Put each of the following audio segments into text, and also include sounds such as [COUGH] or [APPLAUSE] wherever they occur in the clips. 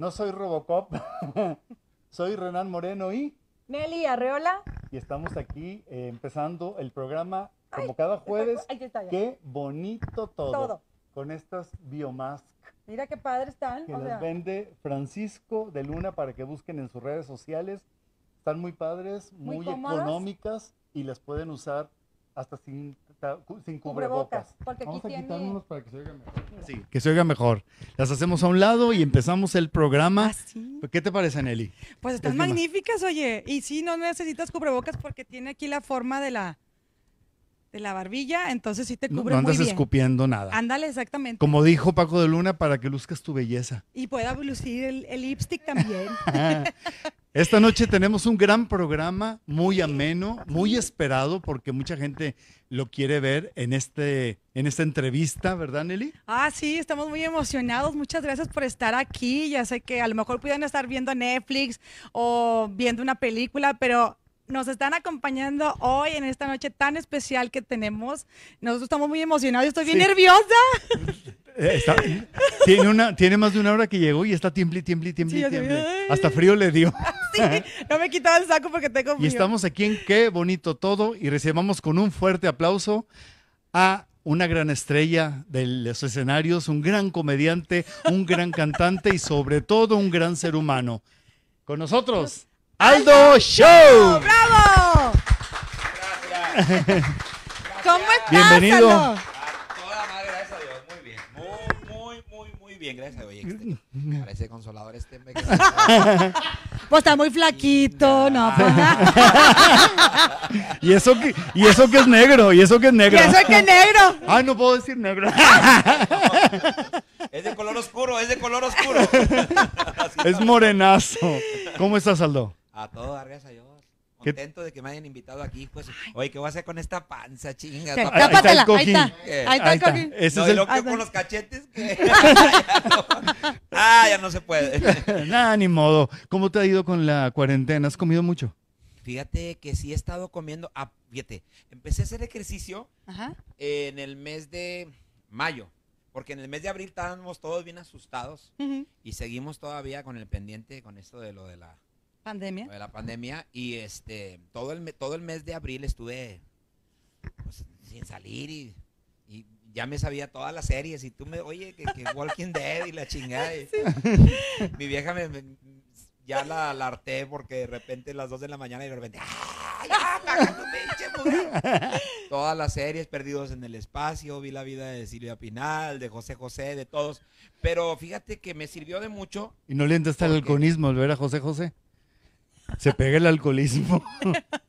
No soy Robocop. [LAUGHS] soy Renan Moreno y, Nelly Arreola. y estamos aquí eh, empezando el programa como cada jueves. Está ya. Qué bonito todo. Todo. Con estas biomask Mira qué padre están. que o sea, las vende Francisco de Luna para que busquen en sus redes sociales. Están muy padres, Muy muy, económicas y las pueden usar hasta sin, sin Cubrebocas, cubrebocas. porque aquí Vamos a tiene- quitarnos para que se oiga mejor. Sí, que se oiga mejor. Las hacemos a un lado y empezamos el programa. Ah, sí. ¿Qué te parece, Nelly? Pues están magníficas, oye. Y sí, no necesitas cubrebocas porque tiene aquí la forma de la de la barbilla, entonces sí te No, cubre no muy andas bien. escupiendo nada. Ándale, exactamente. Como dijo Paco de Luna, para que luzcas tu belleza. Y pueda lucir el, el lipstick también. [LAUGHS] Esta noche tenemos un gran programa, muy ameno, muy esperado, porque mucha gente lo quiere ver en, este, en esta entrevista, ¿verdad, Nelly? ah, sí, estamos muy emocionados. Muchas gracias por estar aquí. Ya sé que a lo mejor pudieran estar viendo Netflix o viendo una película, pero nos están acompañando hoy en esta noche tan especial que tenemos. Nosotros estamos muy emocionados. Estoy bien Sí. nerviosa. [LAUGHS] Eh, está- tiene, una, tiene más de una hora que llegó y está tiemble, tiemble, tiemble, Sí, ay. Hasta frío le dio. [LAUGHS] Sí, no me quitaba el saco porque tengo Y frío. estamos aquí en Qué Bonito Todo y recibamos con un fuerte aplauso a una gran estrella de los escenarios, un gran comediante, un gran cantante y sobre todo un gran ser humano. Con nosotros, Aldo Show. ¡Bravo! ¿Cómo estás, Bienvenido. Aldo? A toda madre, gracias a Dios. Muy bien. Muy, muy, muy, muy bien. Gracias a Dios. Oye, este, parece consolador este. hombre que- Pues está muy flaquito, no, pues [LAUGHS] Y eso que, y eso que es negro, y eso que es Y negro. eso es que negro. Ay, no puedo decir negro. [LAUGHS] Es de color oscuro, es de color oscuro. es morenazo. ¿Cómo estás, Aldo? A todo, dar, gracias a Dios. ¿Qué- Contento de que me hayan invitado aquí. Pues, oye, ¿qué voy a hacer con esta panza, chinga? No, Ahí está el ahí cojín. Ahí está el cojín. Ese no, es y lo Ah, con los cachetes. que- [LAUGHS] Ya no. Ah, ya no se puede. [LAUGHS] el... Nada, ni modo. ¿Cómo te ha ido con la cuarentena? ¿Has comido mucho? Fíjate que sí he estado comiendo. Ah, fíjate, empecé a hacer ejercicio Ajá. en el mes de mayo. Porque en el mes de abril estábamos todos bien asustados y seguimos todavía con el pendiente con esto de lo de la, Pandemia. de la pandemia. Y este todo el, todo el mes de abril estuve pues, sin salir y, y ya me sabía todas las series. Y tú me, oye, que, que [LAUGHS] Walking Dead y la chingada. y- [LAUGHS] Mi vieja me, me- ya la, la harté porque de repente las 2 de la mañana y de repente, ¡ay, ya, pinche programa! [LAUGHS] Todas las series, Perdidos en el Espacio, vi la vida de Silvia Pinal, de José José, de todos. Pero fíjate que me sirvió de mucho. ¿Y no le entraste al alcoholismo al ver a José José? Se pega el alcoholismo.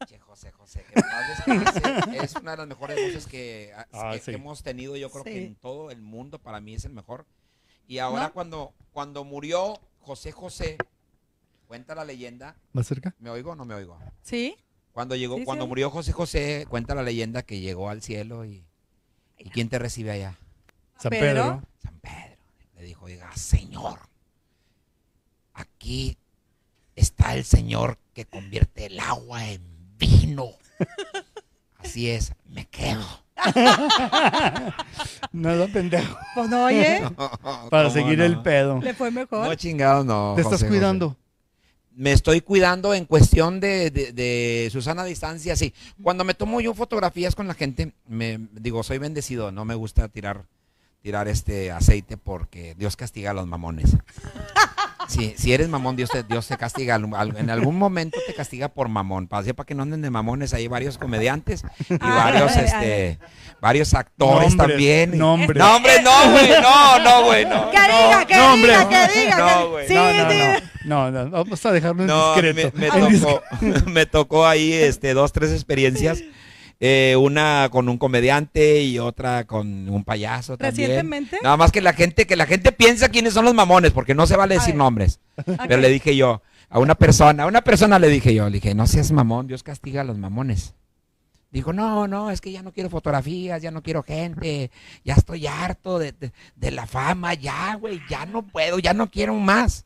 Che, José José, que descanse. es una de las mejores voces que, Ah, que sí. hemos tenido, yo creo que en todo el mundo, para mí es el mejor. Y ahora ¿No? cuando, cuando murió José José, cuenta la leyenda, ¿Más cerca? ¿me oigo o no me oigo? ¿Sí? Cuando llegó, Sí, cuando murió José José, cuenta la leyenda que llegó al cielo y, ¿y quién te recibe allá? San Pedro. Pedro. San Pedro. Le dijo, diga, Señor, aquí está el Señor que convierte el agua en vino. Así es, me quedo. Nada pendejo. Pues no, oye, Para ¿Cómo seguir no? el pedo. le fue mejor. No, chingados, no. ¿Te estás José, cuidando? José. Me estoy cuidando en cuestión de, de, de Susana distancia, sí. Cuando me tomo yo fotografías con la gente, me digo, soy bendecido, no me gusta tirar, tirar este aceite porque Dios castiga a los mamones. Sí, si eres mamón, Dios te, Dios te castiga. En algún momento te castiga por mamón. Para, para que no anden de mamones, hay varios comediantes y Ay, varios, ay, este, varios actores Nombres, también. nombres. No, hombre, no, güey, no, no, güey, no. Que diga, que no, diga, que diga. No, güey. Sí, no, no, diga. no, no, no, vamos a dejarlo en No, discreto. me, me tocó, [LAUGHS] me tocó ahí este, dos, tres experiencias. Eh, una con un comediante y otra con un payaso también. ¿Recientemente? Nada más que la gente, que la gente piensa quiénes son los mamones, porque no se vale decir nombres. Pero le dije yo, a una persona, a una persona le dije yo, le dije, no seas mamón, Dios castiga a los mamones. Dijo, no, no, es que ya no quiero fotografías, ya no quiero gente, ya estoy harto de, de- de la fama, ya, güey, ya no puedo, ya no quiero más.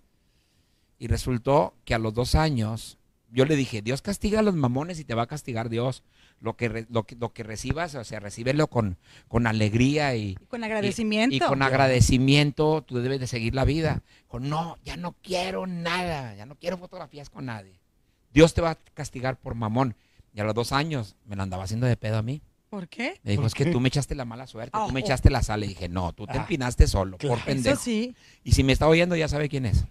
Y resultó que a los dos años, yo le dije, Dios castiga a los mamones y te va a castigar Dios. Lo que, re- lo que, lo que recibas, o sea, recíbelo con, con alegría y, Con agradecimiento. y con agradecimiento tú debes de seguir la vida. Con, no, ya no quiero nada, ya no quiero fotografías con nadie. Dios te va a castigar por mamón. Y a los dos años me lo andaba haciendo de pedo a mí. ¿Por qué? Me dijo, ¿Por es que tú me echaste la mala suerte, tú me Oh. echaste la sal. Le dije, no, tú te Ah, empinaste solo, claro. por pendejo. Eso sí. Y si me está oyendo, ya sabe quién es.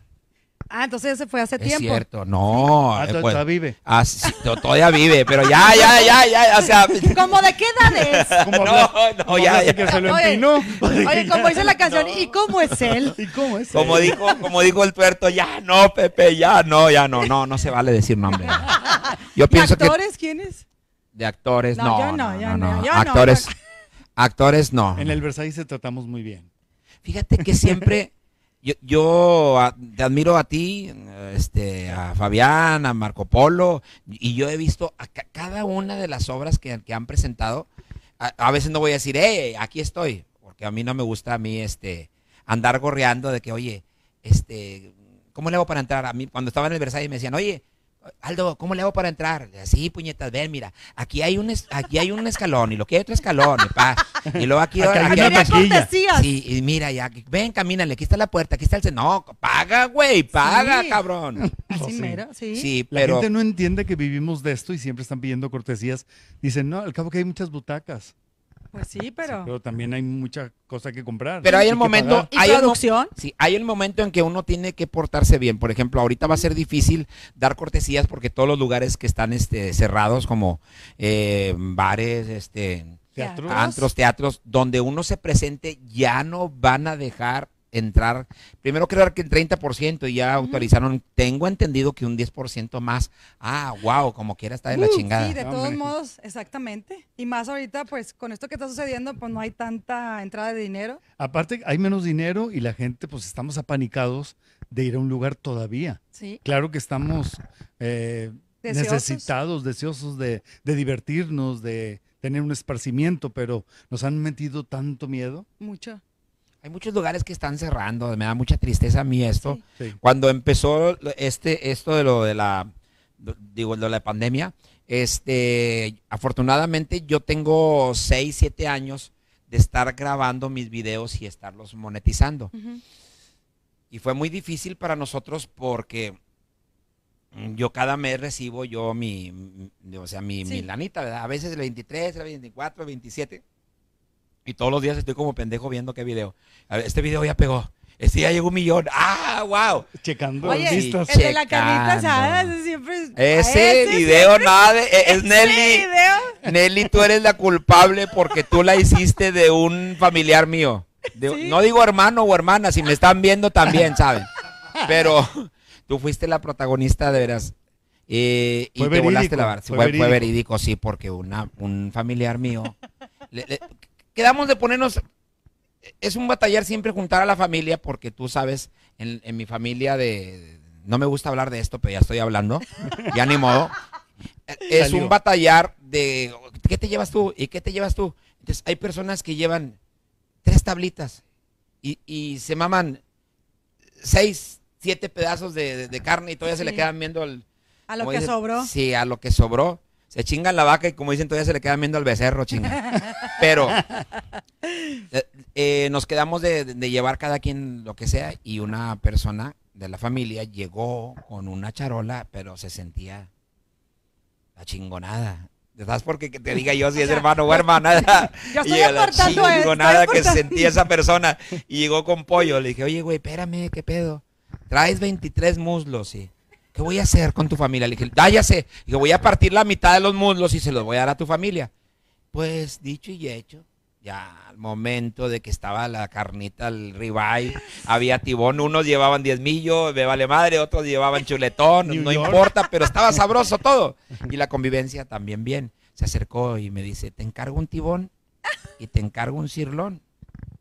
Ah, entonces ese fue hace Es tiempo. cierto, no. Ah, eh, pues, todavía vive. ah, sí, todavía vive, pero ya, ya, ya, ya, o sea. [LAUGHS] ¿Cómo de qué edad es? [LAUGHS] ¿Cómo No, no, cómo ya, ya. que se lo Oye, empinó? Oye, como dice la canción, ¿y cómo es él? [LAUGHS] ¿Y cómo es? Como dijo, como dijo el tuerto, ya no, Pepe, ya no, ya no, no, no se vale decir nombre. Yo ¿Y pienso que actores quiénes? de actores, No, no, yo no, yo no, yo no. actores, actores no. En el Versailles te tratamos muy bien. Fíjate que siempre yo, yo te admiro a ti, este, a Fabián, a Marco Polo, y yo he visto a ca- cada una de las obras que, que han presentado. A, a veces no voy a decir, hey, aquí estoy, porque a mí no me gusta a mí este andar gorreando de que, oye, este, ¿cómo le hago para entrar? A mí cuando estaba en el Versailles me decían, oye, Aldo, ¿cómo le hago para entrar? Así, puñetas, ven, mira, aquí hay un es- aquí hay un escalón y lo que hay otro escalón y pa, y luego aquí, hay aquí una taquilla. cortesías. Sí, y mira, ya, ven, camínale, aquí está la puerta, aquí está el... No, paga, güey, paga, Sí. cabrón. [LAUGHS] Así Sí. mero, sí. Sí, La pero... gente no entiende que vivimos de esto y siempre están pidiendo cortesías. Dicen, no, al cabo que hay muchas butacas. Pues [LAUGHS] sí, pero... Pero también hay mucha cosa que comprar. Pero hay el momento... pagar. ¿Y hay el producción? Sí, hay el momento en que uno tiene que portarse bien. Por ejemplo, ahorita va a ser difícil dar cortesías porque todos los lugares que están este, cerrados, como eh, bares, este, Teatros. antros, teatros, donde uno se presente, ya no van a dejar entrar. Primero creo que el 30% y ya autorizaron, tengo entendido que un 10% más. Ah, wow, como quiera está de la chingada. Sí, de todos Hombre. modos, exactamente. Y más ahorita, pues, con esto que está sucediendo, pues no hay tanta entrada de dinero. Aparte, hay menos dinero y la gente, pues estamos apanicados de ir a un lugar todavía. Sí. Claro que estamos eh, Deseosos. necesitados, deseosos de, de divertirnos, de tener un esparcimiento, pero nos han metido tanto miedo. Mucho. Hay muchos lugares que están cerrando, me da mucha tristeza a mí esto. Sí. Sí. Cuando empezó este esto de lo de la digo lo de la pandemia, este afortunadamente yo tengo 6, 7 años de estar grabando mis videos y estarlos monetizando. Y fue muy difícil para nosotros porque yo cada mes recibo yo mi, o sea, mi, mi lanita, ¿verdad? A veces el 23, el 24, el 27. Y todos los días estoy como pendejo viendo qué video. A ver, este video ya pegó. Este ya llegó un millón. ¡Ah, wow! Checando Oye, las vistas. el de la carnita asada, ese siempre es... Ese ese video, nada de... e- Es ese Nelly. video. Nelly, tú eres la culpable porque tú la hiciste de un familiar mío. De- Sí. No digo hermano o hermana, si me están viendo también, ¿saben? Pero tú fuiste la protagonista de veras. Eh, y te volaste la barra. fue Fue, fue verídico. verídico, sí, porque una, un familiar mío. le- le- quedamos de ponernos. Es un batallar siempre juntar a la familia, porque tú sabes, en, en mi familia de. No me gusta hablar de esto, pero ya estoy hablando. Ya ni modo. Es Salió. un batallar de. ¿Qué te llevas tú? ¿Y qué te llevas tú? Entonces, hay personas que llevan tres tablitas y, y se maman seis, siete pedazos de, de- de carne y todavía se le quedan viendo al. A lo que sobró. Sí, a lo que sobró. Se chingan la vaca y como dicen, todavía se le quedan viendo al becerro, chinga. Pero eh, eh, nos quedamos de, de llevar cada quien lo que sea y una persona de la familia llegó con una charola, pero se sentía la chingonada. ¿Sabes por qué que te diga yo si es [LAUGHS] hermano o hermana? Yo estoy [LAUGHS] Y la chingonada estoy que sentía esa persona. Y llegó con pollo. Le dije, oye, güey, espérame, ¿qué pedo? Traes 23 muslos, y ¿Qué voy a hacer con tu familia? Le dije, ah, ya sé. Dije, voy a partir la mitad de los muslos y se los voy a dar a tu familia. Pues dicho y hecho, ya al momento de que estaba la carnita, el ribeye, había tibón, unos llevaban diezmillo, me vale madre, otros llevaban chuletón, New no York. importa, pero estaba [LAUGHS] sabroso todo. Y la convivencia también bien. Se acercó y me dice, te encargo un tibón y te encargo un cirlón,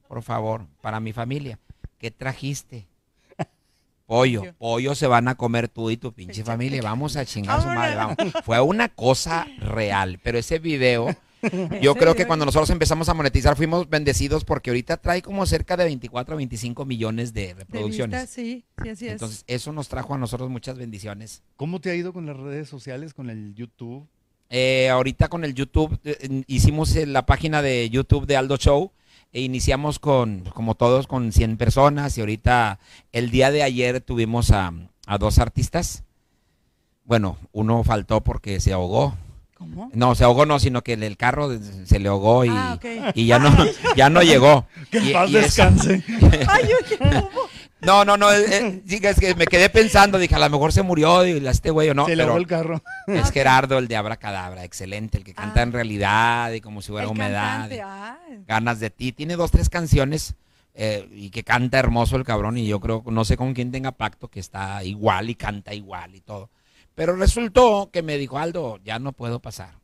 por favor, para mi familia. ¿Qué trajiste? Pollo, pollo se van a comer tú y tu pinche familia. Vamos a chingar a su madre. Vamos. Fue una cosa real, pero ese video, [LAUGHS] yo creo que cuando nosotros empezamos a monetizar fuimos bendecidos porque ahorita trae como cerca de 24 o 25 millones de De reproducciones. vista, sí, sí, así es. Entonces, eso nos trajo a nosotros muchas bendiciones. ¿Cómo te ha ido con las redes sociales, con el YouTube? Eh, ahorita con el YouTube, eh, hicimos eh, la página de YouTube de Aldo Show e iniciamos con, como todos, con 100 personas y ahorita el día de ayer tuvimos a, a dos artistas. Bueno, uno faltó porque se ahogó. ¿Cómo? No, se ahogó no, sino que el, el carro se le ahogó y, Ah, y ya no, ya no llegó. [LAUGHS] Que Y- paz y descanse. [LAUGHS] Ay, oye, ¿cómo? No, no, no, eh, eh, es que me quedé pensando, dije, a lo mejor se murió y este güey o no, Se pero el carro. es Gerardo, el de Abracadabra, excelente, el que canta Ah. en realidad y como si fuera El humedad, y ganas de ti, tiene dos, tres canciones eh, y que canta hermoso el cabrón y yo creo, no sé con quién tenga pacto, que está igual y canta igual y todo. Pero resultó que me dijo, Aldo, ya no puedo pasar.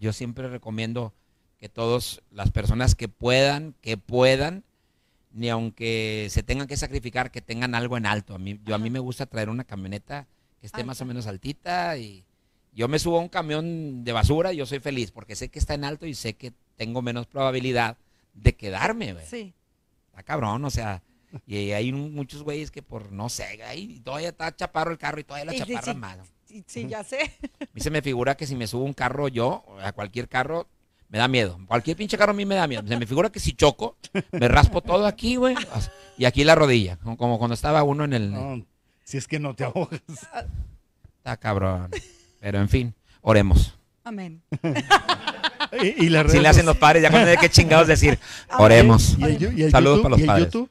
Yo siempre recomiendo que todas las personas que puedan, que puedan, ni aunque se tengan que sacrificar, que tengan algo en alto. A mí, yo, a mí me gusta traer una camioneta que esté más o menos altita y yo me subo a un camión de basura y yo soy feliz porque sé que está en alto y sé que tengo menos probabilidad de quedarme, güey. Sí. Está cabrón, o sea, y hay un- muchos güeyes que por, no sé, ahí todavía está chaparro el carro y todavía la Sí, sí, chaparra sí. más. Sí, sí, ya sé. [LAUGHS] A mí se me figura que si me subo un carro yo, a cualquier carro, me da miedo. Cualquier pinche carro a mí me da miedo. Se me figura que si choco, me raspo todo aquí, güey. Y aquí la rodilla, como- cuando estaba uno en el... No, si es que no te ahogas. Está cabrón. Pero en fin, oremos. Amén. [LAUGHS] Y, y las Si le hacen los padres, ya cuando hay que chingados decir, oremos. ¿Y el, yu- y el Saludos YouTube? para los ¿Y el padres. YouTube?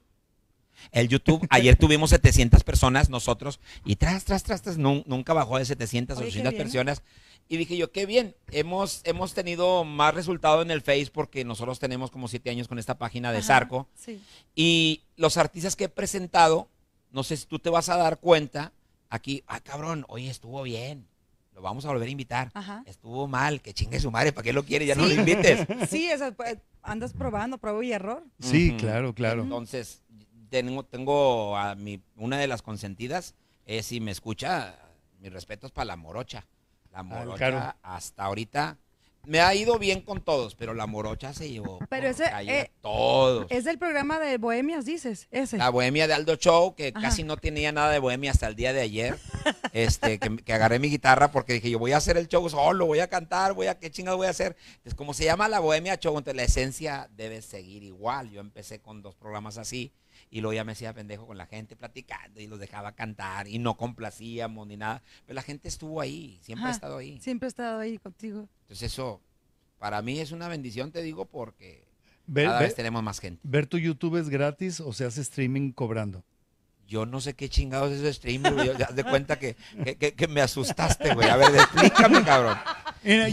El YouTube, ayer tuvimos 700 personas nosotros y tras, tras, tras, tras, nun- nunca bajó de 700 o Oye, qué 800 bien. personas. Y dije yo, qué bien, hemos, hemos tenido más resultado en el Face porque nosotros tenemos como siete años con esta página de Ajá, Zarco. Sí. Y los artistas que he presentado, no sé si tú te vas a dar cuenta, aquí, ah, cabrón, oye, estuvo bien, lo vamos a volver a invitar. Ajá. Estuvo mal, que chingue su madre, ¿para qué lo quiere? Ya no lo invites. [LAUGHS] Sí, eso, pues, andas probando, prueba y error. Sí, claro, claro. Entonces, tengo, tengo a mi, una de las consentidas, es si me escucha, mis respetos para la morocha. La morocha claro. hasta ahorita me ha ido bien con todos, pero la morocha se llevó Pero ese, eh, todos. Es del programa de Bohemias, dices, ese. La bohemia de Aldo Show, que Ajá. casi no tenía nada de bohemia hasta el día de ayer, [LAUGHS] este, que, que agarré mi guitarra porque dije, yo voy a hacer el show solo, voy a cantar, voy a, ¿qué chingados voy a hacer? Entonces, como se llama la bohemia show, entonces la esencia debe seguir igual. Yo empecé con dos programas así y luego ya me hacía pendejo con la gente platicando y los dejaba cantar y no complacíamos ni nada. Pero la gente estuvo ahí, siempre ha estado ahí. Siempre he estado ahí contigo. Entonces eso, para mí es una bendición, te digo, porque Ver, cada ver- vez tenemos más gente. ver tu YouTube es gratis o se hace streaming cobrando. Yo no sé qué chingados es eso streaming, güey. Ya haz de cuenta que, que, que- que me asustaste, güey. A ver, explícame, cabrón.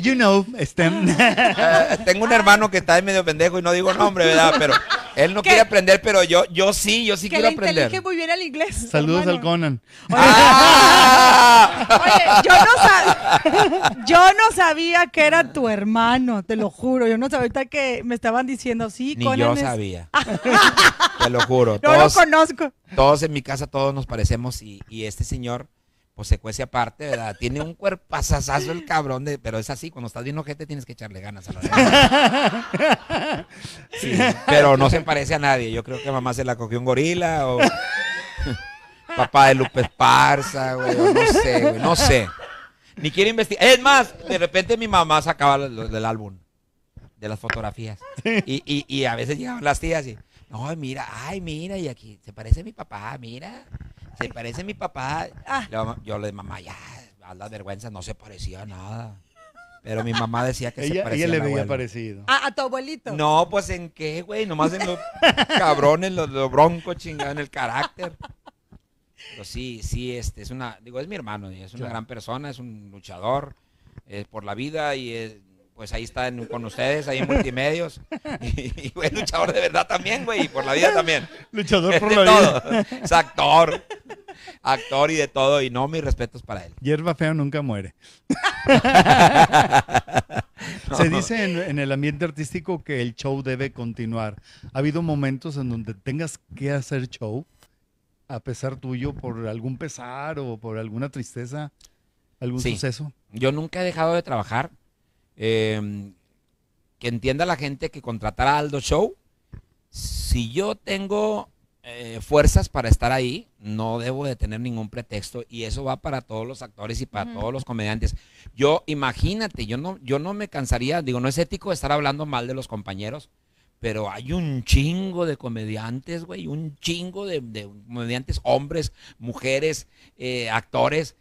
You know, este, Eh, tengo un hermano que está ahí medio pendejo y no digo nombre, ¿verdad? Pero él no ¿Qué? quiere aprender, pero yo, yo sí, yo sí que quiero le aprender. intelige muy bien el inglés. saludos al. Conan. ¡Ah! [LAUGHS] Oye, yo no, sab- [LAUGHS] yo no sabía que era tu hermano, te lo juro. Yo no sabía ahorita que me estaban diciendo, sí, Ni Conan yo es- sabía. [LAUGHS] Te lo juro. No lo conozco. todos en mi casa, todos nos parecemos y, y este señor, pues se cuece aparte, ¿verdad? Tiene un cuerpazazazo el cabrón, de, pero es así, cuando estás bien ojete tienes que echarle ganas a la verdad. [LAUGHS] Sí, pero no se parece a nadie. Yo creo que mamá se la cogió un gorila o [LAUGHS] papá de Lupe Esparza, güey, o no sé, güey, no sé. Ni quiere investigar. Es más, de repente mi mamá sacaba del álbum, de las fotografías. Y, y, y a veces llegaban las tías y, no, mira, ay, mira, y aquí se parece a mi papá, mira, se parece a mi papá. Ah. Yo le mamá, ya, a las vergüenzas, no se parecía a nada. Pero mi mamá decía que se Ella, parecía ella le al veía parecido. Ah, a tu abuelito. No, pues en qué, güey, nomás en los cabrones, los, los broncos, chingada, en el carácter. Pero sí, sí, este, es una, digo, es mi hermano, es una Claro. gran persona, es un luchador eh, por la vida y eh, pues ahí está en- con ustedes, ahí en multimedios. [LAUGHS] Y, y, güey, luchador de verdad también, güey, y por la vida también. [LAUGHS] Luchador por de la vida. todo. Es actor, actor y de todo, y no, mis respetos para él. Hierba fea nunca muere. [LAUGHS] Se dice en, en el ambiente artístico que el show debe continuar. ¿Ha habido momentos en donde tengas que hacer show a pesar tuyo por algún pesar o por alguna tristeza, algún Sí. suceso? Yo nunca he dejado de trabajar. Eh, que entienda la gente que contratar a Aldo Show. Si yo tengo eh, fuerzas para estar ahí, no debo de tener ningún pretexto y eso va para todos los actores y para todos los comediantes. Yo, imagínate, yo no, yo no me cansaría, digo, no es ético estar hablando mal de los compañeros, pero hay un chingo de comediantes, güey, un chingo de, de comediantes, hombres, mujeres, eh, actores.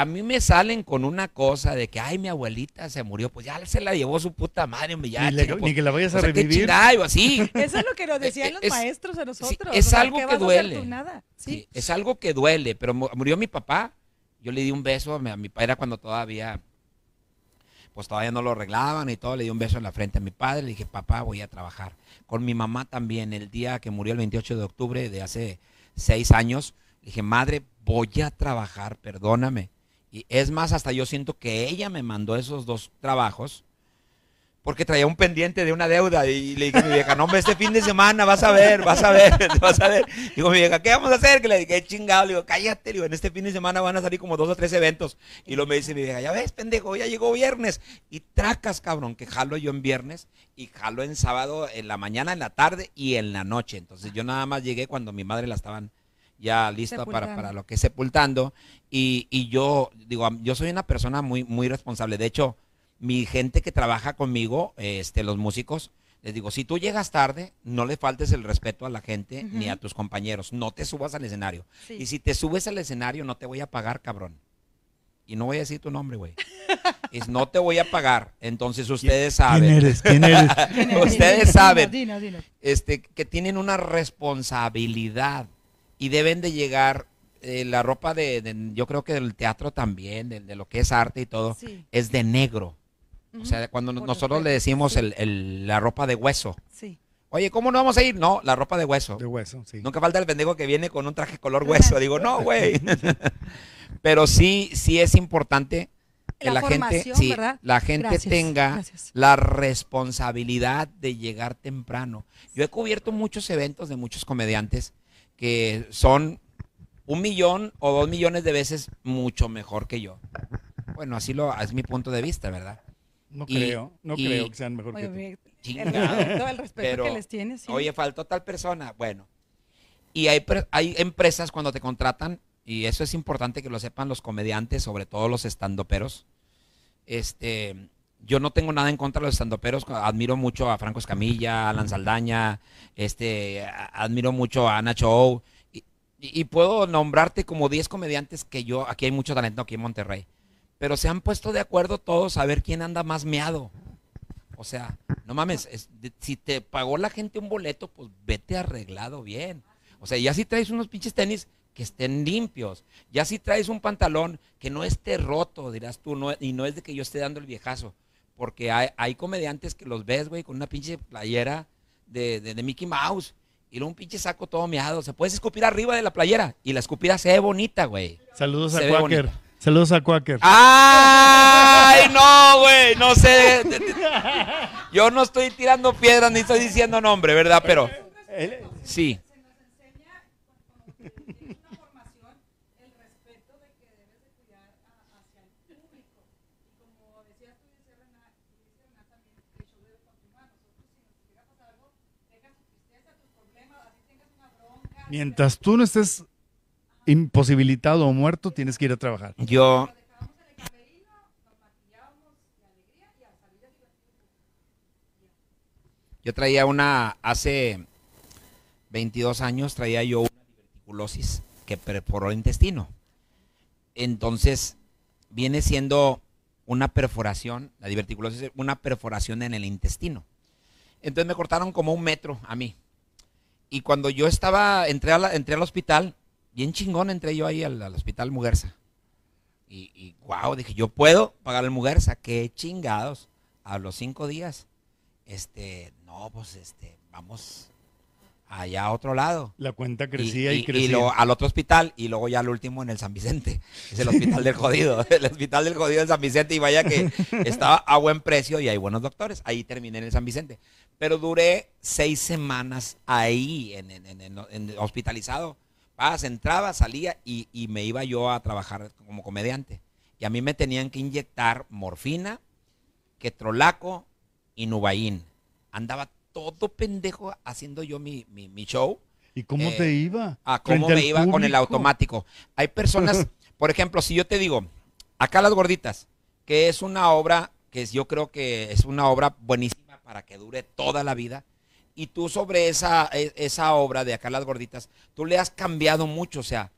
A mí me salen con una cosa de que, ay, mi abuelita se murió, pues ya se la llevó su puta madre, hombre, ya. ni, le- chinga, ni que la vayas a o sea, qué revivir. chingada, o así. [LAUGHS] Eso es lo que nos decían Eh, los es- maestros a nosotros. es o sea, algo ¿qué que duele. Nada. Sí. Sí, es algo que duele, pero mu- murió mi papá. Yo le di un beso a mi, a mi padre era cuando todavía, pues todavía no lo arreglaban y todo. Le di un beso en la frente a mi padre. Le dije, papá, voy a trabajar. Con mi mamá también, el día que murió el 28 de octubre de hace seis años, le dije, madre, voy a trabajar, perdóname. Y es más, hasta yo siento que ella me mandó esos dos trabajos porque traía un pendiente de una deuda y le dije a mi vieja, no, hombre, este fin de semana vas a ver, vas a ver, [LAUGHS] vas a ver. Digo, mi vieja, ¿qué vamos a hacer? Que le dije, chingado, le digo, cállate, digo, en este fin de semana van a salir como dos o tres eventos. Y luego me dice mi vieja, ya ves, pendejo, ya llegó viernes. Y tracas, cabrón, que jalo yo en viernes y jalo en sábado, en la mañana, en la tarde y en la noche. Entonces yo nada más llegué cuando mi madre la estaban ya lista para, para lo que es sepultando. Y, y yo, digo, yo soy una persona muy, muy responsable. De hecho, mi gente que trabaja conmigo, este, los músicos, les digo, si tú llegas tarde, no le faltes el respeto a la gente ni a tus compañeros. No te subas al escenario. Sí. Y si te subes al escenario, no te voy a pagar, cabrón. Y no voy a decir tu nombre, güey. [LAUGHS] Es no te voy a pagar. Entonces ustedes saben. ¿Quién eres? ¿Quién eres? [LAUGHS] Ustedes saben. dinos, dinos. este, que tienen una responsabilidad y deben de llegar eh, la ropa de, de- yo creo que del teatro también, de, de lo que es arte y todo, Sí. es de negro. O sea, cuando Por nosotros le decimos sí. el- el- la ropa de hueso. Sí. Oye, ¿cómo no vamos a ir? No, la ropa de hueso. De hueso, sí. Nunca falta el pendejo que viene con un traje color [LAUGHS] hueso. Digo, no, güey. [LAUGHS] [LAUGHS] Pero sí, sí es importante que La la, gente, la gente Gracias, tenga gracias. la responsabilidad de llegar temprano. Yo he cubierto muchos eventos de muchos comediantes que son un millón o dos millones de veces mucho mejor que yo. Bueno, así lo es mi punto de vista, ¿verdad? No Y- creo, no y- creo que sean mejor Oye, que tú. Chingado. respeto, el respeto Pero, que les tienes. sí. Oye, faltó tal persona. Bueno. Y hay, hay empresas cuando te contratan, y eso es importante que lo sepan los comediantes, sobre todo los estandoperos. Este, yo no tengo nada en contra de los estandoperos. Admiro mucho a Franco Escamilla, a Alan Saldaña, este, admiro mucho a Ana Show. Y, puedo nombrarte como 10 comediantes que yo, aquí hay mucho talento aquí en Monterrey. Pero se han puesto de acuerdo todos a ver quién anda más meado. O sea, no mames, es- si te pagó la gente un boleto, pues vete arreglado bien. O sea, ya si traes unos pinches tenis que estén limpios, ya si traes un pantalón que no esté roto, dirás tú, no, y no es de que yo esté dando el viejazo, porque hay, hay comediantes que los ves, güey, con una pinche playera de, de- de Mickey Mouse y luego un pinche saco todo meado. Se puedes escupir arriba de la playera y la escupida se ve bonita, güey. Saludos a Se Quaker. Saludos a Quaker. ¡Ay, no, güey! No sé. Yo no estoy tirando piedras ni estoy diciendo nombre, ¿verdad? Pero sí. Mientras tú no estés imposibilitado o muerto, tienes que ir a trabajar. Yo. Yo traía una, hace 22 años traía yo una diverticulosis que perforó el intestino. Entonces, viene siendo una perforación, la diverticulosis es una perforación en el intestino. Entonces me cortaron como un metro a mí. Y cuando yo estaba, entré, a la- entré al hospital, bien chingón entré yo ahí al, al hospital Muguerza. Y, y wow, dije, yo puedo pagar el Muguerza, qué chingados. A los cinco días, este, no, pues este, vamos allá a otro lado. La cuenta crecía y, y, crecía. luego al otro hospital y luego ya al último en el San Vicente. Es el hospital del jodido. [LAUGHS] El hospital del jodido en San Vicente y vaya que estaba a buen precio y hay buenos doctores. Ahí terminé en el San Vicente. Pero duré seis semanas ahí en- hospitalizado. Vas, entraba, salía y, y me iba yo a trabajar como comediante. Y a mí me tenían que inyectar morfina, ketrolaco y nubaín. Andaba todo pendejo haciendo yo mi, mi- mi show. ¿Y cómo Eh, te iba? a cómo Frente me iba con el automático. Hay personas, [LAUGHS] por ejemplo, si yo te digo, acá las gorditas, que es una obra que es- yo creo que es una obra buenísima para que dure toda la vida. Y tú sobre esa, e- esa obra de acá las gorditas, tú le has cambiado mucho, o sea,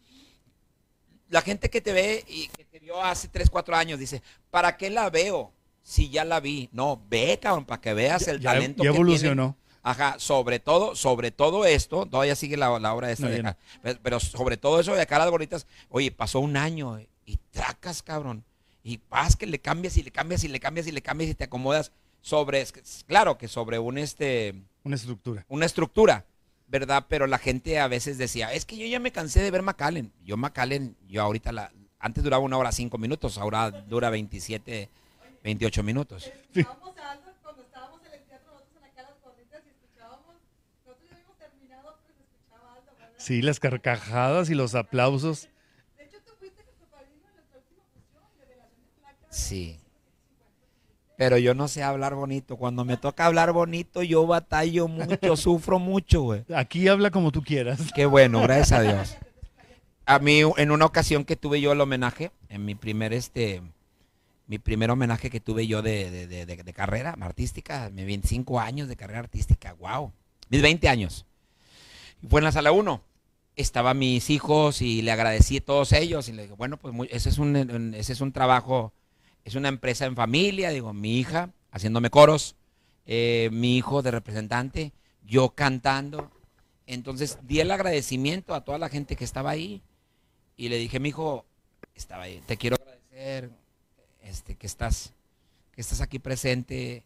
la gente que te ve y que te vio hace 3, 4 años dice, ¿para qué la veo? Si ya la vi. No, ve, cabrón, para que veas el Ya, talento ya que tiene. evolucionó. Ajá, sobre todo, sobre todo esto, todavía sigue la, la obra esta No, de acá, pero, pero sobre todo eso de acá las gorditas, oye, pasó un año eh, y tracas, cabrón, y vas que le cambias y le cambias y le cambias y le cambias y te acomodas sobre, claro que sobre un este, Una estructura. una estructura, ¿verdad? Pero la gente a veces decía, es que yo ya me cansé de ver McAllen. Yo McAllen, yo ahorita, la, antes duraba una hora cinco minutos, ahora dura 27, 28 minutos. Sí, las carcajadas y los aplausos. De hecho, tú fuiste con tu padrino en nuestra última función de Placas. Sí. Pero yo no sé hablar bonito. Cuando me toca hablar bonito, yo batallo mucho, [LAUGHS] sufro mucho, güey. Aquí habla como tú quieras. Qué bueno, gracias a Dios. A mí, en una ocasión que tuve yo el homenaje, en mi primer, este, mi primer homenaje que tuve yo de, carrera artística, mis 25 años de carrera artística, wow. Mis 20 años. Y fue en la sala 1. Estaban mis hijos y le agradecí a todos ellos. Y le dije, bueno, pues muy- ese, es un, un- ese es un trabajo, es una empresa en familia. Digo, mi hija haciéndome coros, eh, mi hijo de representante, yo cantando. Entonces di el agradecimiento a toda la gente que estaba ahí y le dije, mi hijo, estaba ahí, te quiero agradecer este, que, estás, que estás aquí presente.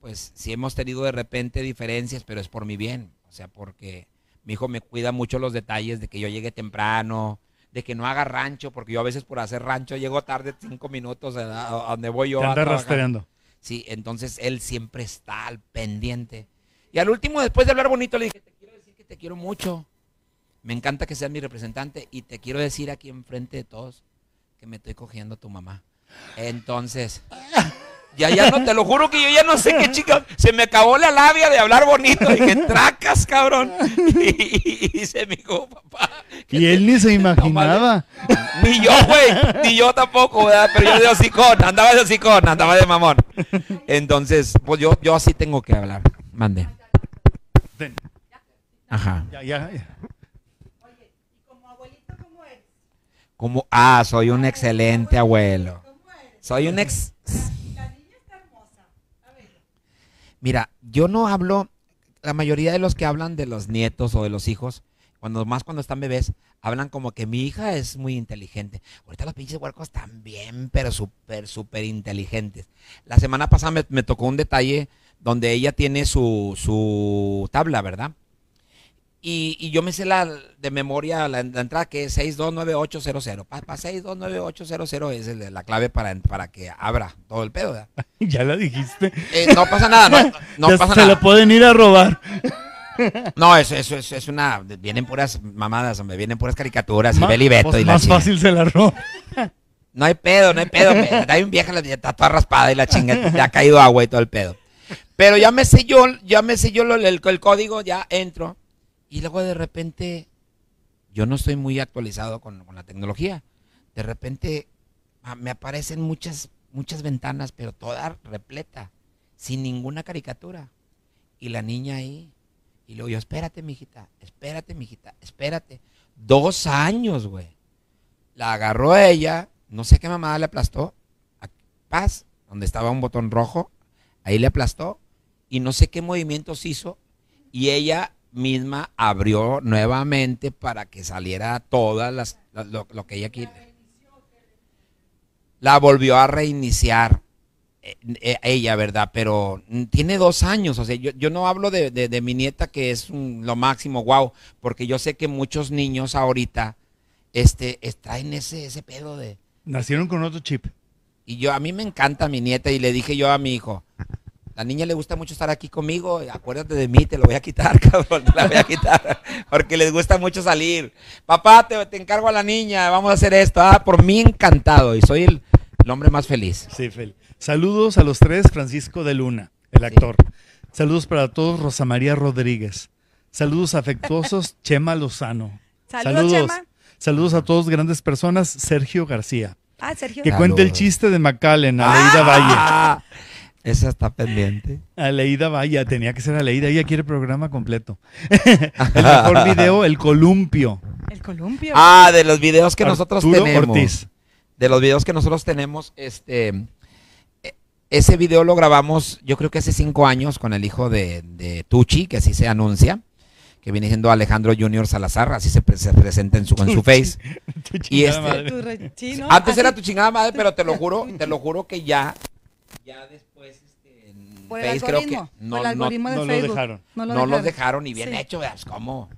Pues sí hemos tenido de repente diferencias, pero es por mi bien. O sea, porque mi hijo me cuida mucho los detalles de que yo llegue temprano, de que no haga rancho, porque yo a veces por hacer rancho llego tarde cinco minutos a, a donde voy yo. Te anda rastreando. Sí, entonces él siempre está al pendiente. Y al último, después de hablar bonito, le dije, te quiero decir que te quiero mucho. Me encanta que seas mi representante y te quiero decir aquí enfrente de todos que me estoy cogiendo a tu mamá. Entonces, ya, ya no, te lo juro que yo ya no sé qué chica, se me acabó la labia de hablar bonito. Dije, tracas, cabrón. [LAUGHS] Y, dice mi hijo, papá. Y te- él ni se [LAUGHS] imaginaba. ni yo, güey, ni yo tampoco, ¿verdad? Pero yo de hocicón, andaba de hocicón, andaba de mamón. Entonces, pues yo, yo así tengo que hablar. Mande. Ajá. Ya, ya. Oye, y como abuelito, ¿cómo eres? Como, ah, soy un excelente abuelo. Soy un ex... La niña está hermosa. A. Mira, yo no hablo, la mayoría de los que hablan de los nietos o de los hijos, cuando más cuando están bebés, hablan como que mi hija es muy inteligente. Ahorita los pinches huercos también, pero súper, súper inteligentes. La semana pasada me, me tocó un detalle donde ella tiene su, su tabla, ¿verdad? Y, y yo me sé la, de memoria la, la entrada que es 629800. Para 629800 es el la clave para, para que abra todo el pedo, ¿verdad? [LAUGHS] Ya la dijiste. Eh, no pasa nada, no, no Ya pasa se nada. la pueden ir a robar. [LAUGHS] No, eso, eso, eso es una. Vienen puras mamadas, hombre. Vienen puras caricaturas y Beli Beto pues y la más fácil se la roba. No hay pedo, no hay pedo. [LAUGHS] Hay un vieja, la está toda raspada y la chinga. Le ha caído agua y todo el pedo. Pero ya me sé yo, ya me sé yo el código, ya entro. Y luego de repente, yo no estoy muy actualizado con, la tecnología. De repente ah, me aparecen muchas, muchas ventanas, pero toda repleta, sin ninguna caricatura. Y la niña ahí. Y luego yo, espérate, mijita, espérate, mijita, espérate. Dos años, güey. La agarró ella, no sé qué mamada le aplastó. a- Paz, donde estaba un botón rojo, ahí le aplastó. Y no sé qué movimientos hizo. Y ella misma abrió nuevamente para que saliera todas las, lo, lo- lo que ella quiere. La volvió a reiniciar eh, eh, ella, ¿verdad? Pero mm, tiene dos años, o sea, yo, yo no hablo de, de- de mi nieta que es mm, lo máximo, wow, porque yo sé que muchos niños ahorita este, es- traen ese, ese pedo de... Nacieron con otro chip. Y yo, a mí me encanta mi nieta y le dije yo a mi hijo, la niña le gusta mucho estar aquí conmigo, acuérdate de mí, te lo voy a quitar, [LAUGHS] cabrón, te la voy a quitar, porque les gusta mucho salir. Papá, te, te encargo a la niña, vamos a hacer esto. Ah, por mí encantado y soy el, el hombre más feliz. Sí, Fel. Saludos a los tres, Francisco de Luna, el actor. Saludos para todos, Rosa María Rodríguez. Saludos afectuosos, [LAUGHS] Chema Lozano. Saludos, Chema. Saludos a todos grandes personas, Sergio García. Ah, Sergio. Que Saludos. cuente el chiste de McAllen, Aleida Valle. Esa está pendiente. Aleida Valle, tenía que ser Aleida, ella quiere programa completo. [LAUGHS] el mejor video, El Columpio. El columpio. Ah, de los videos que nosotros tenemos. Ortiz. De los videos que nosotros tenemos, este. eh, Ese video lo grabamos, yo creo que hace cinco años, con el hijo de, de Tucci, que así se anuncia, que viene siendo Alejandro Junior Salazar, así se, pre- se presenta en su, en su face. [LAUGHS] Tu Y este- madre. Tu re- sí, ¿no? Antes Así, era tu chingada madre, pero te lo juro, te lo juro que ya, ya después, este, en Por el Face creo que algoritmo. no, por el no, algoritmo de no lo Facebook. dejaron. No lo no los dejaron. dejaron y bien Sí. hecho, veas cómo.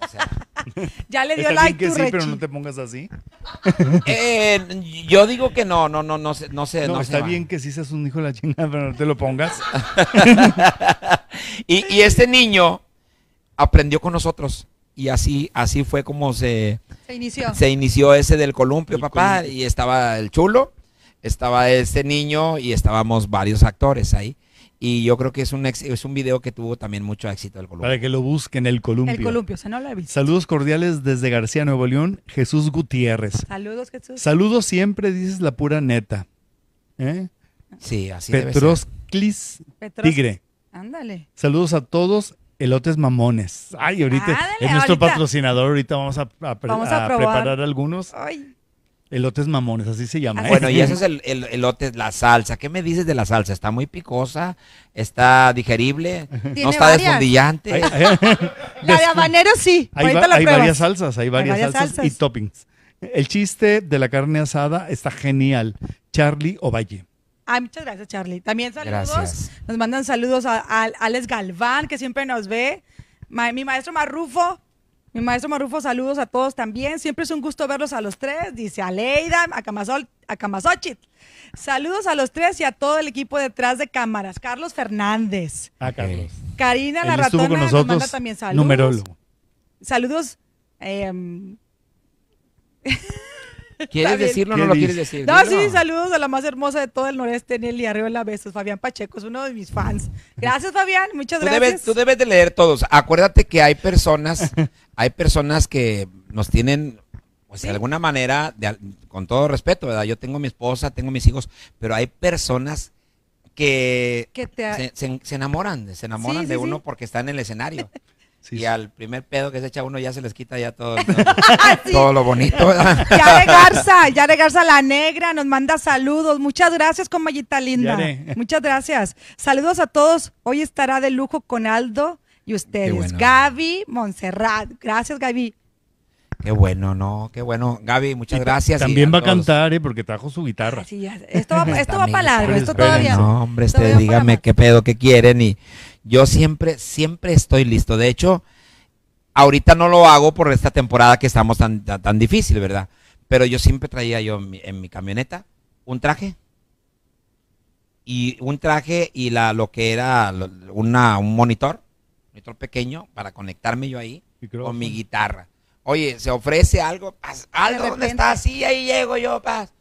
O sea, [LAUGHS] Ya le dio Está bien like que tu sí, pero Rechi. no te pongas así. eh, yo digo que no, no, no, no se, no se, No, no se está va. bien que sí seas un hijo de la chingada, pero no te lo pongas. [LAUGHS] y, y este niño aprendió con nosotros. Y así, así fue como se, Se inició. se inició ese del columpio, El papá. columpio. Y estaba el chulo, estaba este niño y estábamos varios actores ahí. Y yo creo que es un, ex- es un video que tuvo también mucho éxito el columpio. Para que lo busquen, El Columpio. El columpio, se no lo he visto. Saludos cordiales desde García, Nuevo León, Jesús Gutiérrez. Saludos, Jesús. Saludos siempre, dices la pura neta. ¿Eh? Sí, así debe ser. Petrosclis Petros- Tigre. Ándale. Saludos a todos. Elotes mamones. Ay, ahorita Ándale, es nuestro ahorita. patrocinador. Ahorita vamos a, a pre- Vamos a a probar. preparar algunos. Ay, Elotes mamones, así se llama. ¿eh? Bueno, y eso es [LAUGHS] el, el elote, la salsa. ¿Qué me dices de la salsa? ¿Está muy picosa? ¿Está digerible? ¿No está varias. desfondillante? Hay, hay- [LAUGHS] La de habanero sí. hay Ahorita va- la hay varias salsas, hay varias, varias salsas, y toppings. El chiste de la carne asada está genial. Charlie Ovalle. Ay, muchas gracias, Charlie. También saludos. Gracias. Nos mandan saludos a, a Alex Galván, que siempre nos ve. Ma- mi maestro Marrufo. Mi maestro Marrufo, saludos a todos también. Siempre es un gusto verlos a los tres. Dice Aleida, a, Camazol, a Camazochit. Saludos a los tres y a todo el equipo detrás de cámaras. Carlos Fernández. Ah. Carlos. Karina, la Él estuvo ratona, con nos manda también saludos. numerólogo. Saludos. em, ¿Quieres decirlo o ¿Qué no lo quieres decir? No, Dilo. sí, saludos a la más hermosa de todo el noreste, Nelly Arriola. Besos. Fabián Pacheco es uno de mis fans. Gracias, Fabián. Muchas Tú gracias. debes, tú debes de leer todos. Acuérdate que hay personas, [LAUGHS] hay personas que nos tienen, pues de alguna manera, de con todo respeto, ¿verdad? Yo tengo mi esposa, tengo mis hijos, pero hay personas que Que te- se, se- se enamoran, se enamoran Sí, de sí, uno sí. porque está en el escenario. [LAUGHS] Sí, y sí. al primer pedo que se echa uno ya se les quita ya todo, [LAUGHS] todo, todo lo bonito, ¿verdad? Yare Garza, Yare Garza la negra, nos manda saludos. Muchas gracias, comayita linda. Yare. Muchas gracias. Saludos a todos. Hoy estará de lujo con Aldo y ustedes. bueno. Gaby Montserrat. Gracias, Gaby. Qué bueno, ¿no? Qué bueno. Gaby, muchas Y gracias. y También va a cantar, ¿eh? porque trajo su guitarra. Ya. Esto va, esto va para largo. Esto todavía. No, hombre, este, dígame qué pedo, qué quieren y yo siempre, siempre estoy listo. De hecho, ahorita no lo hago por esta temporada que estamos tan, tan, tan difícil, ¿verdad? Pero yo siempre traía yo en mi, en mi camioneta un traje y un traje y la lo que era una, un monitor, monitor pequeño para conectarme yo ahí con mi guitarra. Oye, se ofrece algo, paz, Aldo, ¿dónde estás? Sí, ahí llego yo, paz.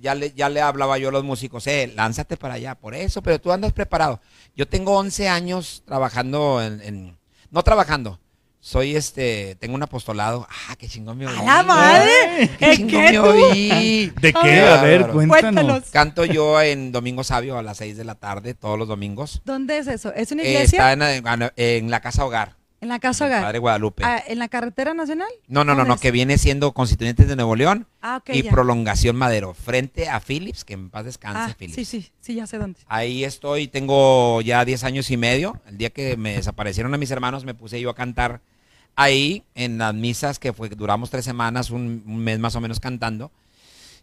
Ya le, ya le hablaba yo a los músicos, eh, lánzate para allá, por eso, pero tú andas preparado. Yo tengo 11 años trabajando en, en- no trabajando, soy este, tengo un apostolado. Ah, qué chingón me oí. ¡A la madre! Qué ¿En chingón qué me oí. ¿De qué? A ver, cuéntanos. Cuéntanos. Canto yo en Domingo Sabio a las 6 de la tarde, todos los domingos. ¿Dónde es eso? ¿Es una Eh, iglesia? está en, en la Casa Hogar, en la Casa Hogar. Padre Guadalupe. Ah, ¿En la carretera nacional? no, no, no, ¿dónde no, es? que viene siendo Constituyentes de Nuevo León. Ah, y ya. prolongación Madero, frente a Philips, que en paz descanse Ah, Philips. sí, sí, sí, ya sé dónde. Ahí estoy, tengo ya 10 años y medio. El día que me desaparecieron a mis hermanos, me puse yo a cantar ahí en las misas que fue, duramos tres semanas, un, un mes más o menos cantando.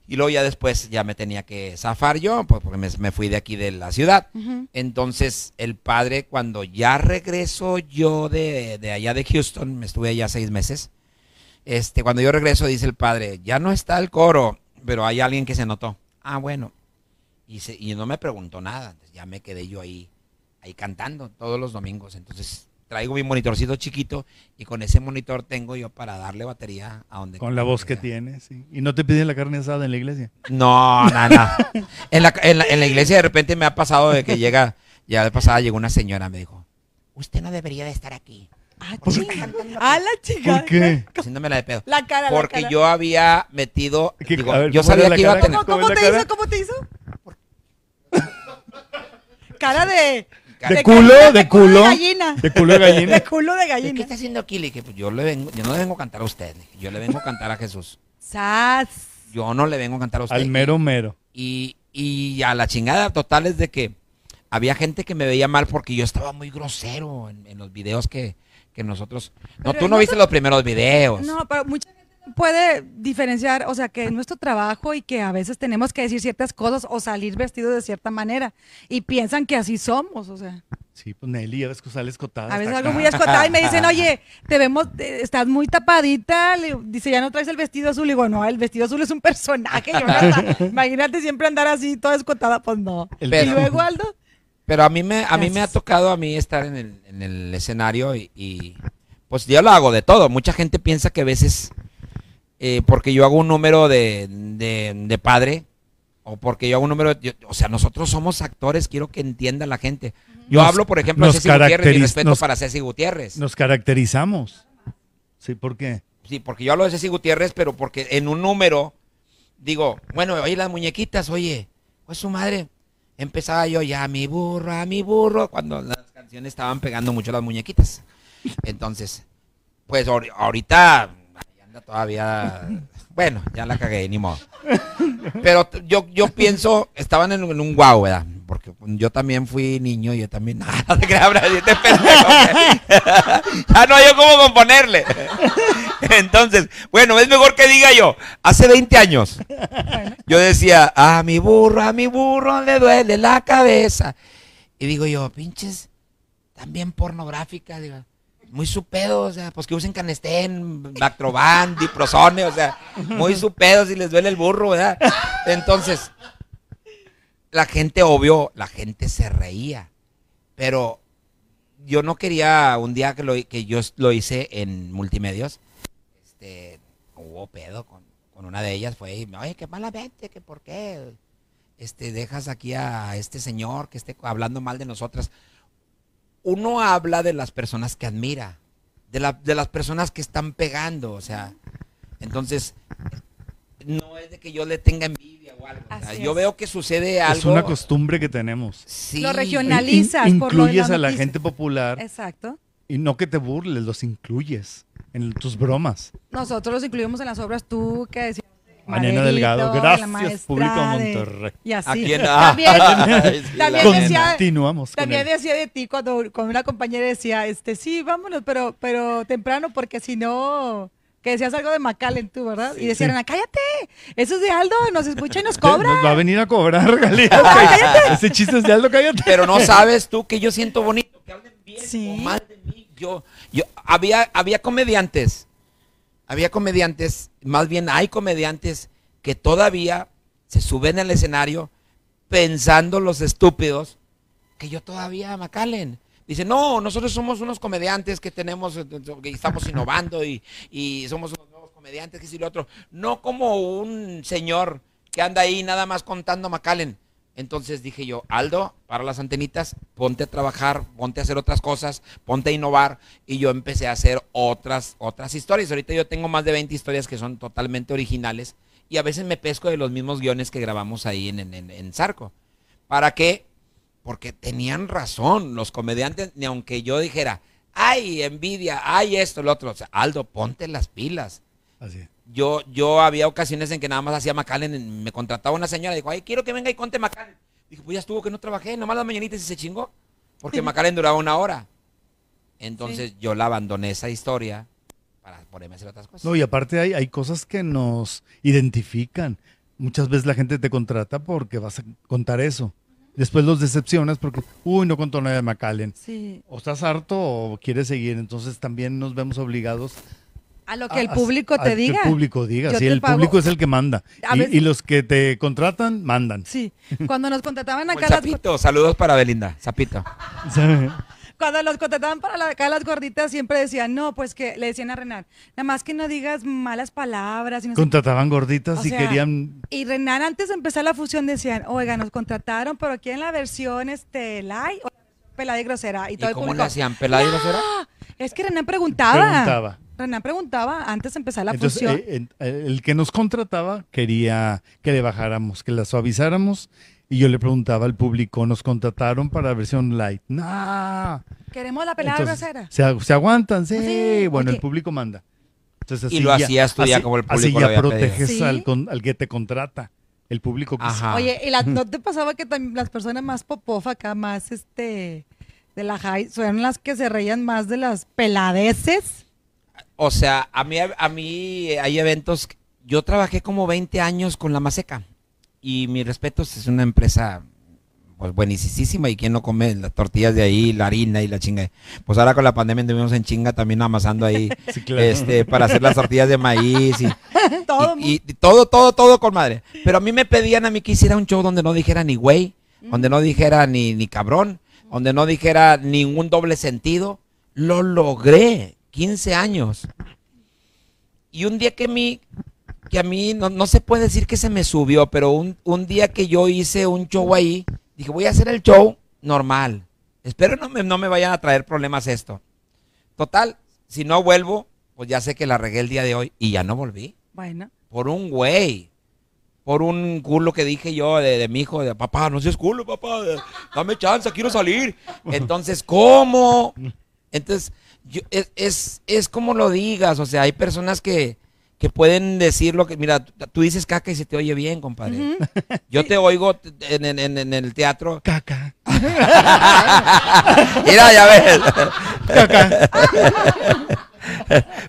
Y luego ya después ya me tenía que zafar yo, pues porque me, me fui de aquí de la ciudad. Entonces, el padre, cuando ya regreso yo de, de allá de Houston, me estuve allá seis meses, este, cuando yo regreso, dice el padre, ya no está el coro, pero hay alguien que se notó. Ah, bueno. Y, se- y no me preguntó nada, entonces ya me quedé yo ahí, ahí cantando todos los domingos. Entonces, traigo mi monitorcito chiquito y con ese monitor tengo yo para darle batería a donde Con la voz que tiene, sí. Y no te piden la carne asada en la iglesia. no, no, no. En la, en, la, en la iglesia de repente me ha pasado de que llega, ya de pasada llegó una señora, me dijo, usted no debería de estar aquí. Ah, ¿Por chinga. qué? Ah, la chica. ¿Por qué? Haciéndome la de pedo. La cara, la Porque cara. yo había metido, digo, A ver, yo ¿cómo era sabía la que iba a tener, ¿Cómo, ¿Cómo la te cara? hizo? ¿Cómo te hizo? [LAUGHS] Cara de... ¿De de culo? ¿De culo? gallina. ¿De culo de gallina. De culo de ¿qué gallina. está haciendo aquí? Le dije, pues yo, le vengo, yo no le vengo a cantar a usted, yo le vengo a cantar a Jesús. Sas. Yo no le vengo a cantar a usted. Al mero mero. Y, y a la chingada total es de que había gente que me veía mal porque yo estaba muy grosero en, en los videos que, que nosotros... No, Pero tú no no viste te- los primeros videos. No, pero mucha gente puede diferenciar, o sea, que es nuestro trabajo y que a veces tenemos que decir ciertas cosas o salir vestidos de cierta manera y piensan que así somos, o sea, Sí, pues Nelly, ves que sale escotada. a veces hasta algo acá. muy escotado y me dicen, oye, [LAUGHS] te vemos, estás muy tapadita, Le dice, ya no traes el vestido azul, Le digo, no, el vestido azul es un personaje, [LAUGHS] imagínate siempre andar así, toda escotada, pues no. Y luego, Aldo, Pero a mí me, a mí me ha tocado a mí estar en el, en el escenario y, y, pues yo lo hago de todo. Mucha gente piensa que a veces eh, porque yo hago un número de, de, de padre o porque yo hago un número, de- yo- o sea, nosotros somos actores, quiero que entienda la gente. Yo Nos- hablo, por ejemplo, de nos Ceci Gutiérrez, mi respeto nos- para Ceci Gutiérrez. Nos caracterizamos. Sí, ¿por qué? Sí, porque yo hablo de Ceci Gutiérrez, pero porque en un número digo, bueno, oye, las muñequitas, oye, pues su madre. Empezaba yo ya, mi burro, a mi burro, cuando las canciones estaban pegando mucho las muñequitas. Entonces, pues ahori- ahorita todavía. Bueno, ya la cagué, ni modo. Pero yo, yo pienso, estaban en, un- guau, ¿verdad? Porque yo también fui niño, yo también. [LAUGHS] Nada te creas, este pendejo. ya [LAUGHS] no yo cómo componerle. [LAUGHS] Entonces, bueno, es mejor que diga yo, hace 20 años, yo decía, a mi burro, a mi burro le duele la cabeza. Y digo yo, pinches, también pornográfica, digo, muy su pedo, o sea, pues que usen canestén, Bactroban, diprozone, o sea, muy su pedo si les duele el burro, ¿verdad? Entonces, la gente, obvio, la gente se reía, pero yo no quería un día que, lo, que yo lo hice en multimedios, este, hubo pedo con, con una de ellas, fue, y, oye, qué malamente, que por qué, este, dejas aquí a este señor que esté hablando mal de nosotras. Uno habla de las personas que admira, de, la- de las personas que están pegando, o sea, entonces, no es de que yo le tenga envidia o algo. o sea, yo veo que sucede algo. Es una costumbre que tenemos. Sí. Lo regionalizas In- por lo de incluyes a la gente popular Exacto. y no que te burles, los incluyes en tus bromas. Nosotros los incluimos en las obras, tú que decías. Margarito, Delgado, gracias, público de- Monterrey. Y así. ¿A quién? [LAUGHS] También, Ay, [LAUGHS] sí, también la- decía- Continuamos con También decía de ti cuando con una compañera decía, este, sí, vámonos, pero, pero temprano, porque si no, que decías algo de Macallen tú, ¿verdad? y decían, Sí. cállate, eso es de Aldo, nos escucha y nos [LAUGHS] cobra. Nos va a venir a cobrar regalías. Ese chiste es de Aldo, cállate. Pero no sabes tú que yo siento bonito, que hablen bien Sí. o mal de mí. Yo, yo, había, había comediantes, había comediantes, más bien hay comediantes que todavía se suben al escenario pensando los estúpidos que yo todavía Macallen. Dice, no, nosotros somos unos comediantes que tenemos, eh, que estamos [LAUGHS] innovando y, y somos unos nuevos comediantes, que si lo otro. No como un señor que anda ahí nada más contando Macallen. Entonces dije yo, Aldo, para las antenitas, ponte a trabajar, ponte a hacer otras cosas, ponte a innovar. Y yo empecé a hacer otras, otras historias. Ahorita yo tengo más de 20 historias que son totalmente originales. Y a veces me pesco de los mismos guiones que grabamos ahí en, en, en Zarco. ¿Para qué? Porque tenían razón los comediantes, ni aunque yo dijera, ay, envidia, ay, esto, lo otro. O sea, Aldo, ponte las pilas. Así. Yo, yo había ocasiones en que nada más hacía Macallen, me contrataba una señora y dijo, ay, quiero que venga y conte Macallen. Dije, pues ya estuvo que no trabajé, nomás las mañanitas y se chingó. Porque Macallen duraba una hora. Entonces yo la abandoné esa historia para ponerme a hacer otras cosas. No, y aparte hay, hay cosas que nos identifican. Muchas veces la gente te contrata porque vas a contar eso. Después los decepcionas porque, uy, no contó nada de Macallen. Sí, O estás harto o quieres seguir. Entonces también nos vemos obligados a lo que el a- público a te que diga. el público diga. Yo Sí, el pago- público es el que manda. A Y, veces- y los que te contratan, mandan. Sí, cuando nos contrataban el acá las, Zapito, saludos para Belinda, Zapito. cuando los contrataban para la, acá las gorditas siempre decían, no, pues que le decían a Renan, nada más que no digas malas palabras y no sé Contrataban gorditas O y sea, querían Y Renan, antes de empezar la fusión, decían, oiga, nos contrataron, pero aquí en la versión este, light o la versión pelada y grosera. Y todo ¿Y el cómo público, le hacían? ¿Pelada y grosera? "Ah". Es que Renan preguntaba. Preguntaba. Renan preguntaba antes de empezar la Entonces, función. eh, eh, el que nos contrataba quería que le bajáramos, que la suavizáramos. Y yo le preguntaba al público, ¿nos contrataron para versión light? No. Queremos la pelada Entonces, grosera. ¿se, se aguantan? Sí. Sí, Bueno, oye. el público manda. Entonces, Y lo hacías tú ya así- como el Así público lo ya había pedido. proteges Sí. al, con- al que te contrata. El público que Ajá. Oye, ¿y la- no te pasaba que también las personas más popofa acá, más este, de la high, son las que se reían más de las peladeces? O sea, a mí, a mí hay eventos. Yo trabajé como 20 años con La Maseca. Y mi respeto, es una empresa pues buenísima. Y quien no come las tortillas de ahí, la harina y la chinga. Pues ahora con la pandemia anduvimos en chinga también amasando ahí. [LAUGHS] Sí, claro. este, para hacer las tortillas de maíz y, [LAUGHS] Todo y- y todo, todo, todo con madre. Pero a mí me pedían a mí que hiciera un show donde no dijera ni güey, donde no dijera ni, ni cabrón, donde no dijera ningún doble sentido. Lo logré, 15 años. Y un día que, mi, que a mí, no, no se puede decir que se me subió, pero un, un día que yo hice un show ahí, dije, voy a hacer el show normal. Espero no me, no me vayan a traer problemas esto. Total, si no vuelvo, pues ya sé que la regué el día de hoy y ya no volví Bueno, por un güey. Por un culo que dije yo de, de mi hijo, de papá, no seas culo, papá, de- dame chance, quiero salir. [LAUGHS] Entonces, ¿cómo? Entonces, yo- es, es, es como lo digas, o sea, hay personas que, que pueden decir lo que, mira, tú, dices caca y se te oye bien, compadre. [LAUGHS] Yo te oigo en, en- en- en el teatro. Caca. [LAUGHS] Mira, ya ves. [LAUGHS]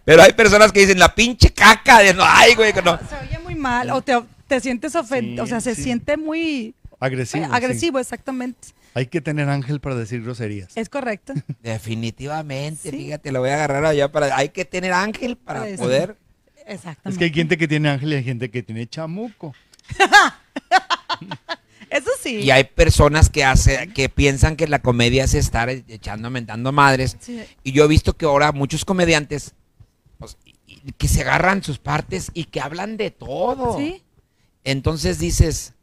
Pero hay personas que dicen la pinche caca. De, no, ay, güey, que no. se oye muy mal o te, te sientes ofendido, Sí, o sea, se sí. siente muy Agresivo. eh, sí. agresivo, exactamente. Hay que tener ángel para decir groserías. Es correcto. [LAUGHS] Definitivamente, Sí. fíjate, lo voy a agarrar allá para. Hay que tener ángel para poder. Exactamente. Es que hay gente que tiene ángel y hay gente que tiene chamuco. [LAUGHS] Eso sí. Y hay personas que hace, que piensan que la comedia es estar echando, mentando madres. Sí. Y yo he visto que ahora muchos comediantes pues, y- y que se agarran sus partes y que hablan de todo. Sí. Entonces dices,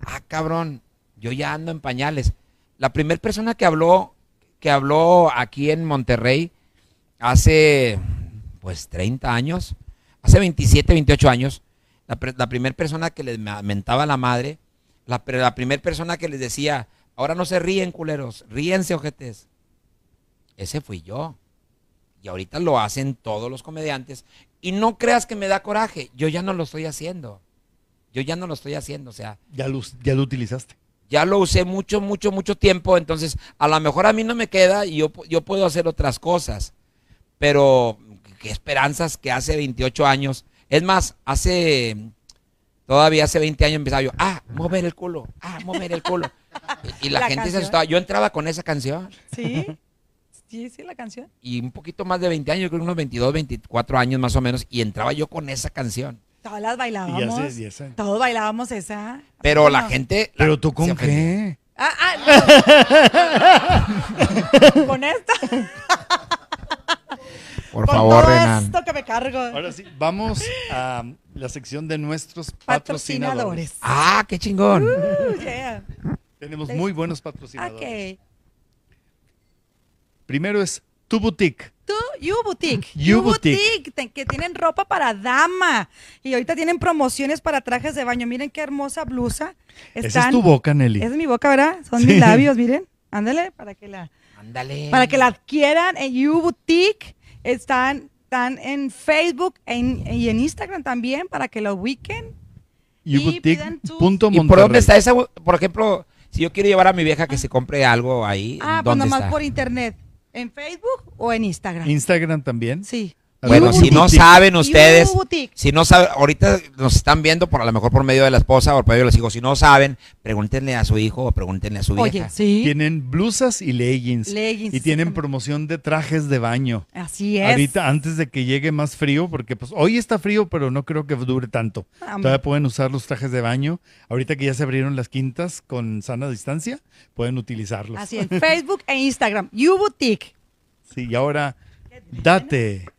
ah, cabrón, yo ya ando en pañales. La primera persona que habló, que habló aquí en Monterrey hace, pues, 30 años, hace 27, 28 años, la, primera persona que les mentaba la madre, la, la primera persona que les decía, ahora no se ríen, culeros, ríense, ojetes. Ese fui yo. Y ahorita lo hacen todos los comediantes. Y no creas que me da coraje, yo ya no lo estoy haciendo. Yo ya no lo estoy haciendo, o sea, Ya lo, ya lo utilizaste. Ya lo usé mucho, mucho, mucho tiempo, entonces a lo mejor a mí no me queda y yo, yo puedo hacer otras cosas. Pero qué esperanzas que hace 28 años. Es más, hace, todavía hace 20 años empezaba yo, ah, mover el culo, ah, mover el culo. Y, y la, La gente se asustaba. Yo entraba con esa canción Sí. Sí, sí, la canción. y un poquito más de 20 años, yo creo unos 22, 24 años más o menos, y entraba yo con esa canción. Todas las Y bailábamos. se- Todos bailábamos esa. Pero ¿Cómo la no? gente... Pero la- tú con qué? Ah, ah, [LAUGHS] con esto. Por con favor, todo Renan. esto que me cargo. Ahora sí, vamos a la sección de nuestros Patrocinadores. patrocinadores. Ah, qué chingón. Uh, yeah. Tenemos muy buenos patrocinadores. Ok. Primero es Tu Boutique. Tú, You Boutique. You Boutique. que tienen ropa para dama. Y ahorita tienen promociones para trajes de baño. Miren qué hermosa blusa. Esa es tu boca, Nelly. Es mi boca, ¿verdad? Son Sí. mis labios, miren. Ándale, para que la, Ándale. para que la adquieran en You Boutique. Están, están en Facebook en- y en Instagram también para que lo ubiquen. y pidan sus- YouBoutique.monterrey. ¿Y por dónde está esa? Por ejemplo, si yo quiero llevar a mi vieja que se compre algo ahí, Ah, pues ¿dónde nomás está? por internet. ¿En Facebook o en Instagram? Instagram también. sí. Bueno, si no saben ustedes, si no saben, ahorita nos están viendo por a lo mejor por medio de la esposa o por medio de los hijos. Si no saben, pregúntenle a su hijo o pregúntenle a su vieja. Oye, sí. Tienen blusas y leggings. Leggings, y tienen promoción de trajes de baño. Así es. Ahorita, antes de que llegue más frío, porque pues hoy está frío, pero no creo que dure tanto. Ah, Todavía pueden usar los trajes de baño. Ahorita que ya se abrieron las quintas con sana distancia, pueden utilizarlos. Así en Facebook e Instagram. You Boutique. Sí, y ahora, date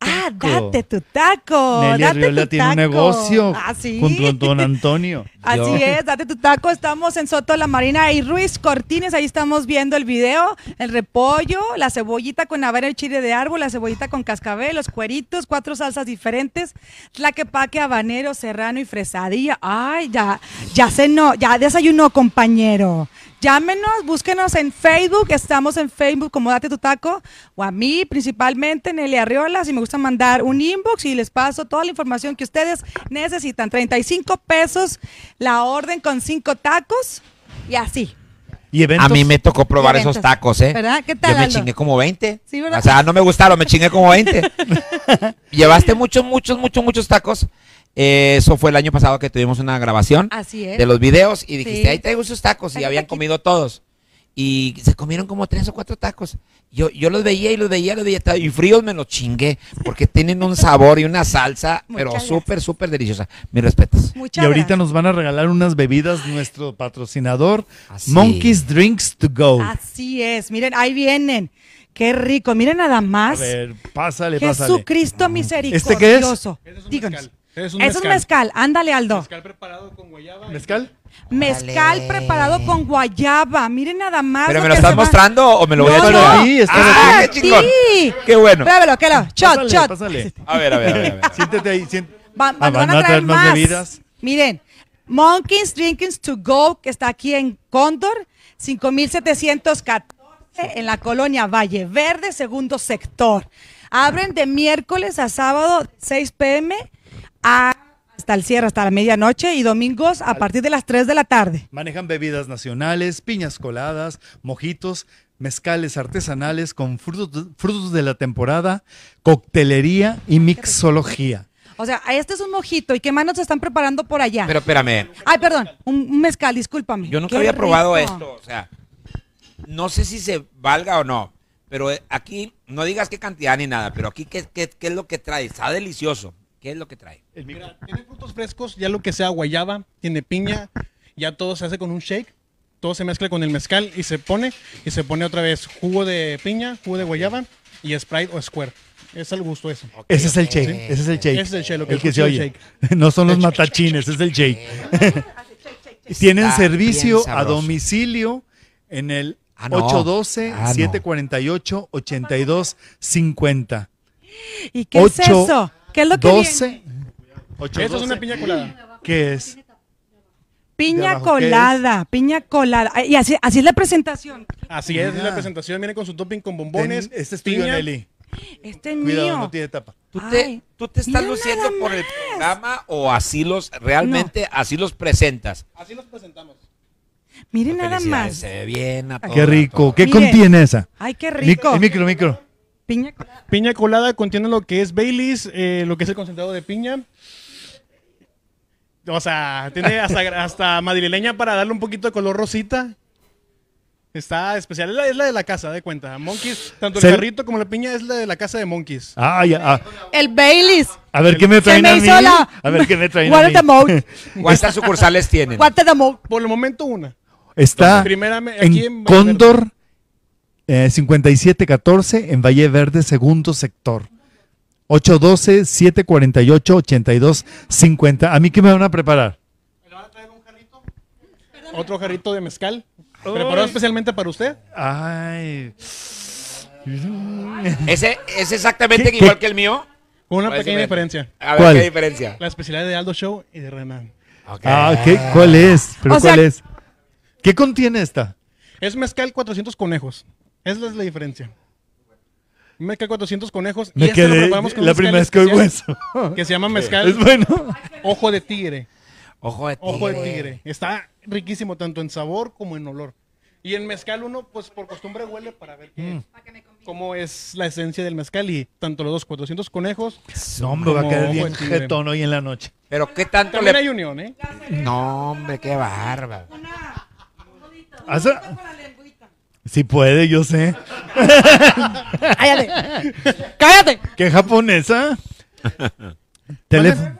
Ah, date tu taco. Nelly date Arriola tu tiene un negocio Ah, sí. junto con don Antonio. [LAUGHS] Así es, date tu taco. Estamos en Soto La Marina y Ruiz Cortines. Ahí estamos viendo el video. El repollo, la cebollita con habanero y chile de árbol, la cebollita con cascabel, los cueritos, cuatro salsas diferentes, tlaquepaque, habanero, serrano y fresadilla. Ay, ya, ya cenó, ya desayunó, compañero. Llámenos, búsquenos en Facebook. Estamos en Facebook como Date tu Taco. O a mí, principalmente, Nelly Arriola. Si me gusta mandar un inbox y les paso toda la información que ustedes necesitan. 35 pesos la orden con cinco tacos y así. Y. A mí me tocó probar esos tacos, ¿eh? ¿Verdad? ¿Qué tal, Yo me Aldo? chingué como 20. Sí, ¿verdad? O sea, no me gustaron, me chingué como 20. [LAUGHS] Llevaste muchos, muchos, muchos, muchos tacos. Eso fue el año pasado que tuvimos una grabación Así es. de los videos y dijiste, Sí. ahí traigo esos tacos y habían comido todos. Y se comieron como tres o cuatro tacos. Yo, yo los veía y los veía, los veía y fríos me los chingué porque tienen un sabor y una salsa, [LAUGHS] pero Muchas súper, súper deliciosa. Mis respetos. Muchas Y ahorita gracias. nos van a regalar unas bebidas nuestro patrocinador, Así. Monkeys Drinks to Go. Así es. Miren, ahí vienen. Qué rico. Miren nada A más. ver, pásale, pásale. Jesucristo misericordioso. ¿Este qué es? Ese es un Díganos. mezcal. Es un Es mezcal. Ándale, Aldo. Mezcal preparado con guayaba. ¿Mezcal? Mezcal Órale. preparado con guayaba. Miren nada más. ¿Pero lo me lo que estás se va- mostrando o me lo voy a No, chingar? no. Sí, está Ah, aquí. qué chingón. Sí. Qué bueno. Pruébelo, que lo. Shot, Pásale, shot. pásale. A ver, a ver, a ver. a ver. Siéntate ahí. siént- Va- Ah, van, van a traer más. bebidas. Miren, Monkeys Drinkings to Go, que está aquí en Cóndor, 5714 en la colonia Valle Verde, segundo sector. Abren de miércoles a sábado, 6 pm, a- hasta el cierre, hasta la medianoche, y domingos a partir de las 3 de la tarde. Manejan bebidas nacionales, piñas coladas, mojitos, mezcales artesanales con frutos, frutos de la temporada, coctelería y mixología. O sea, este es un mojito. ¿Y qué más nos están preparando por allá? Pero espérame, Ay, perdón, un, un mezcal, discúlpame. yo nunca Qué había probado rico. esto. O sea, no sé si se valga o no. Pero eh, aquí, no digas qué cantidad ni nada, pero aquí, ¿qué, qué, qué es lo que trae? Está delicioso. ¿Qué es lo que trae? Mira, tiene frutos frescos, ya lo que sea guayaba, tiene piña, ya todo se hace con un shake, todo se mezcla con el mezcal y se pone, y se pone otra vez jugo de piña, jugo de guayaba y Sprite o Square. Es al gusto eso. Ese es el shake, ese es el shake. Ese es el shake, lo que el que se el oye. [LAUGHS] No son los matachines, es el shake. [LAUGHS] Tienen Está servicio a domicilio en el Ah, no. 812-748-8250. ¿Y qué es Ocho, eso? ¿Qué es lo que 12. viene? 8, Eso es una piña colada. ¿Qué es? ¿De Piña abajo colada, piña colada. Y así, así es la presentación. Así es, Mira. la presentación viene con su topping con bombones. Ten- este es tuyo. Nelly. Este es Cuidado, mío. no tiene tapa. ¿Tú te, Ay, tú te estás luciendo por el programa o así los, realmente así los presentas? Así nos presentamos. Miren nada más. Se ve bien a todo, Qué a rico. todo. ¿Qué Miren. contiene esa? Ay, qué Mic- rico. el micro, micro. Piña colada. Piña colada contiene lo que es Baileys, eh, lo que es el concentrado de piña. O sea, tiene hasta, hasta madrileña para darle un poquito de color rosita. Está especial. Es la, es la de la casa, de cuenta. Monkeys, tanto el Se- carrito como la piña es la de la casa de Monkeys. Ah, ya, ah. El Baileys. A ver qué me traen me a mí. la. A ver qué me traen What a mí. [LAUGHS] ¿Cuántas sucursales tienen? What the? Por el momento una. Está Primera me- aquí en en. Cóndor eh, 5714 en Valle Verde, segundo sector. 812-748-8250. ¿A mí qué me van a preparar? Otro jarrito de mezcal. Preparado especialmente para usted. Ay. ¿Ese es exactamente ¿Qué- igual qué? que el mío? Con una pequeña diferencia. A ver, ¿Cuál? ¿qué diferencia? La especialidad de Aldo Show y de Renan. Ah, ¿qué? ¿Cuál es? ¿Pero O sea- cuál es? ¿Qué contiene esta? Es mezcal 400 conejos. Esa es la diferencia. Mezcal 400 conejos. y Me este lo quedé preparamos con un la primera vez que oigo eso. [LAUGHS] Que se llama mezcal Es bueno. ojo de tigre. Ojo de tigre. Ojo de tigre. Está riquísimo tanto en sabor como en olor. Y en mezcal uno, pues por costumbre huele para ver qué- Mm. cómo es la esencia del mezcal. Y tanto los dos, 400 conejos. No, hombre, va a ojo bien jetón hoy en la noche. Pero ¿qué tanto También le... hay unión, ¿eh? No, hombre, qué bárbaro. Haz- Sí puede, yo sé. [LAUGHS] Cállate. Cállate. ¿Qué japonesa? [LAUGHS] Teléfono.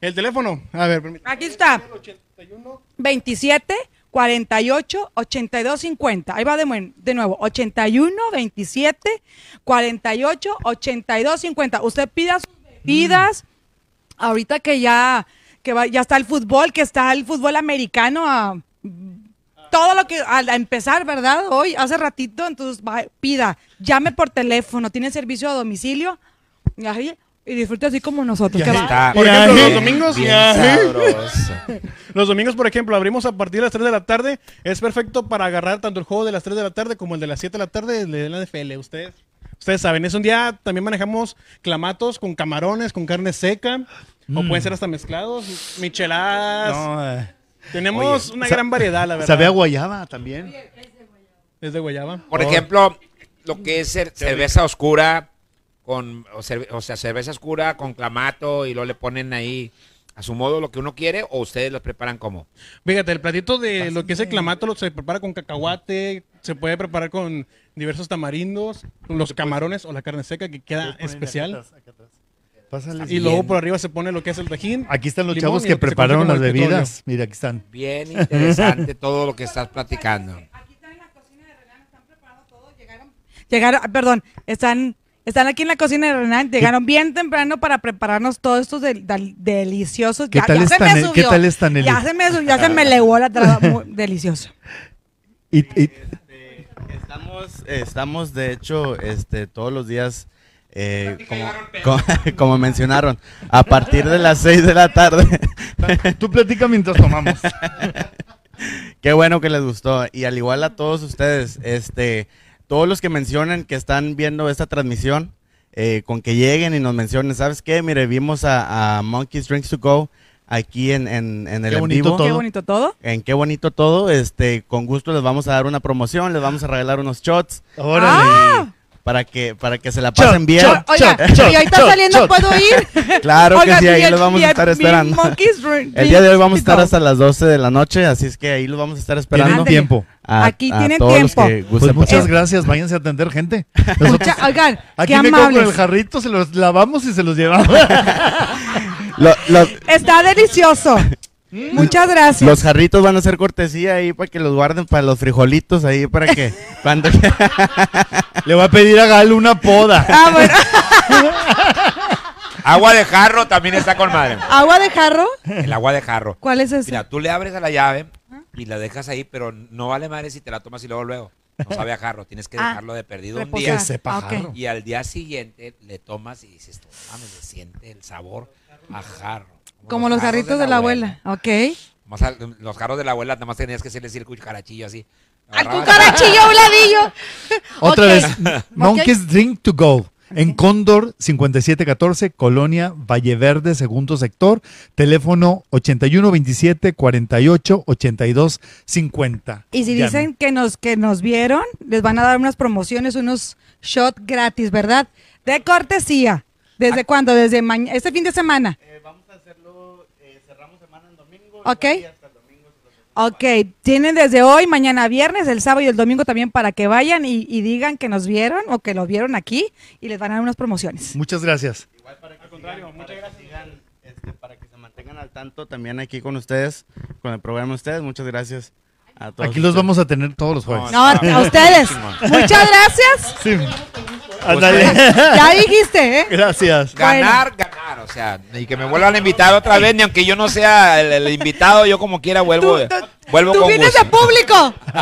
El teléfono. A ver, permítame. Aquí está. 81. 27 48 82 50. Ahí va de, de nuevo. 81 27 48 82 50. Usted pida sus bebidas. Ahorita que ya, que va- ya está el fútbol, que está el fútbol americano a todo lo que al empezar, ¿verdad? Hoy, hace ratito, entonces va- pida, llame por teléfono, tiene servicio a domicilio y, así, y disfrute así como nosotros. Ya ¿qué va? Está Por ejemplo, Ya, los domingos. bien ya. sabroso. Los domingos, por ejemplo, abrimos a partir de las 3 de la tarde. Es perfecto para agarrar tanto el juego de las 3 de la tarde como el de las 7 de la tarde de la NFL. Ustedes, ustedes saben, es un día, también manejamos clamatos con camarones, con carne seca. O pueden ser hasta mezclados, micheladas. No, eh, Tenemos Oye, una gran variedad, la verdad. Sabe a guayaba también. Es de guayaba. Por Oh. ejemplo, lo que es cer- cerveza oscura con o, cer- o sea, cerveza oscura con clamato y luego le ponen ahí a su modo lo que uno quiere o ustedes los preparan como. Fíjate, el platito de lo que es el clamato lo, se prepara con cacahuate, se puede preparar con diversos tamarindos, los camarones o la carne seca que queda especial. Pásale. Y luego por arriba se pone lo que es el tajín. Aquí están los chavos que prepararon las bebidas. Mira, aquí están. Bien interesante todo lo que estás platicando. Aquí están en la cocina de Renan, están preparando todo, llegaron, llegaron, ah, perdón, están, están aquí en la cocina de Renan, llegaron bien temprano para prepararnos todos estos del- del- deliciosos. ¿Qué Ya- tal ya está, se me Nelly? subió. ¿Qué tal está, Nelly? Ya se me, ya se me legó la traba, muy [LAUGHS] delicioso. Y, y- Estamos, estamos de hecho, este, todos los días, eh, como, co- [LAUGHS] como mencionaron, a partir de las 6 de la tarde. [LAUGHS] tú platica mientras tomamos. [LAUGHS] Qué bueno que les gustó. Y al igual a todos ustedes, este, todos los que mencionen que están viendo esta transmisión, eh, con que lleguen y nos mencionen, ¿sabes qué? Mire, vimos a, a Monkeys Drinks to Go aquí en, en, en el Qué en bonito vivo. todo. Qué bonito todo. En qué bonito todo, este, con gusto les vamos a dar una promoción, les vamos a regalar unos shots Órale. Para que, para que se la pasen Shot, bien. shot. Oiga, Shot, y ahorita saliendo shot. puedo ir. [LAUGHS] Claro que sí, ahí los vamos a estar esperando. El día de hoy vamos a estar hasta las 12 de la noche, así es que ahí los vamos a estar esperando. Tienen tiempo. A- Aquí a tienen todos los tiempo. que Pues muchas pasar. gracias, váyanse a atender gente. [LAUGHS] Mucha- oigan, aquí qué me compro el amables. jarrito, se los lavamos y se los llevamos. [LAUGHS] Lo- lo- Está delicioso. Muchas gracias. los jarritos van a ser cortesía ahí para que los guarden para los frijolitos ahí para que [LAUGHS] cuando [LAUGHS] Le voy a pedir a Galo una poda. Ah, bueno. [LAUGHS] Agua de jarro también está con madre. ¿Agua de jarro? El agua de jarro. ¿Cuál es ese? Mira, tú le abres a la llave y la dejas ahí, pero no vale madre si te la tomas y luego luego. No sabe a jarro, tienes que Ah, dejarlo de perdido un día. Que sepa Ah, jarro. Y al día siguiente le tomas y dices, "No mames, se siente el sabor a jarro. Como los jarros jarritos de la abuela. Ok. Más al- los jarros de la abuela, nada más tenías que así el cucarachillo así. ¡Al cucarachillo, un ladillo! [LAUGHS] Otra Ok. vez, Monkeys Drink to Go. En Cóndor 5714, Colonia Valleverde, segundo sector. Teléfono 8127 48 82 50. Y si dicen que nos, que nos vieron, les van a dar unas promociones, unos shots gratis, ¿verdad? De cortesía. ¿Desde cuándo? Desde mañana, este fin de semana. vamos a hacerlo cerramos semana en domingo Ok. Ok, tienen desde hoy, mañana viernes, el sábado y el domingo también para que vayan y, y digan que nos vieron o que lo vieron aquí y les van a dar unas promociones. Muchas gracias. al contrario muchas gracias este, para que se mantengan al tanto también aquí con ustedes con el programa de ustedes muchas gracias a todos Aquí los ustedes. vamos a tener todos los jueves. No, a ustedes. Muchas gracias. Sí. Ándale. Ya dijiste, ¿eh? Gracias. Ganar, ganar, o sea, y que me vuelvan a invitar otra vez, ni aunque yo no sea el, el invitado, yo como quiera vuelvo, Tú, tú- vuelvo tú con vienes gusto. de público. [LAUGHS]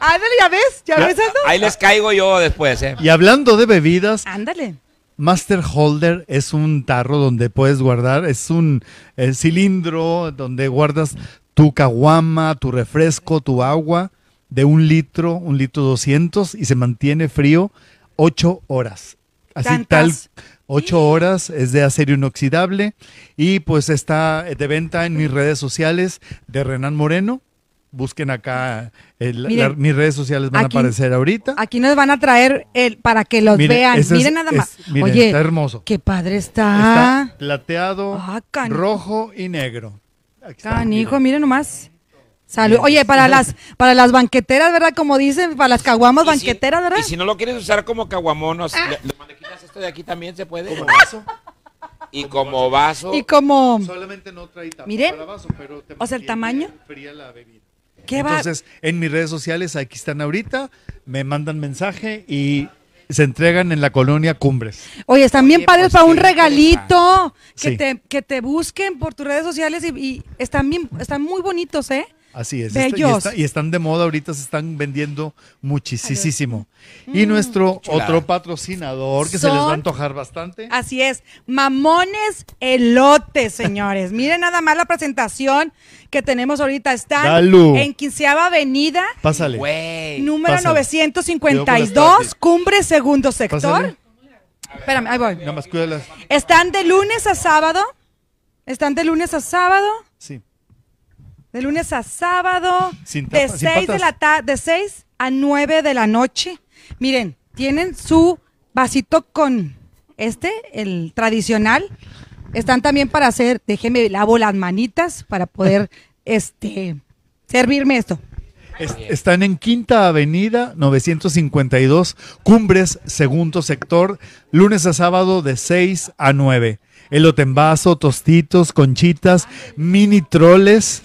Ándale, ¿ya ves? ¿Ya ves eso? Ahí les caigo yo después, ¿eh? Y hablando de bebidas, Ándale. Master Holder es un tarro donde puedes guardar, es un eh, cilindro donde guardas tu caguama, tu refresco, tu agua de un litro, un litro 200 y se mantiene frío ocho horas. Así Tantas. tal, ocho horas, es de acero inoxidable y pues está de venta en mis redes sociales de Renan Moreno. Busquen acá, el- Miren, la- mis redes sociales van aquí- a aparecer ahorita. Aquí nos van a traer el para que los Miren, vean. ese es- Miren nada más. es- miren, Oye, está hermoso. qué padre Está está. plateado, Ah, canijo. rojo y negro. Aquí está, Canijo, miren. miren nomás. Salud. Oye, para [LAUGHS] las para las banqueteras, ¿verdad? Como dicen, para las caguamas si- banqueteras, ¿verdad? Y si no lo quieres usar como caguamonos, le quitas esto de aquí también se puede. Como vaso. [LAUGHS] Y como vaso. Y como Solamente no trae tapa Miren. para vaso, pero te O sea, el tamaño. fría la bebida. ¿Qué va? Entonces, en mis redes sociales, aquí están ahorita, me mandan mensaje y se entregan en la colonia Cumbres. Oye, están bien Oye, padres pues, para un regalito. Que, Sí. te, que te busquen por tus redes sociales y, y están bien, están muy bonitos, ¿eh? Así es. Está- y, Bellos. está- y están de moda ahorita, se están vendiendo muchísimo. Y nuestro Chulada. otro patrocinador, que se les va a antojar bastante. Así es, mamones elotes, señores. Miren nada más la presentación que tenemos ahorita. Están Dalu. en Quinceava Avenida, Pásale. Güey. número Pásale. 952, cumbre segundo sector. Pásale. Espérame, ahí voy. Nada más cuídalas. Están de lunes a sábado. Están de lunes a sábado. De lunes a sábado. Sin de sin 6 de la tarde, de 6 a 9 de la noche. Miren, tienen su vasito con este, el tradicional. Están también para hacer, déjeme lavo las manitas para poder [LAUGHS] este servirme esto. Es- están en Quinta Avenida 952, Cumbres, segundo sector, lunes a sábado de 6 a 9. Elote en vaso, tostitos, conchitas, mini troles.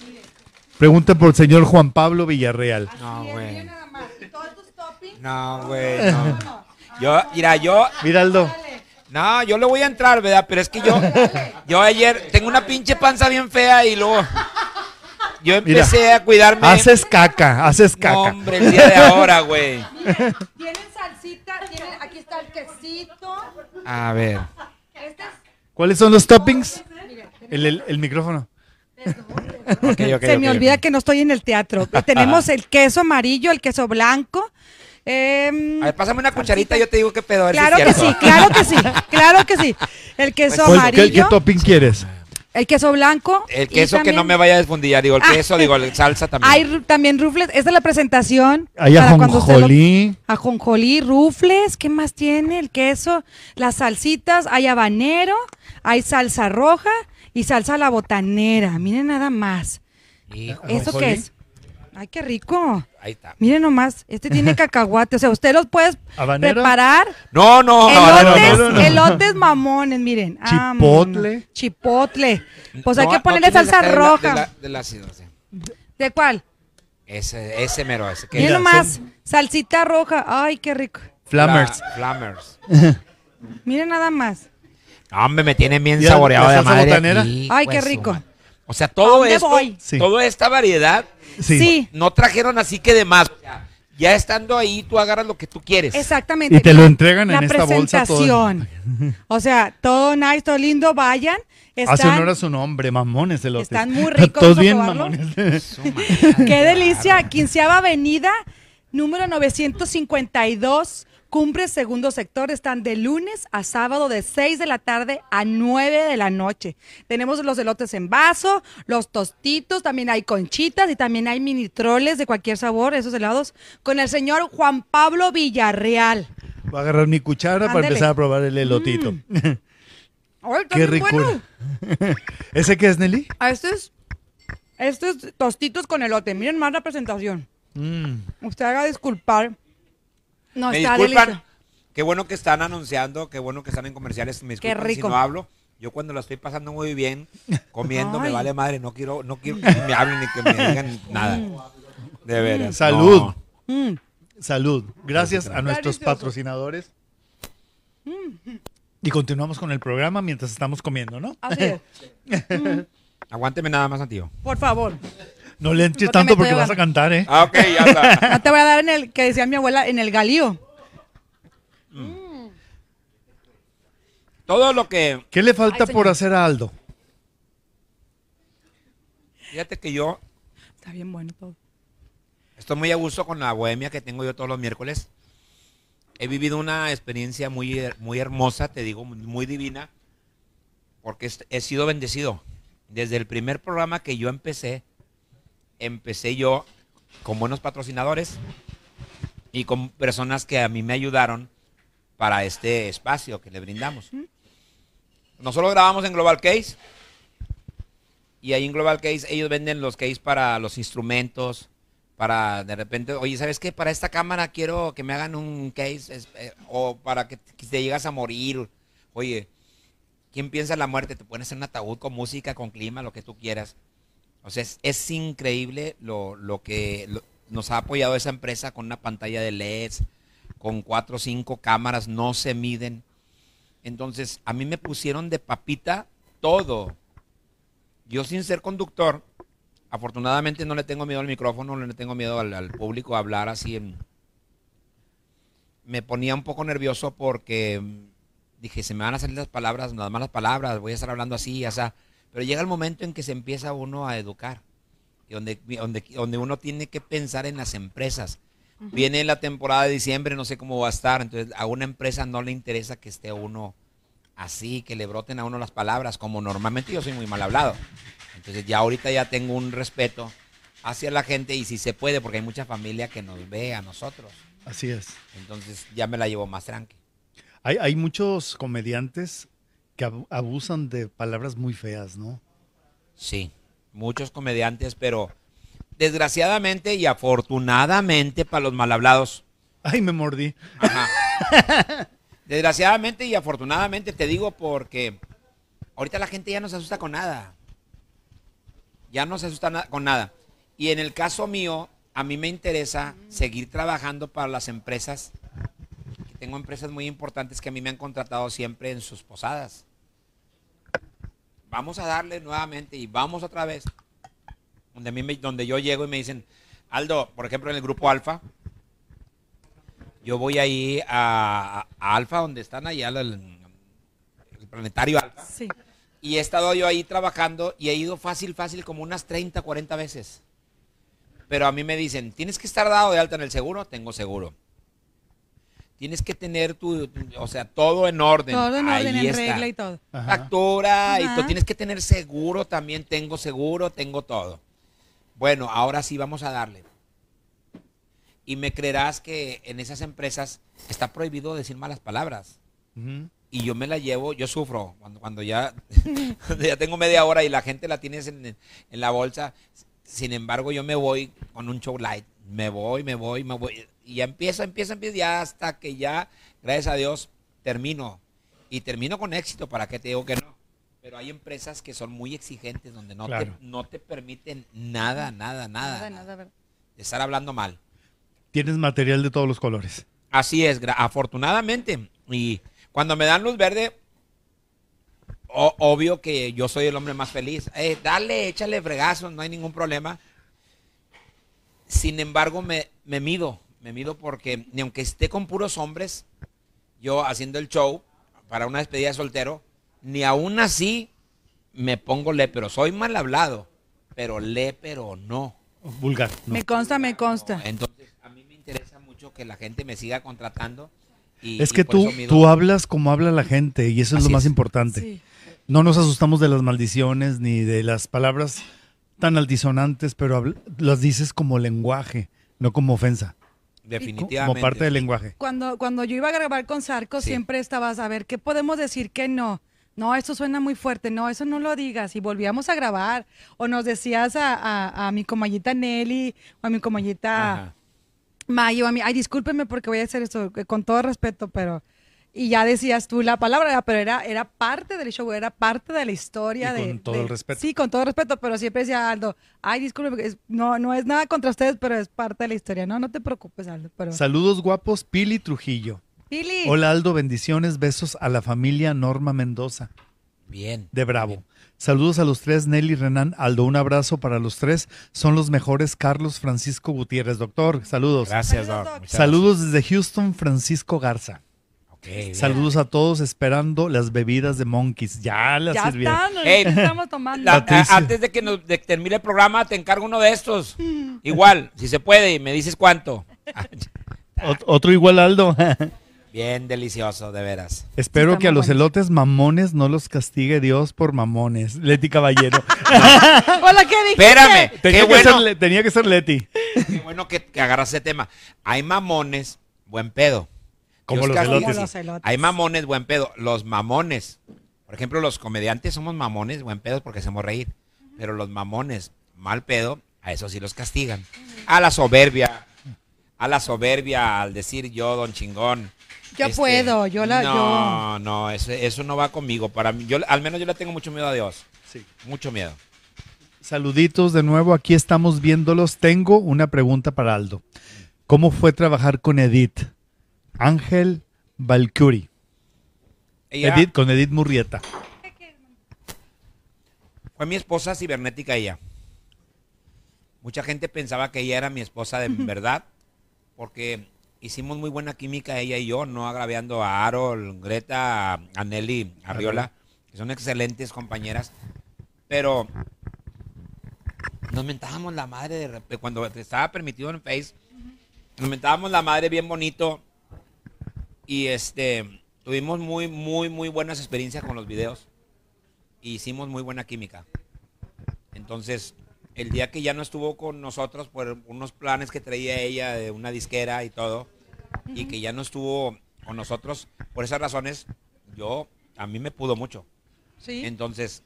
Pregunta por el señor Juan Pablo Villarreal. No, güey. No, güey. No. Yo, mira, yo, Miraldo, no, yo le voy a entrar, ¿verdad? Pero es que yo, yo ayer tengo una pinche panza bien fea y luego yo Mira, empecé a cuidarme. haces caca, haces No, caca. hombre, el día de ahora, güey. Tienen salsita, tienen, aquí está el quesito. A ver. Este es ¿Cuáles son los toppings? El, el- el micrófono. Se me olvida que no estoy en el teatro. [LAUGHS] Tenemos el queso amarillo, el queso blanco. A ver, pásame una cucharita y yo te digo qué pedo. si claro que sí, claro que sí, [LAUGHS] claro que sí. El queso ¿Cuál- ¿Qué, amarillo, qué topping quieres? el queso blanco. El queso que no me vaya a desfundillar. Digo, el Ah. queso, digo, el salsa también. Hay también rufles. Esta es la presentación. Hay para cuando usted lo- ajonjolí. Ajonjolí, rufles, ¿qué más tiene? El queso, las salsitas, hay habanero, hay salsa roja y salsa a la botanera. Miren nada más. Hijo, ¿Eso qué es? Ay, qué rico. ahí está. Miren nomás, este tiene [LAUGHS] cacahuate. O sea, usted los puede ¿Habanero? preparar. No, no, Elotes, no, no, no. elotes mamones, miren. Ah, Chipotle. mono. Chipotle. Pues hay que ponerle salsa acá de la- roja. De la, de la- sí, no sé. ¿De cuál? Ese, ese mero, ese. que- Miren nomás, son- salsita roja. Ay, qué rico. Flammers. Fla- Flammers. [LAUGHS] Miren nada más. Hombre, me tiene bien ¿Y la- saboreado la de madre. Ay, qué su rico. O sea, todo esto? Sí. toda esta variedad, Sí. Sí, no trajeron así que de más. O sea, Ya estando ahí, tú agarras lo que tú quieres. exactamente. Y te lo entregan en la esta bolsa todo. presentación. O sea, todo nice, todo lindo, vayan. Hace Están, honor a su nombre, mamones elotes. Están muy [LAUGHS] ricos, Todos bien probarlo. mamones. [LAUGHS] Qué delicia. Quinceava Avenida, número 952, Cumbre Segundo Sector. Están de lunes a sábado de 6 de la tarde a 9 de la noche. Tenemos los elotes en vaso, los tostitos, también hay conchitas y también hay mini troles de cualquier sabor, esos helados, con el señor Juan Pablo Villarreal. Voy a agarrar mi cuchara para empezar a probar el elotito. [LAUGHS] Ay, está Qué bueno. [LAUGHS] ¿Ese qué es, Nelly? Ah, Esto es, esto es tostitos con elote. Miren más la presentación. Mm. Usted haga disculpar. No, Me está disculpan. delicioso. Qué bueno que están anunciando, qué bueno que están en comerciales. Me Qué disculpan rico. si no hablo. Yo cuando la estoy pasando muy bien, comiendo, me vale madre. No quiero, no quiero que me hablen ni que me digan nada. De veras. Salud. no. Mm. Salud. Gracias a nuestros patrocinadores. Y continuamos con el programa mientras estamos comiendo, ¿no? Así es. [LAUGHS] Aguánteme nada más, tío. Por favor. No le entres tanto porque vas a cantar, ¿eh? Ah, ok, ya está. [LAUGHS] No te voy a dar en el que decía mi abuela, en el galío. Todo lo que. ¿Qué le falta Ay, por hacer a Aldo? Fíjate que yo Está bien bueno todo. estoy muy a gusto con la bohemia que tengo yo todos los miércoles. He vivido una experiencia muy, muy hermosa, te digo, muy- divina, porque he sido bendecido. Desde el primer programa que yo empecé, empecé yo con buenos patrocinadores y con personas que a mí me ayudaron para este espacio que le brindamos. Nosotros grabamos en Global Case y ahí en Global Case ellos venden los case para los instrumentos, para de repente, oye, ¿sabes qué? Para esta cámara quiero que me hagan un case es- eh, o para que, que te llegas a morir. Oye, ¿quién piensa en la muerte? Te pueden hacer un ataúd con música, con clima, lo que tú quieras. O sea, es, increíble lo, lo que nos ha apoyado esa empresa con una pantalla de LEDs, con cuatro o cinco cámaras, no se miden. Entonces, a mí me pusieron de papita todo. Yo sin ser conductor, afortunadamente no le tengo miedo al micrófono, no le tengo miedo al, público a hablar así. Me ponía un poco nervioso porque mm, dije, se me van a salir las palabras, las malas palabras, voy a estar hablando así, o sea. Pero llega el momento en que se empieza uno a educar, y donde, donde, donde uno tiene que pensar en las empresas. Viene la temporada de diciembre, no sé cómo va a estar, entonces a una empresa no le interesa que esté uno así, que le broten a uno las palabras, como normalmente yo soy muy mal hablado. Entonces ya ahorita ya tengo un respeto hacia la gente y si se puede, porque hay mucha familia que nos ve a nosotros. Así es. Entonces ya me la llevo más tranqui. Hay, hay muchos comediantes que abu- abusan de palabras muy feas, ¿no? Sí, muchos comediantes, pero desgraciadamente y afortunadamente para los mal hablados, Ay, me mordí. Ajá. [LAUGHS] Desgraciadamente y afortunadamente te digo porque ahorita la gente ya no se asusta con nada. Ya no se asusta na- con nada. Y en el caso mío, a mí me interesa seguir trabajando para las empresas. Tengo empresas muy importantes que a mí me han contratado siempre en sus posadas. Vamos a darle nuevamente y vamos otra vez. Donde, a mí me- donde yo llego y me dicen, Aldo, por ejemplo, en el grupo Alfa, yo voy ahí a, a Alfa, donde están allá el, el planetario Alfa. Sí. Y he estado yo ahí trabajando y he ido fácil, fácil, como unas 30, 40 veces. Pero a mí me dicen, tienes que estar dado de alta en el seguro, tengo seguro. Tienes que tener tu, o sea, todo en orden. Todo en orden, Ahí en está. regla y todo. Ajá. Factura y tú tienes que tener seguro también, tengo seguro, tengo todo. Bueno, ahora sí vamos a darle. Y me creerás que en esas empresas está prohibido decir malas palabras. Y yo me la llevo, yo sufro cuando, cuando ya, [LAUGHS] ya tengo media hora y la gente la tienes en, en la bolsa. Sin embargo, yo me voy con un show light. Me voy, me voy, me voy. Y ya empiezo, empiezo, empiezo, ya hasta que ya, gracias a Dios, termino. Y termino con éxito, ¿para qué te digo que no? Pero hay empresas que son muy exigentes, donde no, Claro. te, no te permiten nada, nada, nada, Nada, nada, ¿verdad? de estar hablando mal. Tienes material de todos los colores. Así es, afortunadamente. Y cuando me dan luz verde, o- obvio que yo soy el hombre más feliz. Eh, dale, échale fregazos, no hay ningún problema. Sin embargo, me, me mido, me mido porque ni aunque esté con puros hombres, yo haciendo el show para una despedida de soltero, ni aún así me pongo le, pero soy mal hablado, pero le, pero no. Vulgar. ¿no? Me consta, me consta. Entonces, a mí me interesa mucho que la gente me siga contratando. Y, Es que tú, tú hablas como habla la gente y eso es Así lo más es. importante. Sí. No nos asustamos de las maldiciones ni de las palabras tan altisonantes, pero las dices como lenguaje, no como ofensa, Definitivamente. como parte del lenguaje. Cuando, cuando yo iba a grabar con Sarco, Sí. siempre estabas a ver qué podemos decir que no. No, esto suena muy fuerte, no, eso no lo digas. Y volvíamos a grabar. O nos decías a, a, a mi comayita Nelly, o a mi comayita Ajá. Mayo, a mí, ay, discúlpeme porque voy a hacer esto con todo respeto, pero. Y ya decías tú la palabra, pero era, era parte del show, era parte de la historia. Y de, con todo de- el respeto. Sí, con todo respeto, pero siempre decía Aldo, ay, discúlpeme, es- no, no es nada contra ustedes, pero es parte de la historia. No, no te preocupes, Aldo. Pero... Saludos guapos, Pili Trujillo. Pili. Hola Aldo, bendiciones, besos a la familia Norma Mendoza Bien. de Bravo. Bien. Saludos a los tres, Nelly, Renan, Aldo, un abrazo para los tres. Son los mejores, Carlos Francisco Gutiérrez. Doctor, saludos. Gracias, Saludos, Doc. Saludos desde Houston, Francisco Garza. Saludos a todos esperando las bebidas de Monkeys. Ya las ya sirvieron. están, estamos tomando. La- a- antes de que, nos, de termine el programa, te encargo uno de estos. [LAUGHS] Igual, si se puede, y me dices cuánto. [LAUGHS] Ot- otro igual Aldo. [LAUGHS] Bien delicioso, de veras. Espero que a los buenos. elotes mamones no los castigue Dios por mamones. Leti Caballero. Hola, ¿qué dijiste? Espérame, qué tenía, que bueno, ser, tenía que ser Leti. qué bueno que, que agarras ese tema. Hay mamones, buen pedo. Como los elotes. Los elotes. Hay mamones, buen pedo. Los mamones. Por ejemplo, los comediantes somos mamones, buen pedo, porque hacemos reír. Pero los mamones, mal pedo, a eso sí los castigan. A la soberbia. A la soberbia, al decir yo, don chingón. Yo Este, puedo, yo la. No, no, eso, eso no va conmigo. Para mí, yo, al menos yo le tengo mucho miedo a Dios. Sí. Mucho miedo. Saluditos de nuevo, aquí estamos viéndolos. Tengo una pregunta para Aldo. ¿Cómo fue trabajar con Edith? Ángel Valkyrie. Ella Edith, con Edith Murrieta. fue mi esposa cibernética ella. Mucha gente pensaba que ella era mi esposa de verdad, porque hicimos muy buena química ella y yo, no agraviando a Arol, Greta, a Nelly, a Riola, que son excelentes compañeras, pero nos mentábamos la madre de cuando estaba permitido en Face, nos mentábamos la madre bien bonito y este tuvimos muy, muy, muy buenas experiencias con los videos y hicimos muy buena química. Entonces, el día que ya no estuvo con nosotros por unos planes que traía ella de una disquera y todo, y que ya no estuvo con nosotros, por esas razones, yo, a mí me pudo mucho. Sí. Entonces,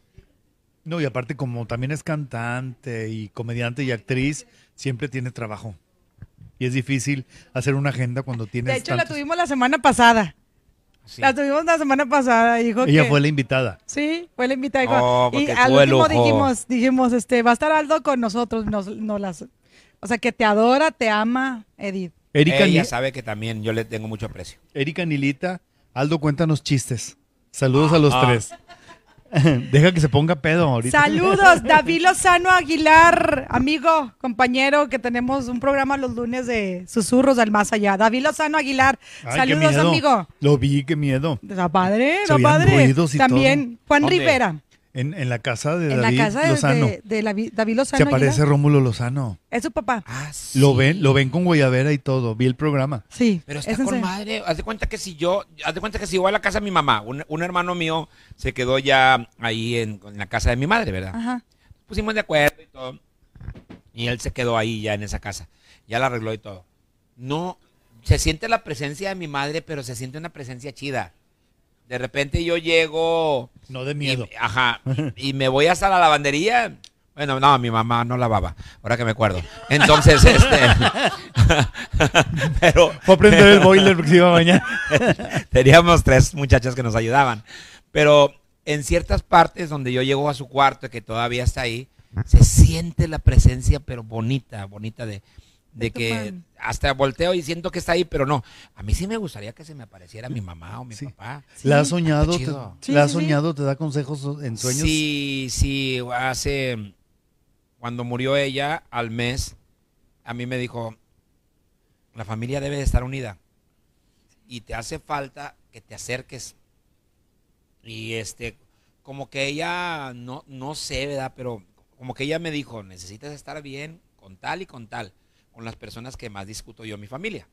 No, y aparte como también es cantante y comediante y actriz, siempre tiene trabajo. Y es difícil hacer una agenda cuando tienes De hecho, la tuvimos la semana pasada. sí. La tuvimos la semana pasada. Dijo Ella que- fue la invitada. Sí, fue la invitada. dijo- Oh, y al último lujo. dijimos, dijimos, este, va a estar Aldo con nosotros. Nos, nos las, o sea, que te adora, te ama, Edith. Erika, ella Ni- sabe que también yo le tengo mucho aprecio. Erika Nilita, Aldo, cuéntanos chistes. Saludos a los Ah. tres. [LAUGHS] Deja que se ponga pedo ahorita. Saludos, [LAUGHS] David Lozano Aguilar, amigo, compañero, que tenemos un programa los lunes de Susurros del Más Allá. David Lozano Aguilar, Ay, saludos, amigo. Lo vi, qué miedo. Está padre, está padre. También Juan ¿Dónde? Rivera, En, en la casa de en la David casa de, Lozano. de- de la- David Lozano Se aparece Aguilar. Rómulo Lozano. Es su papá. Ah, Lo sí. ven, lo ven con Guayavera y todo. Vi el programa. Sí. Pero está es con madre. Haz de cuenta que si yo, haz de cuenta que si voy a la casa de mi mamá, un, un hermano mío se quedó ya ahí en, en la casa de mi madre, ¿verdad? Ajá. Pusimos de acuerdo y todo. Y él se quedó ahí ya en esa casa. Ya la arregló y todo. No, se siente la presencia de mi madre, pero se siente una presencia chida. De repente yo llego. No de y- miedo. ajá. Y me voy hasta la lavandería. Bueno, no, mi mamá no lavaba, ahora que me acuerdo. Entonces, [LAUGHS] este. [LAUGHS] pero. Fue a prender el boiler porque se iba a bañar. [LAUGHS] Teníamos tres muchachas que nos ayudaban. Pero en ciertas partes donde yo llego a su cuarto, que todavía está ahí, se siente la presencia, pero bonita, bonita de, de que hasta volteo y siento que está ahí, pero no. A mí sí me gustaría que se me apareciera mi mamá o mi Sí. papá. ¿La has soñado? Te. Sí, ¿La has sí, sí. soñado? ¿Te da consejos en sueños? Sí, sí, hace, cuando murió ella, al mes, a mí me dijo, la familia debe de estar unida y te hace falta que te acerques. Y este, como que ella, no, no sé, ¿verdad? Pero como que ella me dijo, necesitas estar bien con tal y con tal, con las personas que más discuto yo, mi familia.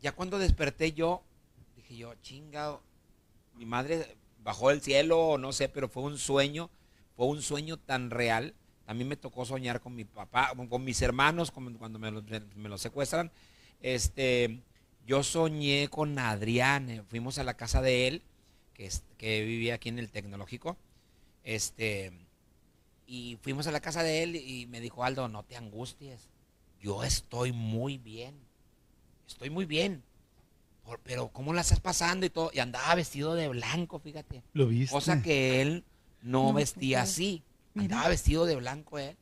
Ya cuando desperté yo, dije yo, chingado, mi madre bajó del cielo, no sé, pero fue un sueño, fue un sueño tan real. También me tocó soñar con mi papá, con, mis hermanos, cuando me los, me los secuestran. Este, yo soñé con Adrián, eh, fuimos a la casa de él, que, es- que vivía aquí en el tecnológico. Este, y fuimos a la casa de él y me dijo, Aldo, no te angusties, yo estoy muy bien, estoy muy bien. Por- pero ¿cómo la estás pasando y todo? Y andaba vestido de blanco, fíjate. ¿Lo viste? Cosa que él no, No, vestía así. mira. Andaba vestido de blanco él.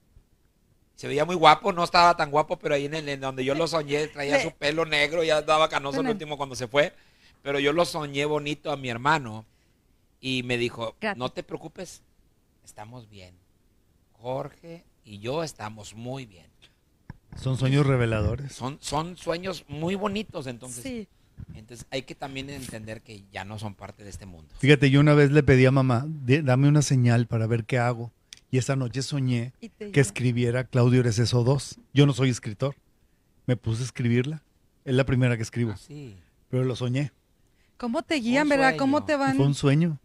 Se veía muy guapo, no estaba tan guapo, pero ahí en, el, en donde yo lo soñé, traía Le- [LAUGHS] su pelo negro, ya estaba canoso el último cuando se fue. Pero yo lo soñé bonito a mi hermano y me dijo, Gracias. no te preocupes, estamos bien. Jorge y yo estamos muy bien. Son sueños reveladores. Son, son sueños muy bonitos, entonces, Sí. entonces hay que también entender que ya no son parte de este mundo. Fíjate, yo una vez le pedí a mamá, "Di- dame una señal para ver qué hago. Y esa noche soñé que escribiera Claudio Ereceso 2. Yo no soy escritor. Me puse a escribirla. Es la primera que escribo, Así. pero lo soñé. ¿Cómo te guían, verdad? ¿Cómo te van, Fue un sueño.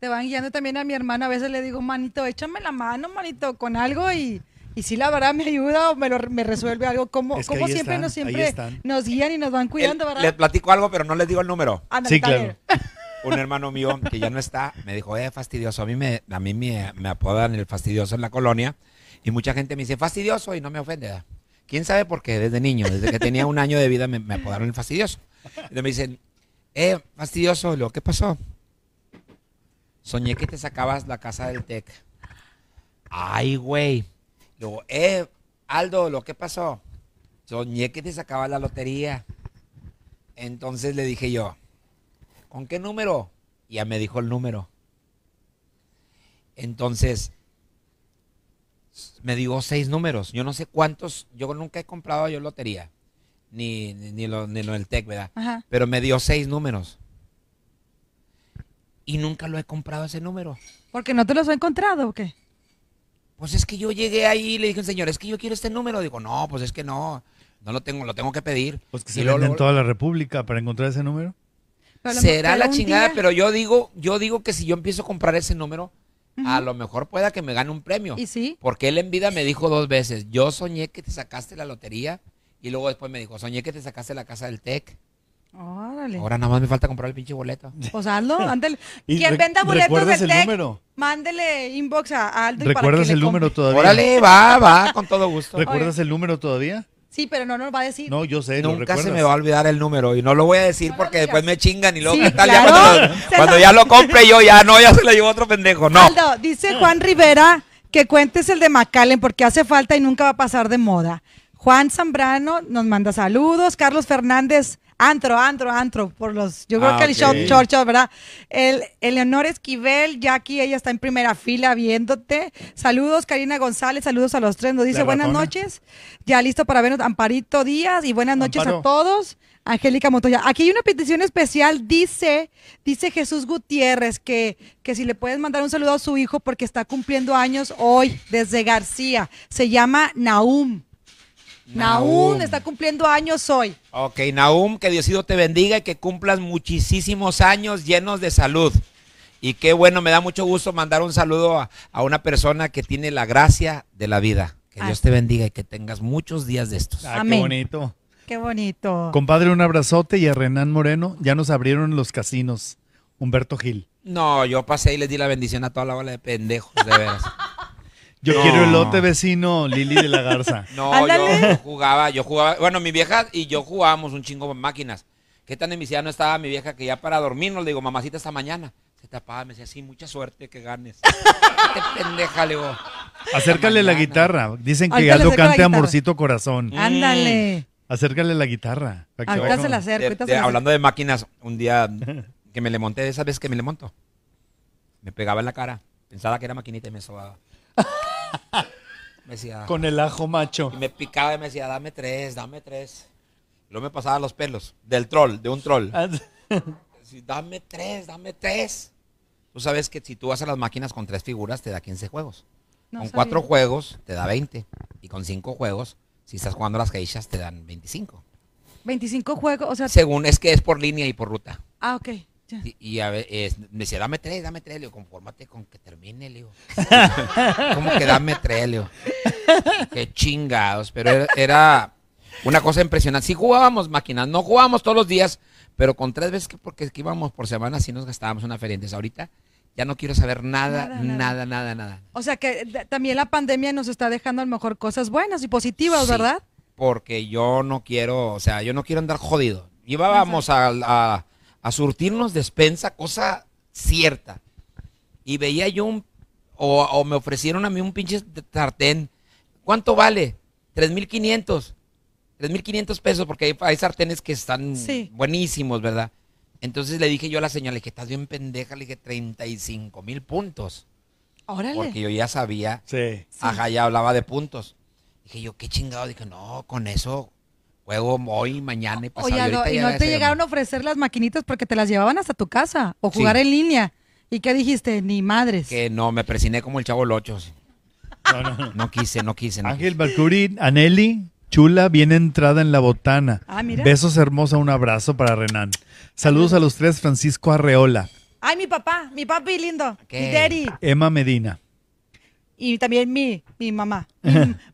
Te van guiando también a mi hermana? A veces le digo, manito, échame la mano, manito, con algo y, y si la verdad me ayuda o me, lo- me resuelve algo. ¿Cómo, Es que ahí siempre, están, nos, siempre están. nos guían y nos van cuidando, verdad? Les platico algo, pero no les digo el número. Ándale, Sí, claro. [LAUGHS] Un hermano mío que ya no está me dijo, eh, fastidioso. A mí me, a mí me, me apodan el fastidioso en la colonia y mucha gente me dice fastidioso y no me ofende. ¿Quién sabe por qué? Desde niño, desde que tenía un año de vida me, me apodaron el fastidioso. Entonces me dicen, eh, fastidioso. Y luego, ¿qué pasó? Soñé que te sacabas la casa del TEC Ay, güey. Luego, eh, Aldo, ¿lo que pasó? Soñé que te sacaba la lotería. Entonces le dije yo, ¿con qué número? Y ya me dijo el número. Entonces, me dio seis números. Yo no sé cuántos, yo nunca he comprado yo lotería. Ni, ni, ni lo, ni lo del TEC, ¿verdad? Ajá. Pero me dio seis números. Y nunca lo he comprado ese número. Porque no te los he encontrado o qué? Pues es que yo llegué ahí y le dije, señor, es que yo quiero este número. Digo, no, pues es que no, no lo tengo, lo tengo que pedir. Pues que Y se vende en toda la República para encontrar ese número. Lo Será la chingada, día- pero yo digo, yo digo que si yo empiezo a comprar ese número, a lo mejor pueda que me gane un premio. ¿Y sí? Porque él en vida me dijo dos veces, yo soñé que te sacaste la lotería y luego después me dijo, soñé que te sacaste la casa del TEC. Órale. Ahora nada más me falta comprar el pinche boleto. [LAUGHS] Pues Aldo, [LAUGHS] ándale. Quien venda boletos ¿recuerdas del el TEC, número? mándele inbox a Aldo. y para ¿Recuerdas que el número todavía? Órale, va, va, con todo gusto. ¿Recuerdas el número todavía? Sí, pero no nos va a decir. No, yo sé, ¿lo Nunca se me va a olvidar el número y no lo voy a decir No porque después me chingan y luego Sí, qué tal claro. ya [LAUGHS] cuando, ya lo compre yo ya no, ya se lo llevó otro pendejo. No. Aldo, dice Juan Rivera que cuentes el de McAllen porque hace falta y nunca va a pasar de moda. Juan Zambrano nos manda saludos. Carlos Fernández, antro, antro, antro, por los, yo creo Ah, que el ok. show, short, short, ¿verdad? El, Eleonor Esquivel, Jackie, ella está en primera fila viéndote. Saludos, Karina González, saludos a los tres. Nos dice buenas noches. Ya listo para vernos, Amparito Díaz, y buenas noches Amparo. a todos. Angélica Montoya. Aquí hay una petición especial, dice, dice Jesús Gutiérrez, que, que si le puedes mandar un saludo a su hijo porque está cumpliendo años hoy desde García. Se llama Naum. Naum está cumpliendo años hoy. Ok, Nahum, que Diosito te bendiga y que cumplas muchísimos años llenos de salud. Y qué bueno, me da mucho gusto mandar un saludo a, a una persona que tiene la gracia de la vida. Que Dios Ah. te bendiga y que tengas muchos días de estos. Ah, Amén. qué bonito. Qué bonito. Compadre, un abrazote y a Renan Moreno ya nos abrieron los casinos. Humberto Gil. No, yo pasé y les di la bendición a toda la bola de pendejos, de veras. [LAUGHS] Yo No. quiero el lote vecino, Lili de la Garza. [LAUGHS] No, yo, yo jugaba, yo jugaba, bueno, mi vieja y yo jugábamos un chingo de máquinas. ¿Qué tan enviciada no estaba mi vieja que ya para dormirnos le digo, mamacita, esta mañana? Se tapaba, me decía, sí, mucha suerte que ganes. [LAUGHS] Qué pendeja, le digo. Acércale la guitarra. Dicen que Aldo cante. Amorcito Corazón. Ándale. Acércale la guitarra. para que se la acerco. De- ahorita de- se la acerco. hablando de máquinas, un día que me le monté, esa vez que me le monto, me pegaba en la cara. Pensaba que era maquinita y me sobaba. [LAUGHS] Me decía, Con el ajo macho. y me picaba y me decía, dame tres, dame tres. Luego me pasaba los pelos del troll, de un troll. Ah, dame tres, dame tres. Tú sabes que si tú vas a las máquinas con tres figuras te da 15 juegos. No con sabía. cuatro juegos te da 20. Y con cinco juegos, si estás jugando las geishas, te dan 25. 25 juegos, o sea, Según es que es por línea y por ruta. ah, ok. Y, y a ve- es- me decía, dame tres, dame tres. Le digo, confórmate con que termine, le digo. [LAUGHS] ¿Cómo que dame tres, le digo? Qué chingados. Pero era, era una cosa impresionante. Sí jugábamos máquinas, no jugábamos todos los días, pero con tres veces que porque que íbamos por semana sí nos gastábamos una feria. Entonces ahorita ya no quiero saber nada, Nada, nada, nada. nada, nada. O sea que d- también la pandemia nos está dejando a lo mejor cosas buenas y positivas, Sí, ¿verdad? Porque yo no quiero, o sea, yo no quiero andar jodido. A, a, a surtirnos despensa, cosa cierta. Y veía yo un, o, o me ofrecieron a mí un pinche sartén. ¿Cuánto vale? 3.500. 3.500 pesos, porque hay, hay sartenes que están Sí. buenísimos, ¿verdad? Entonces le dije yo a la señora, le dije, estás bien pendeja, le dije, 35 mil puntos. Órale. Porque yo ya sabía Sí. Ajá, ya hablaba de puntos. Dije yo, qué chingado. Dije, no, con eso juego hoy, mañana y pasado. Oye, Aldo, ahorita ¿y no te llegaron a ofrecer las maquinitas porque te las llevaban hasta tu casa o Sí. jugar en línea? ¿Y qué dijiste? Ni madres. Que no, me presiné como el chavo locho. No, no, no. No quise, no quise. No Ángel Balcuri, Aneli, chula, bien entrada en la botana. Ah, mira. Besos hermosa, un abrazo para Renan. Saludos a los tres, Francisco Arreola, Ay, mi papá, mi papi lindo, ¿Qué? mi daddy. Emma Medina. Y también mi, mi mamá. [LAUGHS]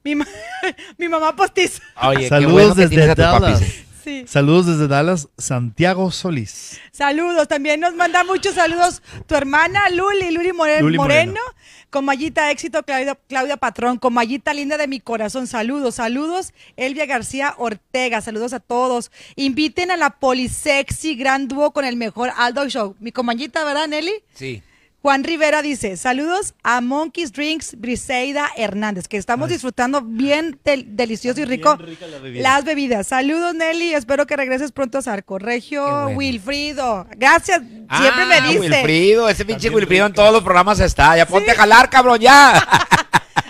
Mi, mi [LAUGHS] mi mamá postiza. qué Saludos bueno que desde tienes a. Sí. Saludos desde Dallas, Santiago Solís. Saludos, también nos manda muchos saludos tu hermana Luli, Luli More- Luli Moreno, Moreno. con Mayita Éxito, Claudia, Claudia Patrón, con Mayita Linda de mi corazón, saludos, saludos, Elvia García Ortega, saludos a todos. Inviten a la Polisexy Gran Dúo con el mejor Aldo Show. Mi compañita, ¿verdad, Nelly? Sí. Juan Rivera dice, saludos a Monkeys Drinks Briseida Hernández, que estamos disfrutando bien del- delicioso y rico la bebida. las bebidas. Saludos Nelly, espero que regreses pronto a Sarco. Regio bueno. Wilfrido, gracias, siempre Ah, me dice. Wilfrido, ese pinche Wilfrido en todos los programas está. Ya ponte a jalar, cabrón, ya. [LAUGHS]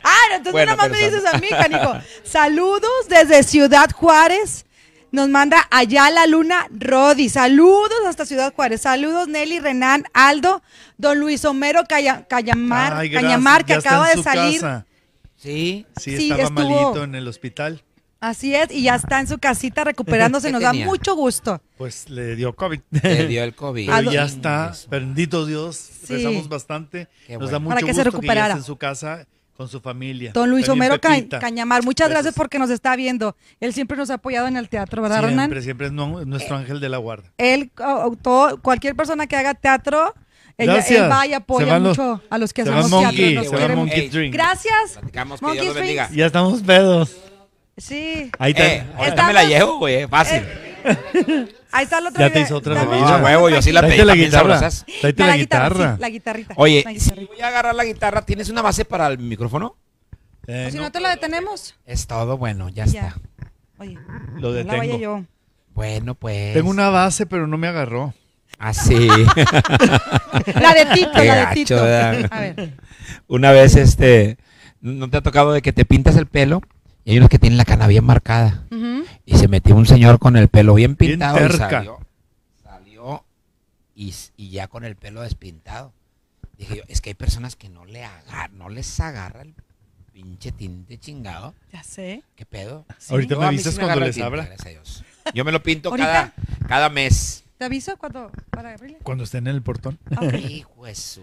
Ah, [LAUGHS] entonces Buena nada más me dices a mí, canijo. [LAUGHS] Saludos desde Ciudad Juárez. Nos manda allá la luna Rodi. Saludos hasta Ciudad Juárez. Saludos Nelly, Renan, Aldo, don Luis Homero Calla- Callamar, Ay, Cañamar, que ya está acaba en de su salir. casa. Sí. Sí, Sí, estaba estuvo- malito en el hospital. Así es, y ya está en su casita recuperándose. [LAUGHS] ¿Qué Nos da mucho gusto. Pues le dio COVID. Le dio el COVID. [LAUGHS] Pero ya está, bendito Dios, Sí. rezamos bastante. Qué Nos bueno. da mucho Para que se gusto que ya recuperara. esté en su casa con su familia. Don Luis También Homero Ca- Pepita. Cañamar, muchas gracias porque nos está viendo. Él siempre nos ha apoyado en el teatro, ¿verdad, Renan? Siempre, siempre es nu- nuestro ángel de la guarda. Él, o- o todo- cualquier persona que haga teatro, ella- Gracias. él va y Se apoya van los- mucho a los que se hacemos van teatro. Monkey, nos se va. Monkey Ey, Drink. Gracias. Platicamos, que Dios Monkey los bendiga. Drinks. Ya estamos pedos. Sí. Ahí está. Eh, ahorita Estamos- me la llevo, güey, fácil. Ahí está la otra. Ya te hizo otra. Ah, huevo, yo sí la pedí Tráete la también guitarra. sabrosas. Tráete No, la, guitarra, guitarra. sí, la guitarrita. Oye, la si guitarrita. voy a agarrar la guitarra, ¿tienes una base para el micrófono? Eh, O si no, no te la detenemos. Es todo bueno, ya, Ya. está. Oye, lo no la vaya detengo. yo. Bueno, pues. Tengo una base, pero no me agarró. Así. [LAUGHS] La de Tito, Qué la de gacho, Tito. ¿verdad? A ver. una vez, este, ¿no te ha tocado de que te pintas el pelo? Y hay unos que tienen la cana bien marcada. Ujú. Y se metió un señor con el pelo bien Bien pintado y terca. salió. Salió y, y ya con el pelo despintado. Dije yo, es que hay personas que no le agar, no les agarra el pinche tinte chingado. Ya sé. ¿Qué pedo? Ahorita Yo, me avisas me cuando les abra. gracias a Dios. Yo me lo pinto cada, cada mes. ¿Te aviso cuando para abrirle? Cuando estén en el portón. Ok. [LAUGHS] Hijo de su-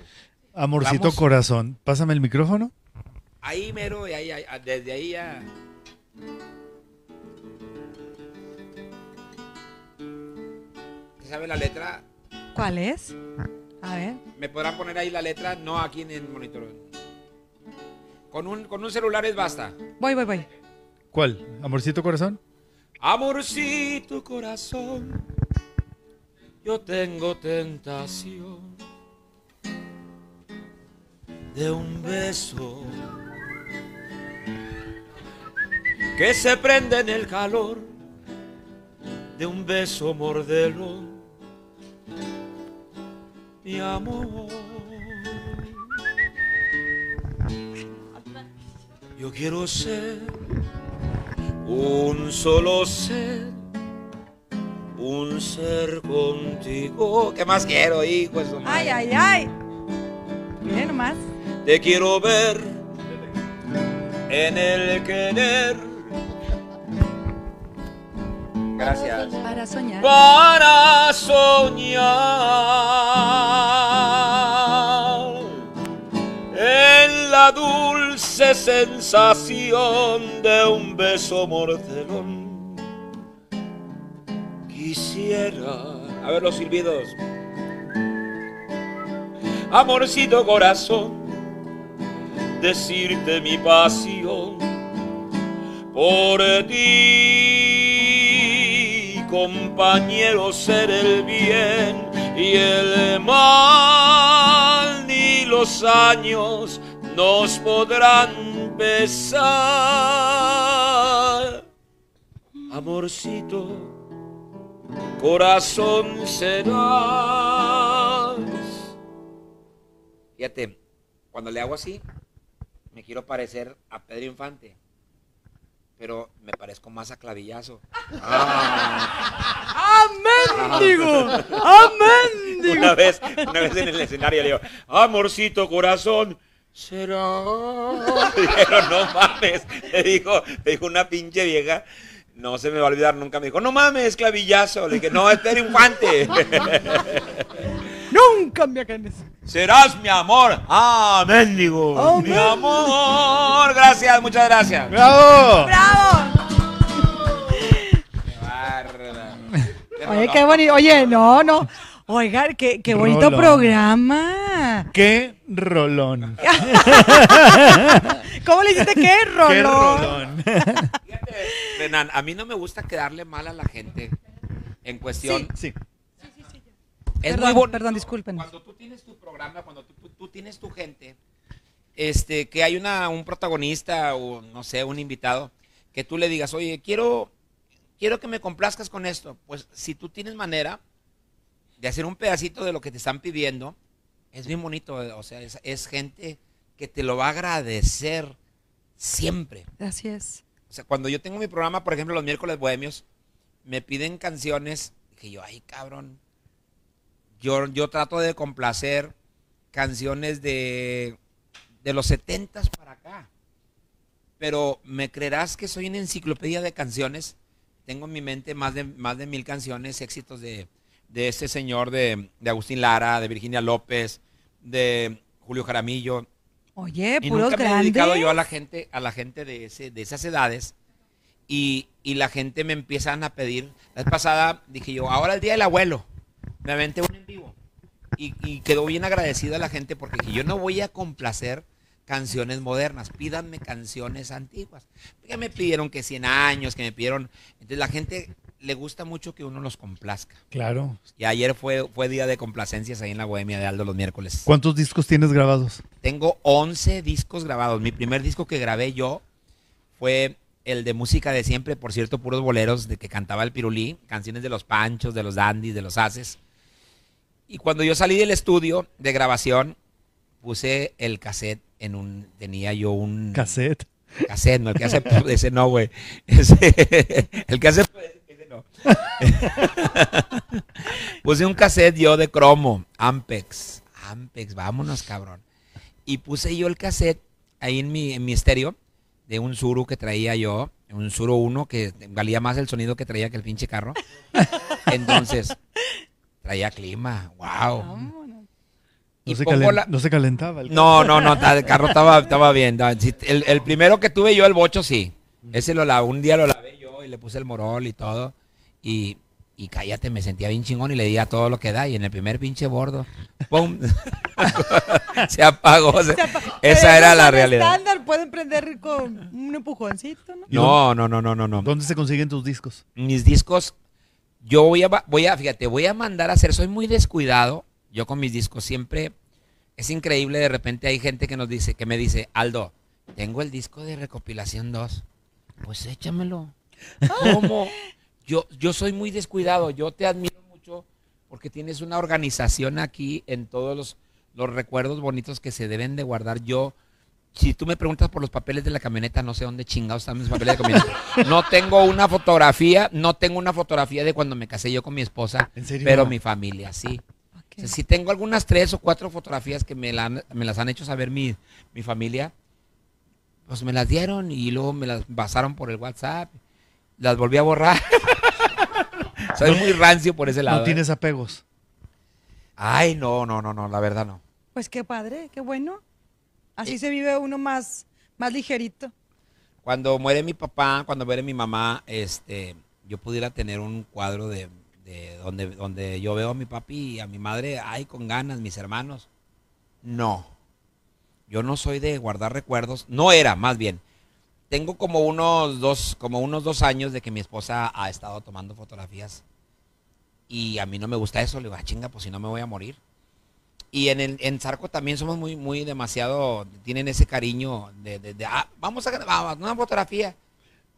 Amorcito Vamos. corazón, pásame el micrófono. Ahí mero, y ahí, ahí, desde ahí ya. Sabe la letra? ¿Cuál es? A ver. ¿Me podrán poner ahí la letra? No aquí en el monitor. Con un, con un celular es basta. Voy, voy, voy. ¿Cuál? Amorcito corazón. Amorcito corazón, yo tengo tentación de un beso que se prende en el calor de un beso mordelón, mi amor. Yo quiero ser un solo ser, un ser contigo. ¿Qué más quiero, hijo? Ay, ay, ay. Miren nomás. Te quiero ver en el querer. Gracias. Para soñar. Para soñar en la dulce sensación de un beso mordelón. Quisiera, a ver los silbidos. Amorcito corazón, decirte mi pasión por ti, compañero, ser el bien y el mal, ni los años nos podrán pesar. Amorcito, corazón serás. Fíjate, cuando le hago así, me quiero parecer a Pedro Infante. Pero me parezco más a clavillazo. ¡Amén, digo! ¡Amén, digo! Una vez, una vez en el escenario le digo, amorcito corazón, será. [LAUGHS] Dijeron, no mames. Le dijo, le dijo una pinche vieja. No se me va a olvidar nunca. Me dijo, no mames, clavillazo. Le dije, no, es Pedro Infante. [LAUGHS] Nunca me hagan eso. Serás mi amor. Amén, digo. Amén. Mi amor. Gracias, muchas gracias. ¡Bravo! ¡Bravo! Qué bárbara. Oye, qué bonito. Oye, no, no. Oiga, qué, qué bonito Rolón. programa. ¡Qué rolón! [LAUGHS] ¿Cómo le hiciste qué, ¡Qué Rolón? rolón! Fíjate, Renan, a mí no me gusta quedarle mal a la gente en cuestión. Sí. Es Perdón, muy bonito. perdón, discúlpenos. Cuando tú tienes tu programa, cuando tú, tú- tú tienes tu gente, este, que hay una, un protagonista o no sé, un invitado, que tú le digas, oye, quiero, quiero que me complazcas con esto. Pues si tú tienes manera de hacer un pedacito de lo que te están pidiendo, es bien bonito. O sea, es, es gente que te lo va a agradecer siempre. Así es. O sea, cuando yo tengo mi programa, por ejemplo, los miércoles bohemios, me piden canciones que yo, ay, cabrón. Yo, yo trato de complacer canciones de, de los 70 para acá. Pero me creerás que soy una enciclopedia de canciones. Tengo en mi mente más de, más de mil canciones, éxitos de, de este señor, de, de Agustín Lara, de Virginia López, de Julio Jaramillo. Oye, Y puros nunca me he dedicado yo a la gente, a la gente de, ese, de esas edades. Y, y la gente me empiezan a pedir. La vez pasada dije yo, ahora el día del abuelo. Me aventé un en vivo. Y, y quedó bien agradecida la gente porque dije, yo no voy a complacer canciones modernas, pídanme canciones antiguas. Que me pidieron que 100 años, que me pidieron. Entonces la gente le gusta mucho que uno los complazca. Claro. Y ayer fue, fue día de complacencias ahí en la Bohemia de Aldo los miércoles. ¿Cuántos discos tienes grabados? Tengo 11 discos grabados. Mi primer disco que grabé yo fue el de música de siempre, por cierto, puros boleros de que cantaba el Pirulí, canciones de los Panchos, de los Dandys, de los Haces. Y cuando yo salí del estudio de grabación, puse el cassette en un tenía yo un Cassette. cassette, no el que hace [LAUGHS] ese no, güey. [LAUGHS] El que hace ese no. [LAUGHS] puse un cassette yo de cromo, Ampex. Ampex, vámonos, cabrón. Y puse yo el cassette ahí en mi, en mi estéreo de un Suru que traía yo, un Suru 1 que valía más el sonido que traía que el pinche carro. Entonces, traía clima, wow. Vámonos. No se, pongo calen- la- no se calentaba. el no, no, no, ta- el carro estaba, [LAUGHS] estaba bien. El, el primero que tuve yo, el bocho, sí. Ese lo lavé, un día lo lavé yo y le puse el morol y todo. Y, y cállate, me sentía bien chingón y le di a todo lo que da. Y en el primer pinche bordo, ¡pum! [LAUGHS] se apagó. se- Se apa- Esa era la realidad. estándar, pueden prender con un empujoncito, ¿no? No, no, no, no, no, no. ¿Dónde se consiguen tus discos? mis discos, yo voy a, voy a, fíjate, voy a mandar a hacer, soy muy descuidado, yo con mis discos siempre, es increíble, de repente hay gente que nos dice, que me dice, Aldo, tengo el disco de recopilación 2, pues échamelo. ¿Cómo? [LAUGHS] Yo, yo soy muy descuidado, yo te admiro mucho porque tienes una organización aquí en todos los, los recuerdos bonitos que se deben de guardar. Yo, si tú me preguntas por los papeles de la camioneta, no sé dónde chingados están mis papeles de camioneta. No tengo una fotografía, no tengo una fotografía de cuando me casé yo con mi esposa, ¿En serio? pero mi familia sí. Ok. O sea, sí tengo algunas tres o cuatro fotografías que me, la han- me las han hecho saber mi, mi familia. Pues me las dieron y luego me las pasaron por el WhatsApp. Las volví a borrar. [LAUGHS] Soy muy rancio por ese lado. No ¿eh? tienes apegos. Ay, no, no, no, no, la verdad no. Pues qué padre, qué bueno. Así se vive uno más, más ligerito. Cuando muere mi papá, cuando muere mi mamá, este, yo pudiera tener un cuadro de, de donde, donde yo veo a mi papi y a mi madre, ay, con ganas, mis hermanos. No. Yo no soy de guardar recuerdos. No era, más bien. Tengo como unos dos, como unos dos años de que mi esposa ha estado tomando fotografías. Y a mí no me gusta eso. Le digo, ah, chinga, pues si no me voy a morir. Y en, el, en Zarco también somos muy, muy demasiado, tienen ese cariño de, de- de, ah, vamos a grabar una fotografía.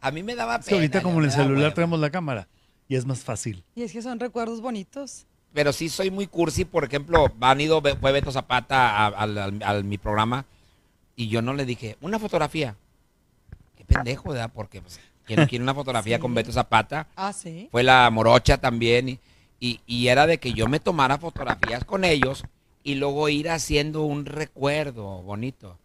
A mí me daba Es que pena. ahorita como en el celular traemos la cámara y es más fácil. Y es que son recuerdos bonitos. Pero sí soy muy cursi, por ejemplo, han ido, fue Beto Zapata a, al- al- al- mi programa y yo no le dije, una fotografía. Qué pendejo, ¿verdad? Porque pues, ¿quién no quiere una fotografía Sí. con Beto Zapata? Ah, sí. Fue la morocha también. Y, y- y era de que yo me tomara fotografías con ellos y luego ir haciendo un recuerdo bonito.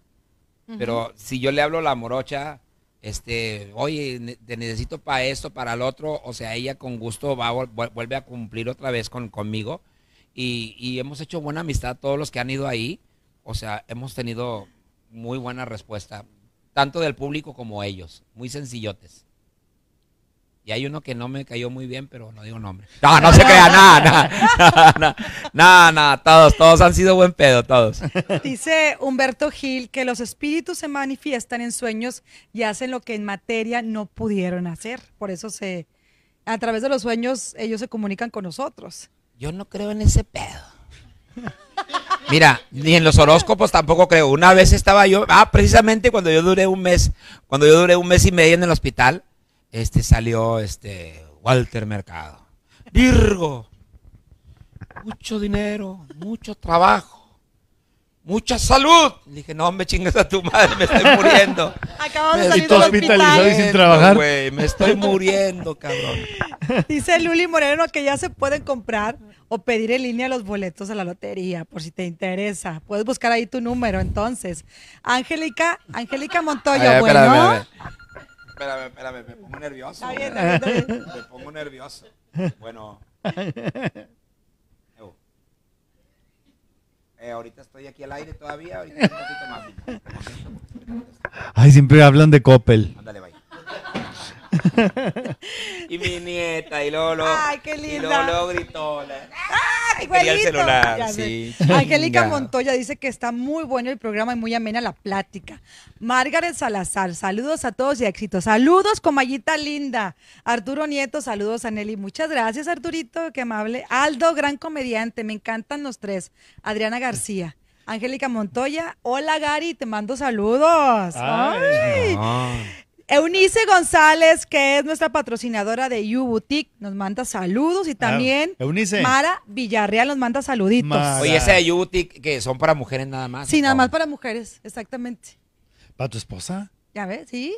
Pero si yo le hablo a la morocha, este, oye, te necesito para esto, para el otro, o sea, ella con gusto va, vuelve a cumplir otra vez con, conmigo. Y, y hemos hecho buena amistad todos los que han ido ahí. O sea, hemos tenido muy buena respuesta, tanto del público como ellos, muy sencillotes. Y hay uno que no me cayó muy bien, pero no digo nombre. No, no se crea, nada, nada, nada, nada, todos, todos han sido buen pedo, todos. Dice Humberto Gil que los espíritus se manifiestan en sueños y hacen lo que en materia no pudieron hacer. Por eso se, a través de los sueños ellos se comunican con nosotros. Yo no creo en ese pedo. Mira, ni en los horóscopos tampoco creo. Una vez estaba yo, ah, precisamente cuando yo duré un mes, cuando yo duré un mes y medio en el hospital, este salió este Walter Mercado. Virgo, mucho dinero, mucho trabajo, mucha salud. Le dije, no me chingas a tu madre, me estoy muriendo. [LAUGHS] Acabamos de salir del hospitalizado y sin trabajar. Güey, me estoy muriendo, cabrón. [LAUGHS] Dice Luli Moreno que ya se pueden comprar o pedir en línea los boletos a la lotería, por si te interesa. Puedes buscar ahí tu número, entonces. Angélica, Angélica Montoya, bueno. espérame, espérame, espérame, me pongo nervioso. Está bien, está bien, está bien. Me pongo nervioso. Bueno. [LAUGHS] Eh, ahorita estoy aquí al aire todavía, ahorita un poquito más. Ay, siempre hablan de Coppel. Ándale, bye. [LAUGHS] y mi nieta, y luego- Ay, qué Y linda. luego gritó. ¡Ay, quería el güerito! celular, Ya sí, sé. Angélica. Montoya dice que está muy bueno el programa y muy amena la plática. Margaret Salazar, saludos a todos y éxito. Saludos, comayita linda. Arturo Nieto, saludos a Nelly. Muchas gracias, Arturito, qué amable. Aldo, gran comediante, me encantan los tres. Adriana García. Angélica Montoya, hola Gary, te mando saludos. Ay. Eunice González, que es nuestra patrocinadora de You Boutique, nos manda saludos y también Ah, Eunice. Mara Villarreal nos manda saluditos. Mara. Oye, ese de Yuti que son para mujeres nada más. Sí, nada más para mujeres, exactamente. ¿Para tu esposa? ¿Ya ves? ¿Sí?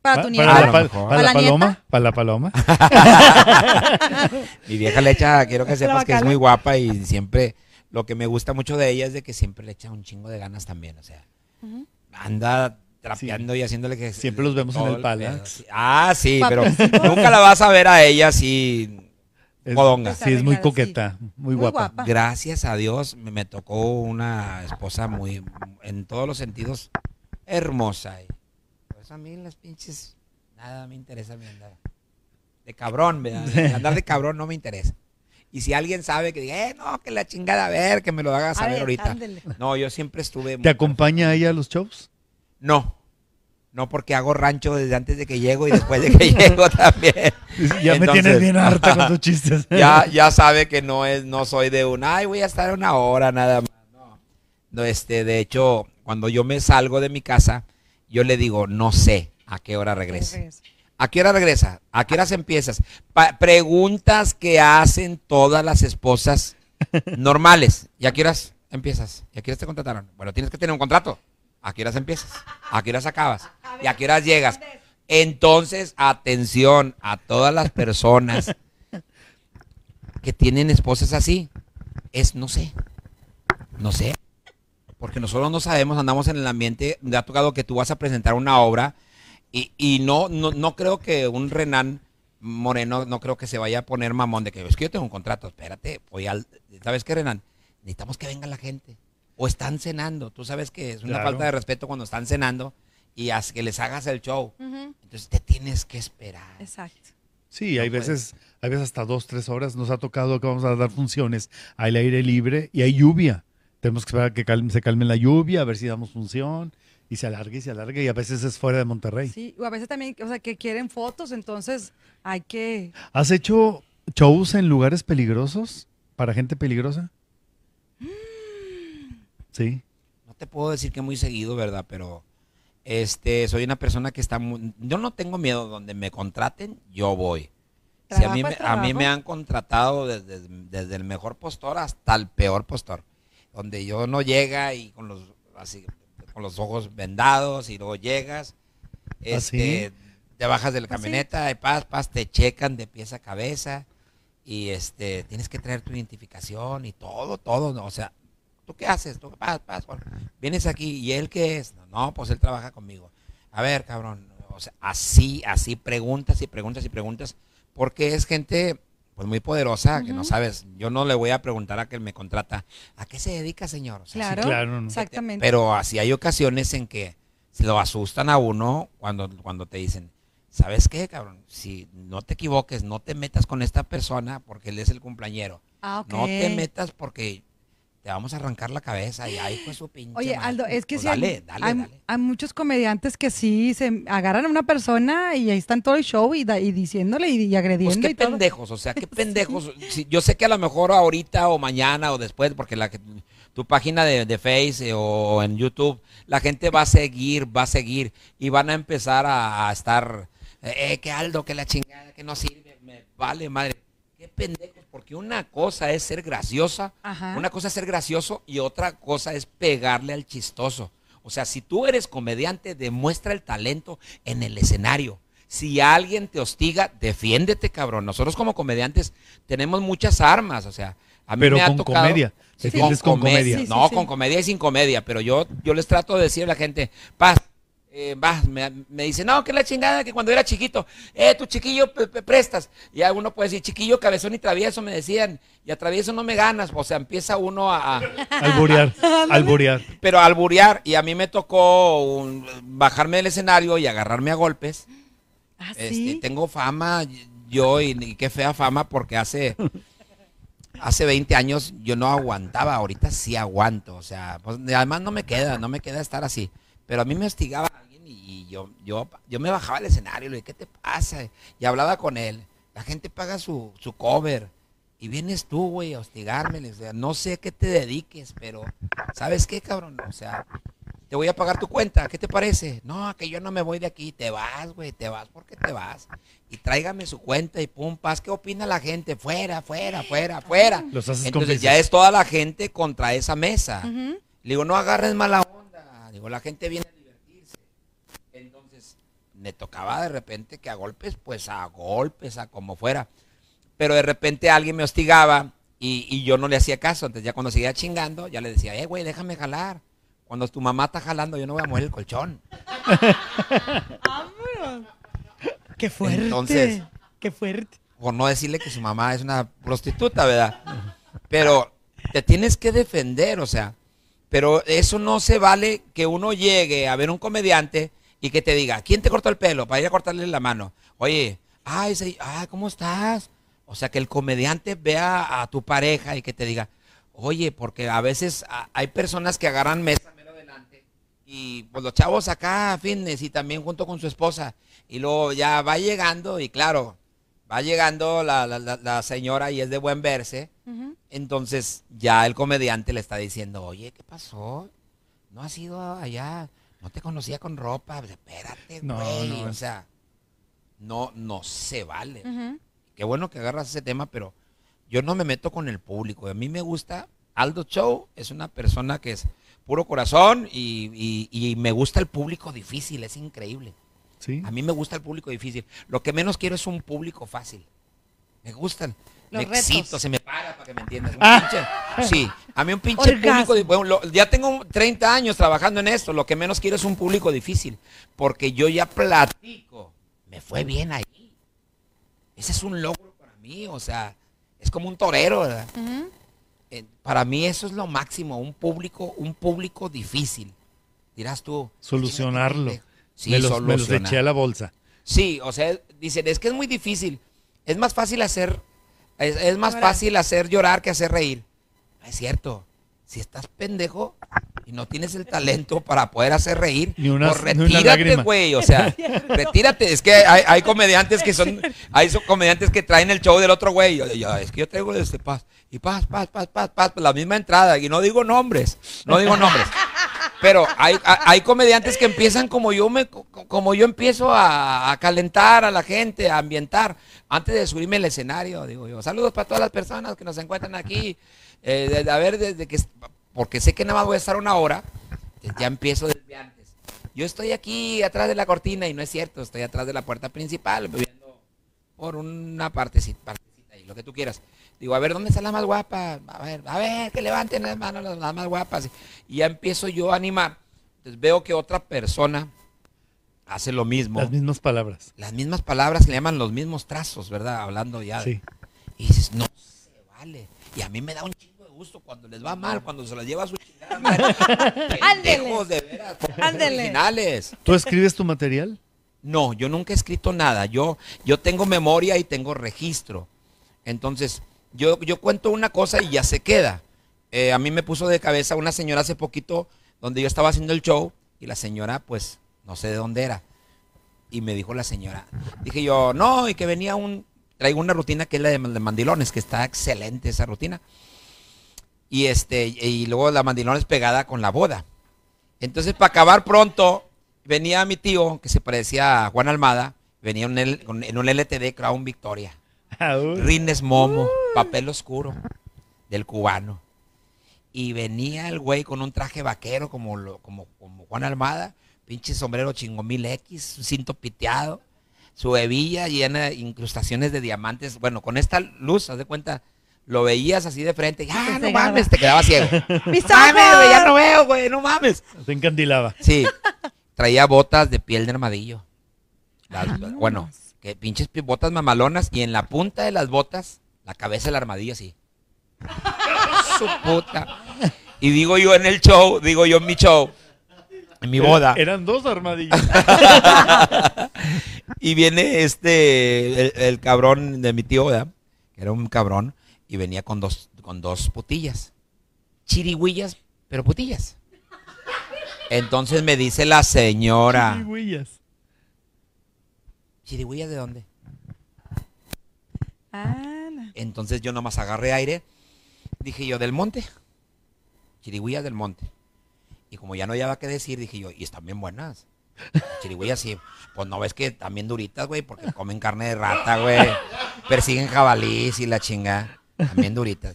Para tu ¿Pa- nieta. ¿Para, la, A pa- lo mejor. para la ¿Para la paloma? nieta? ¿Para la paloma? Mi vieja le echa, quiero que [LAUGHS] sepas que es muy guapa y siempre, lo que me gusta mucho de ella es de que siempre le echa un chingo de ganas también, o sea, anda trapeando y haciéndole que... Siempre los vemos en el Palax. sí. Ah, sí, pero nunca la vas a ver a ella así Es-. Sí, es muy coqueta, muy, Muy guapa. guapa. Gracias a Dios me, me tocó una esposa muy, en todos los sentidos, hermosa. Y por eso a mí las pinches, nada me interesa mí andar de cabrón, ¿verdad? [LAUGHS] De Andar de cabrón no me interesa. Y si alguien sabe que diga, eh, no, que la chingada, a ver, que me lo haga saber ver, ahorita. No, yo siempre estuve... ¿Te acompaña ella a los shows? No, no porque hago rancho desde antes de que llego y después de que [LAUGHS] llego también. Ya me tienes bien harta con tus chistes. ya, ya sabe que no es, no soy de un, ay, voy a estar una hora nada más. No. No, este, de hecho, cuando yo me salgo de mi casa, yo le digo, no sé a qué hora regrese. ¿A qué hora regresa? ¿A qué horas empiezas? Pa- preguntas que hacen todas las esposas normales. ¿Y a qué horas empiezas? ¿Y a qué horas te contrataron? Bueno, tienes que tener un contrato. ¿A qué horas empiezas? ¿A qué horas acabas? ¿Y a qué horas llegas? Entonces, atención a todas las personas que tienen esposas así. Es no sé. No sé. Porque nosotros no sabemos, andamos en el ambiente. Me ha tocado que tú vas a presentar una obra y, y no, no, no creo que un Renan Moreno, no creo que se vaya a poner mamón de que es que yo tengo un contrato. Espérate, voy al. ¿Sabes qué, Renan? Necesitamos que venga la gente. O están cenando. Tú sabes que es una Claro. falta de respeto cuando están cenando y haz que les hagas el show. Entonces te tienes que esperar. Exacto. Sí, hay veces, hay veces hasta dos, tres horas. Nos ha tocado que vamos a dar funciones al aire libre y hay lluvia. Tenemos que esperar que calme- se calme la lluvia, a ver si damos función. Y se alarga y se alarga y a veces es fuera de Monterrey. Sí, o a veces también, o sea, que quieren fotos, entonces hay que... ¿Has hecho shows en lugares peligrosos para gente peligrosa? Sí. No te puedo decir que muy seguido, ¿verdad? Pero este, soy una persona que está muy... Yo no tengo miedo. Donde me contraten, yo voy. Si a, mí, me, es a mí trabajo. me han contratado desde, desde el mejor postor hasta el peor postor. Donde yo no llega y con los, así, con los ojos vendados y luego llegas. Este, Te bajas de la ¿Ah, camioneta y paz, paz, te checan de pies a cabeza. Y este, tienes que traer tu identificación y todo, todo. ¿no? O sea, ¿tú qué haces? ¿Tú, paz, paz, vienes aquí y él qué es? No, pues él trabaja conmigo. A ver, cabrón. O sea, así, así preguntas y preguntas y preguntas. Porque es gente pues muy poderosa que no sabes. Yo no le voy a preguntar a que me contrata, ¿a qué se dedica, señor? O sea, sí, Claro, no. exactamente. pero así hay ocasiones en que se lo asustan a uno cuando, cuando te dicen, ¿sabes qué, cabrón? Si no te equivoques, no te metas con esta persona porque él es el cumpleañero. ah. No te metas porque te vamos a arrancar la cabeza y ahí fue su pinche. Oye, madre". Aldo, es que Pues sí, dale, hay, dale, hay- dale. hay muchos comediantes que sí se agarran a una persona y ahí están todo el show y, da- y diciéndole y, y Pues agrediendo qué y todo. pendejos, o sea, qué [LAUGHS] pendejos. Sí, yo sé que a lo mejor ahorita o mañana o después, porque la que- tu página de, de Face eh, o en YouTube, la gente va a seguir, va a seguir y van a empezar a, a estar, eh, que Aldo, que la chingada, que no sirve, me vale madre. Qué pendejos, porque una cosa es ser graciosa, Ajá. una cosa es ser gracioso y otra cosa es pegarle al chistoso. O sea, si tú eres comediante, demuestra el talento en el escenario. Si alguien te hostiga, defiéndete, cabrón. Nosotros como comediantes tenemos muchas armas, o sea, a mí Pero me ha con tocado- comedia. Sí, con comedia. Sí, sí, no, sí. con comedia y sin comedia, pero yo, yo les trato de decir a la gente, paz, eh, vas, me, me dice, no, que la chingada, que cuando era chiquito, eh, tu chiquillo pe- pe- prestas. Y uno puede decir, chiquillo, cabezón y travieso, me decían, y a travieso no me ganas. O sea, empieza uno a, a- [LAUGHS] Alburear, alburear. pero a alburear, y a mí me tocó un- bajarme del escenario y agarrarme a golpes. Ah, Este, tengo fama, yo, y, y qué fea fama, porque hace, [LAUGHS] hace 20 años yo no aguantaba, ahorita sí aguanto, o sea, pues, además no me queda, no me queda estar así, pero a mí me hostigaba yo, yo, yo me bajaba al escenario y le dije, ¿qué te pasa? Y hablaba con él, la gente paga su, su cover. Y vienes tú, güey, a hostigarme. no sé a qué te dediques, pero ¿sabes qué, cabrón? O sea, te voy a pagar tu cuenta, ¿qué te parece? No, que yo no me voy de aquí, te vas, güey, te vas, ¿por qué te vas? Y tráigame su cuenta y pum, paz, ¿qué opina la gente? Fuera, fuera, fuera, fuera. Los haces Entonces cómplices. ya es toda la gente contra esa mesa. Le digo, no agarres mala onda. Digo, la gente viene me tocaba de repente que a golpes, pues a golpes, a como fuera. Pero de repente alguien me hostigaba y, y yo no le hacía caso. Entonces ya cuando seguía chingando, ya le decía, eh, güey, déjame jalar. Cuando tu mamá está jalando, yo no voy a mover el colchón. [LAUGHS] Qué fuerte. Entonces- Qué fuerte. por no decirle que su mamá es una prostituta, ¿verdad? Pero te tienes que defender, o sea, pero eso no se vale que uno llegue a ver un comediante y que te diga, ¿quién te cortó el pelo? Para ir a cortarle la mano. Oye, ay, se- ay, ¿cómo estás? O sea, que el comediante vea a tu pareja y que te diga, oye, porque a veces hay personas que agarran mesa mero delante y pues los chavos acá fitness y también junto con su esposa y luego ya va llegando y claro, va llegando la, la- la- señora y es de buen verse, entonces ya el comediante le está diciendo, oye, ¿qué pasó? No has ido allá, no te conocía con ropa, Pues, espérate, No, güey, no. o sea, no, no se vale. Qué bueno que agarras ese tema, pero yo no me meto con el público. A mí me gusta, Aldo Show es una persona que es puro corazón y, y- y me gusta el público difícil, es increíble. ¿Sí? A mí me gusta el público difícil. Lo que menos quiero es un público fácil. Me gustan. Los me retos. excito, se me para para que me entiendas. Un Ah. pinche- sí, a mí un pinche Orgasmo. público. bueno, lo- ya tengo 30 años trabajando en esto. Lo que menos quiero es un público difícil. Porque yo ya platico. Me fue bien ahí. Ese es un logro para mí. O sea, es como un torero, ¿verdad? Eh, para mí eso es lo máximo. Un público, un público difícil. Dirás tú. Solucionarlo. "Chinga, Sí, me, los, me los eché a la bolsa. Sí, o sea, dicen, es que es muy difícil. Es más fácil hacer, es, es más fácil hacer llorar que hacer reír. No es cierto. Si estás pendejo y no tienes el talento para poder hacer reír, Ni una- pues retírate, güey. O sea, [LAUGHS] retírate. Es que hay, hay comediantes que son, [LAUGHS] hay comediantes que traen el show del otro güey. Es que yo traigo este paz. Y paz, paz, paz, paz, paz, la misma entrada. Y no digo nombres, no digo nombres. Pero hay, hay- comediantes que empiezan como yo me co- como yo empiezo a, calentar a la gente, a ambientar, antes de subirme al escenario, digo yo, saludos para todas las personas que nos encuentran aquí. Eh, de- a ver, desde que porque sé que nada más voy a estar una hora, eh, ya empiezo desde antes. Yo estoy aquí atrás de la cortina y no es cierto, estoy atrás de la puerta principal, viendo por una partecita, partecita y lo que tú quieras. Digo, a ver, ¿dónde está la más guapa? A ver, a ver, que levanten las manos las, las más guapas. Y ya empiezo yo a animar. Entonces veo que otra persona hace lo mismo. Las mismas palabras. Las mismas palabras que le llaman los mismos trazos, ¿verdad? Hablando ya. Sí. Y dices, no se vale. Y a mí me da un chingo de gusto cuando les va mal, cuando se las lleva a su chingada madre. [LAUGHS] De veras, [LAUGHS] Ándele. originales. ¿Tú escribes tu material? No, yo nunca he escrito nada. Yo, yo tengo memoria y tengo registro. Entonces, yo, yo cuento una cosa y ya se queda. eh, a mí me puso de cabeza una señora hace poquito donde yo estaba haciendo el show y la señora, pues, no sé de dónde era. Y me dijo la señora, dije yo, no, y que venía un, traigo una rutina que es la de, mandilones, que está excelente esa rutina. Y este, y luego la mandilones pegada con la boda. Entonces, para acabar pronto, venía mi tío, que se parecía a Juan Almada, venía en un LTD Crown Victoria. Ah. Rines Momo, papel oscuro del cubano. Y venía el güey con un traje vaquero como, lo- como, como Juan Almada, pinche sombrero chingo mil X, cinto piteado, su hebilla llena de incrustaciones de diamantes. Bueno, con esta luz, haz de cuenta, lo veías así de frente, ya Te no mames, te quedaba ciego. [LAUGHS] ¡Mis Mames, güey, ya no veo, güey, no mames. Se encandilaba. Sí, traía botas de piel de armadillo. Las- Vámonos. bueno, que pinches pi- botas mamalonas y en la punta de las botas, la cabeza del armadillo así. [LAUGHS] Su puta. Y digo yo en el show, digo yo en mi show, en mi boda. Eran dos armadillos. [LAUGHS] Y viene este, el, el cabrón de mi tío, ¿verdad? Que era un cabrón, y venía con dos, con dos putillas. Chirigüillas, pero putillas. Entonces me dice la señora, Chirigüillas. ¿Chirigüillas de dónde? Ana. Entonces yo nomás agarré aire. Dije yo, del monte. Chirigüillas del monte. Y como ya no había qué decir, dije yo, y están bien buenas. Chirigüillas sí. Pues no ves que también duritas, güey, porque comen carne de rata, güey. Persiguen jabalís y la chinga. También duritas.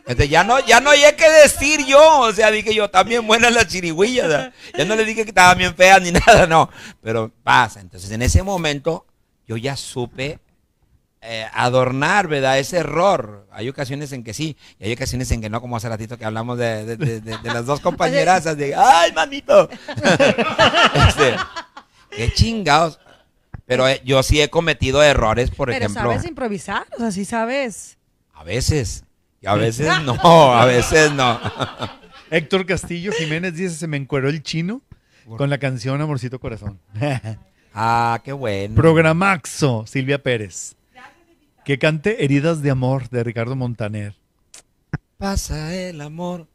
Entonces ya no, ya no había qué decir yo. O sea, dije yo, también buenas las chirigüillas. Ya no le dije que estaban bien feas ni [LAUGHS] nada, no. Pero pasa. Entonces en ese momento yo ya supe eh, adornar, ¿verdad? Ese error. Hay ocasiones en que sí, y hay ocasiones en que no, como hace ratito que hablamos de, de- de- las dos compañeras, de, ¡ay, manito! [LAUGHS] Este, ¡Qué chingados! Pero eh, yo sí he cometido errores, por Pero ejemplo, sabes improvisar, o sea, sí sabes. a veces, y a veces [LAUGHS] no, a veces no. [LAUGHS] Héctor Castillo Jiménez dice, se me encueró el chino con la canción Amorcito Corazón. [LAUGHS] Ah, qué bueno. Programaxo, Silvia Pérez. Que cante Heridas de Amor de Ricardo Montaner. Pasa el amor.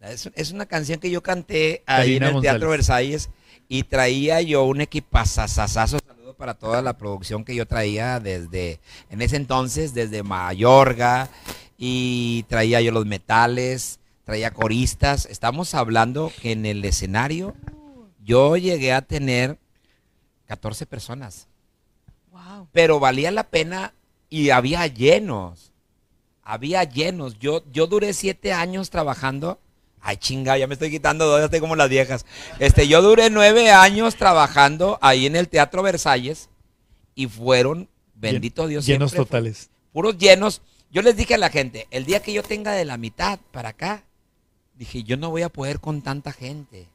Es, es una canción que yo canté ahí Karina en el Teatro. Versalles y traía yo un equipazazazazo. Saludo para toda la producción que yo traía desde, en ese entonces, desde Mayorga y traía yo los metales, traía coristas. Estamos hablando que en el escenario yo llegué a tener 14 personas Wow. pero valía la pena y había llenos. Había llenos. Yo, yo duré siete años trabajando. Ay, chinga, ya me estoy quitando dos, ya estoy como las viejas. Este, yo duré nueve años trabajando ahí en el Teatro Versalles y fueron, bendito Dios, Llenos totales. puros llenos. Yo les dije a la gente, el día que yo tenga de la mitad para acá, dije, yo no voy a poder con tanta gente.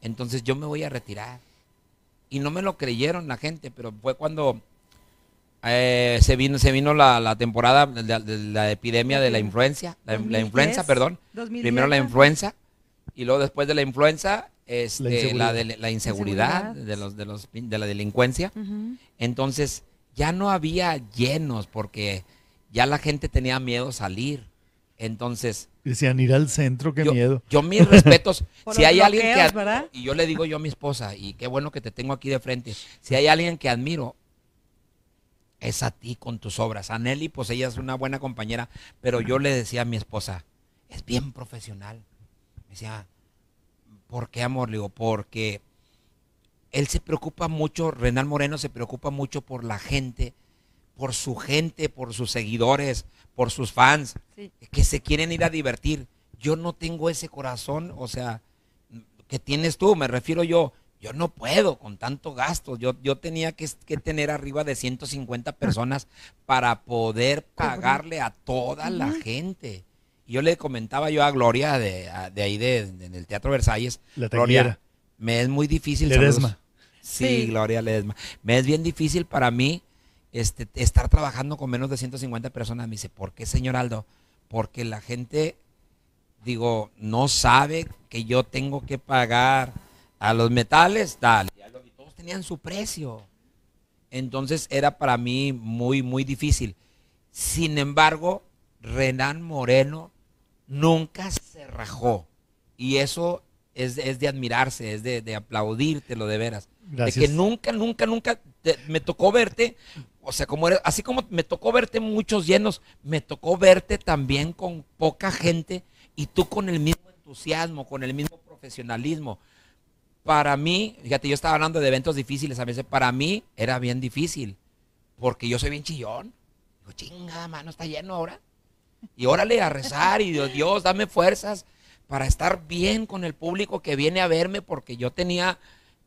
Entonces yo me voy a retirar. Y no me lo creyeron la gente, pero fue cuando eh, se vino, se vino la, la temporada de, la- de la epidemia de la influencia, la, la 2010, influenza, perdón. 2010, Primero la influenza y luego después de la influenza, este, la, inseguridad. de, la inseguridad, Inseguridad. de, los, de, los, de la delincuencia. Entonces, ya no había llenos porque ya la gente tenía miedo salir. Entonces, Decían ir al centro, qué yo, miedo. yo mis respetos. [LAUGHS] Si hay alguien que bloqueos, ¿verdad? y yo le digo yo a mi esposa, y qué bueno que te tengo aquí de frente, si hay alguien que admiro, es a ti con tus obras. A Nelly, pues ella es una buena compañera, pero yo le decía a mi esposa, es bien profesional. Me decía, ¿por qué amor? Le digo, porque él se preocupa mucho, Renal Moreno se preocupa mucho por la gente, por su gente, por sus seguidores, por sus fans, Sí. que se quieren ir a divertir. Yo no tengo ese corazón, o sea, que tienes tú, me refiero yo. Yo no puedo con tanto gasto. Yo, yo tenía que, que tener arriba de 150 personas para poder pagarle a toda la gente. Y yo le comentaba yo a Gloria de, a- de ahí de, de- del Teatro Versalles. La Gloria, me es muy difícil. Ledesma. Sí, Sí. Gloria Ledesma. Me es bien difícil para mí este, estar trabajando con menos de 150 personas. Me dice, ¿por qué, señor Aldo? Porque la gente, digo, no sabe que yo tengo que pagar a los metales, tal. Y todos tenían su precio. Entonces era para mí muy, muy difícil. Sin embargo, Renan Moreno nunca se rajó. Y eso es, es de admirarse, es de, de aplaudírtelo de veras. Gracias. De que nunca, nunca, nunca me tocó verte, o sea, como eres, así como me tocó verte muchos llenos, me tocó verte también con poca gente y tú con el mismo entusiasmo, con el mismo profesionalismo. Para mí, fíjate, yo estaba hablando de eventos difíciles a veces, para mí era bien difícil, porque yo soy bien chillón. Digo, chingada, mano, está lleno ahora. Y órale a rezar y Dios, Dios, dame fuerzas para estar bien con el público que viene a verme, porque yo tenía,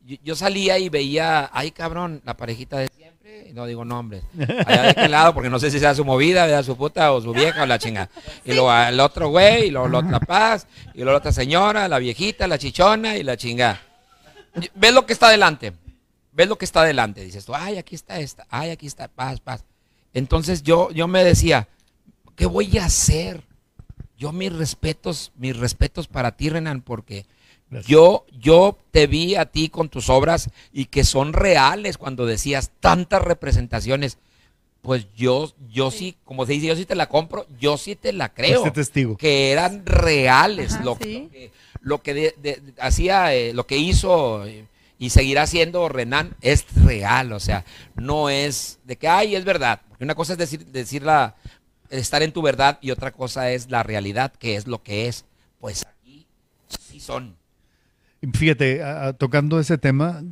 yo, yo salía y veía, ay cabrón, la parejita de siempre, y no digo nombres, allá de aquel lado, porque no sé si sea su movida, vea su puta o su vieja o la chinga. Y luego el otro güey, y luego la otra paz, y luego la otra señora, la viejita, la chichona y la chinga. Ves lo que está adelante, ves lo que está adelante, dices tú, ay, aquí está esta, ay, aquí está, paz, paz. Entonces yo, yo me decía, ¿qué voy a hacer? Yo mis respetos, mis respetos para ti, Renan, porque Gracias. yo, yo te vi a ti con tus obras y que son reales cuando decías tantas representaciones. Pues yo, yo sí, como se dice, yo sí te la compro, yo sí te la creo. Este testigo. Que eran reales. Ajá, lo, sí. lo que, lo que de- de- de- hacía, eh, lo que hizo eh, y seguirá haciendo Renan es real. O sea, no es de que, ay, es verdad. Porque una cosa es decir, decirla, estar en tu verdad y otra cosa es la realidad, que es lo que es. Pues aquí sí son. Fíjate, a- a- tocando ese tema,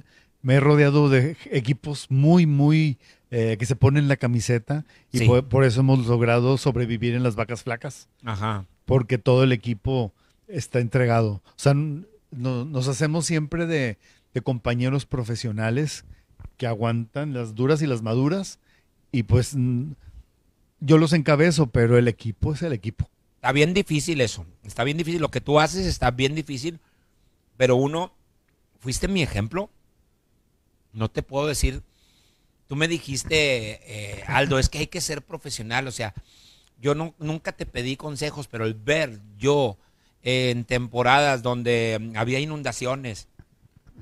me he rodeado de equipos muy, muy eh, que se ponen la camiseta y Sí. por, por eso hemos logrado sobrevivir en las vacas flacas, Ajá. porque todo el equipo está entregado. O sea, no- nos hacemos siempre de, de compañeros profesionales que aguantan las duras y las maduras y pues yo los encabezo, pero el equipo es el equipo. Está bien difícil eso. Está bien difícil. Lo que tú haces está bien difícil. Pero uno, fuiste mi ejemplo. No te puedo decir. Tú me dijiste, eh, Aldo, es que hay que ser profesional. O sea, yo no, nunca te pedí consejos, pero el ver yo en temporadas donde había inundaciones,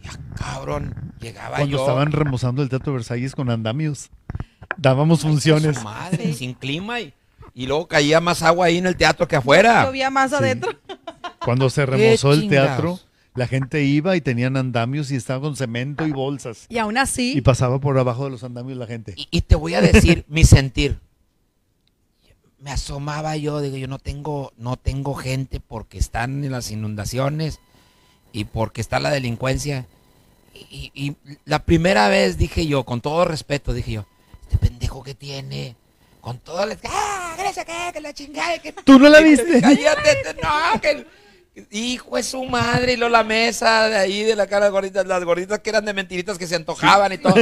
ya cabrón, llegaba Cuando yo. estaban remozando el Teatro Versalles con andamios, dábamos Ay, funciones. su madre, sin clima y, y luego caía más agua ahí en el teatro que afuera. Llovía más Sí. adentro. Cuando se remozó el chingados. teatro, la gente iba y tenían andamios y estaba con cemento y bolsas. Y aún así, Y pasaba por abajo de los andamios la gente. Y, y te voy a decir mi sentir. Me asomaba yo, digo, yo no tengo, no tengo gente porque están en las inundaciones y porque está la delincuencia. Y, y- y la primera vez dije yo, con todo respeto, dije yo, este pendejo que tiene, con todas las... ¡Ah, gracias, que, que la chingada! Que, ¿Tú no la viste? Cállate, te- no, que... Hijo de su madre, y luego la mesa de ahí de la cara de gorditas, las gorditas que eran de mentiritas que se antojaban y todo,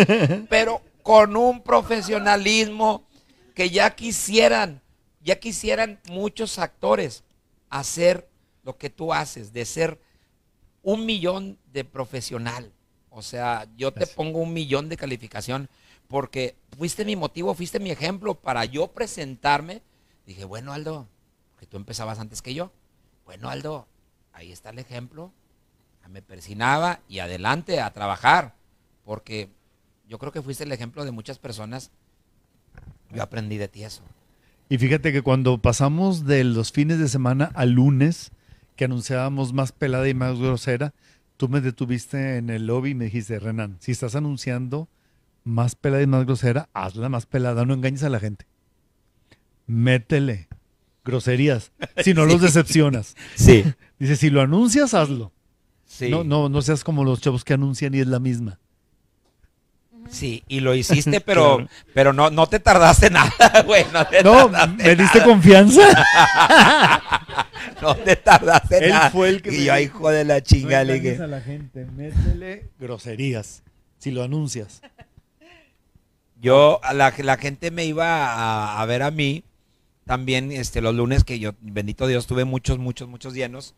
pero con un profesionalismo que ya quisieran, ya quisieran muchos actores hacer lo que tú haces, de ser un millón de profesional. O sea, yo te pongo un millón de calificación porque fuiste mi motivo, fuiste mi ejemplo para yo presentarme. Dije, bueno, Aldo, porque tú empezabas antes que yo. Bueno, Aldo, ahí está el ejemplo. Me persinaba y adelante a trabajar, porque yo creo que fuiste el ejemplo de muchas personas. Yo aprendí de ti eso. Y fíjate que cuando pasamos de los fines de semana al lunes, que anunciábamos más pelada y más grosera, tú me detuviste en el lobby y me dijiste, Renan, si estás anunciando más pelada y más grosera, hazla más pelada, no engañes a la gente. Métele groserías, si no [LAUGHS] los decepcionas. Sí, Dice, si lo anuncias, hazlo. sí. No, no, no seas como los chavos que anuncian y es la misma. Sí, y lo hiciste, [LAUGHS] pero, Claro. pero no, no te tardaste [LAUGHS] nada, güey. No te No, tardaste me diste nada. confianza. [LAUGHS] No te tardaste Él nada. fue el que y me yo, dijo, hijo de la No chinga, le dije, a la gente, métele groserías, si lo anuncias. Yo, a la, la gente me iba a, a ver a mí también este, los lunes que yo, bendito Dios, tuve muchos, muchos, muchos llenos.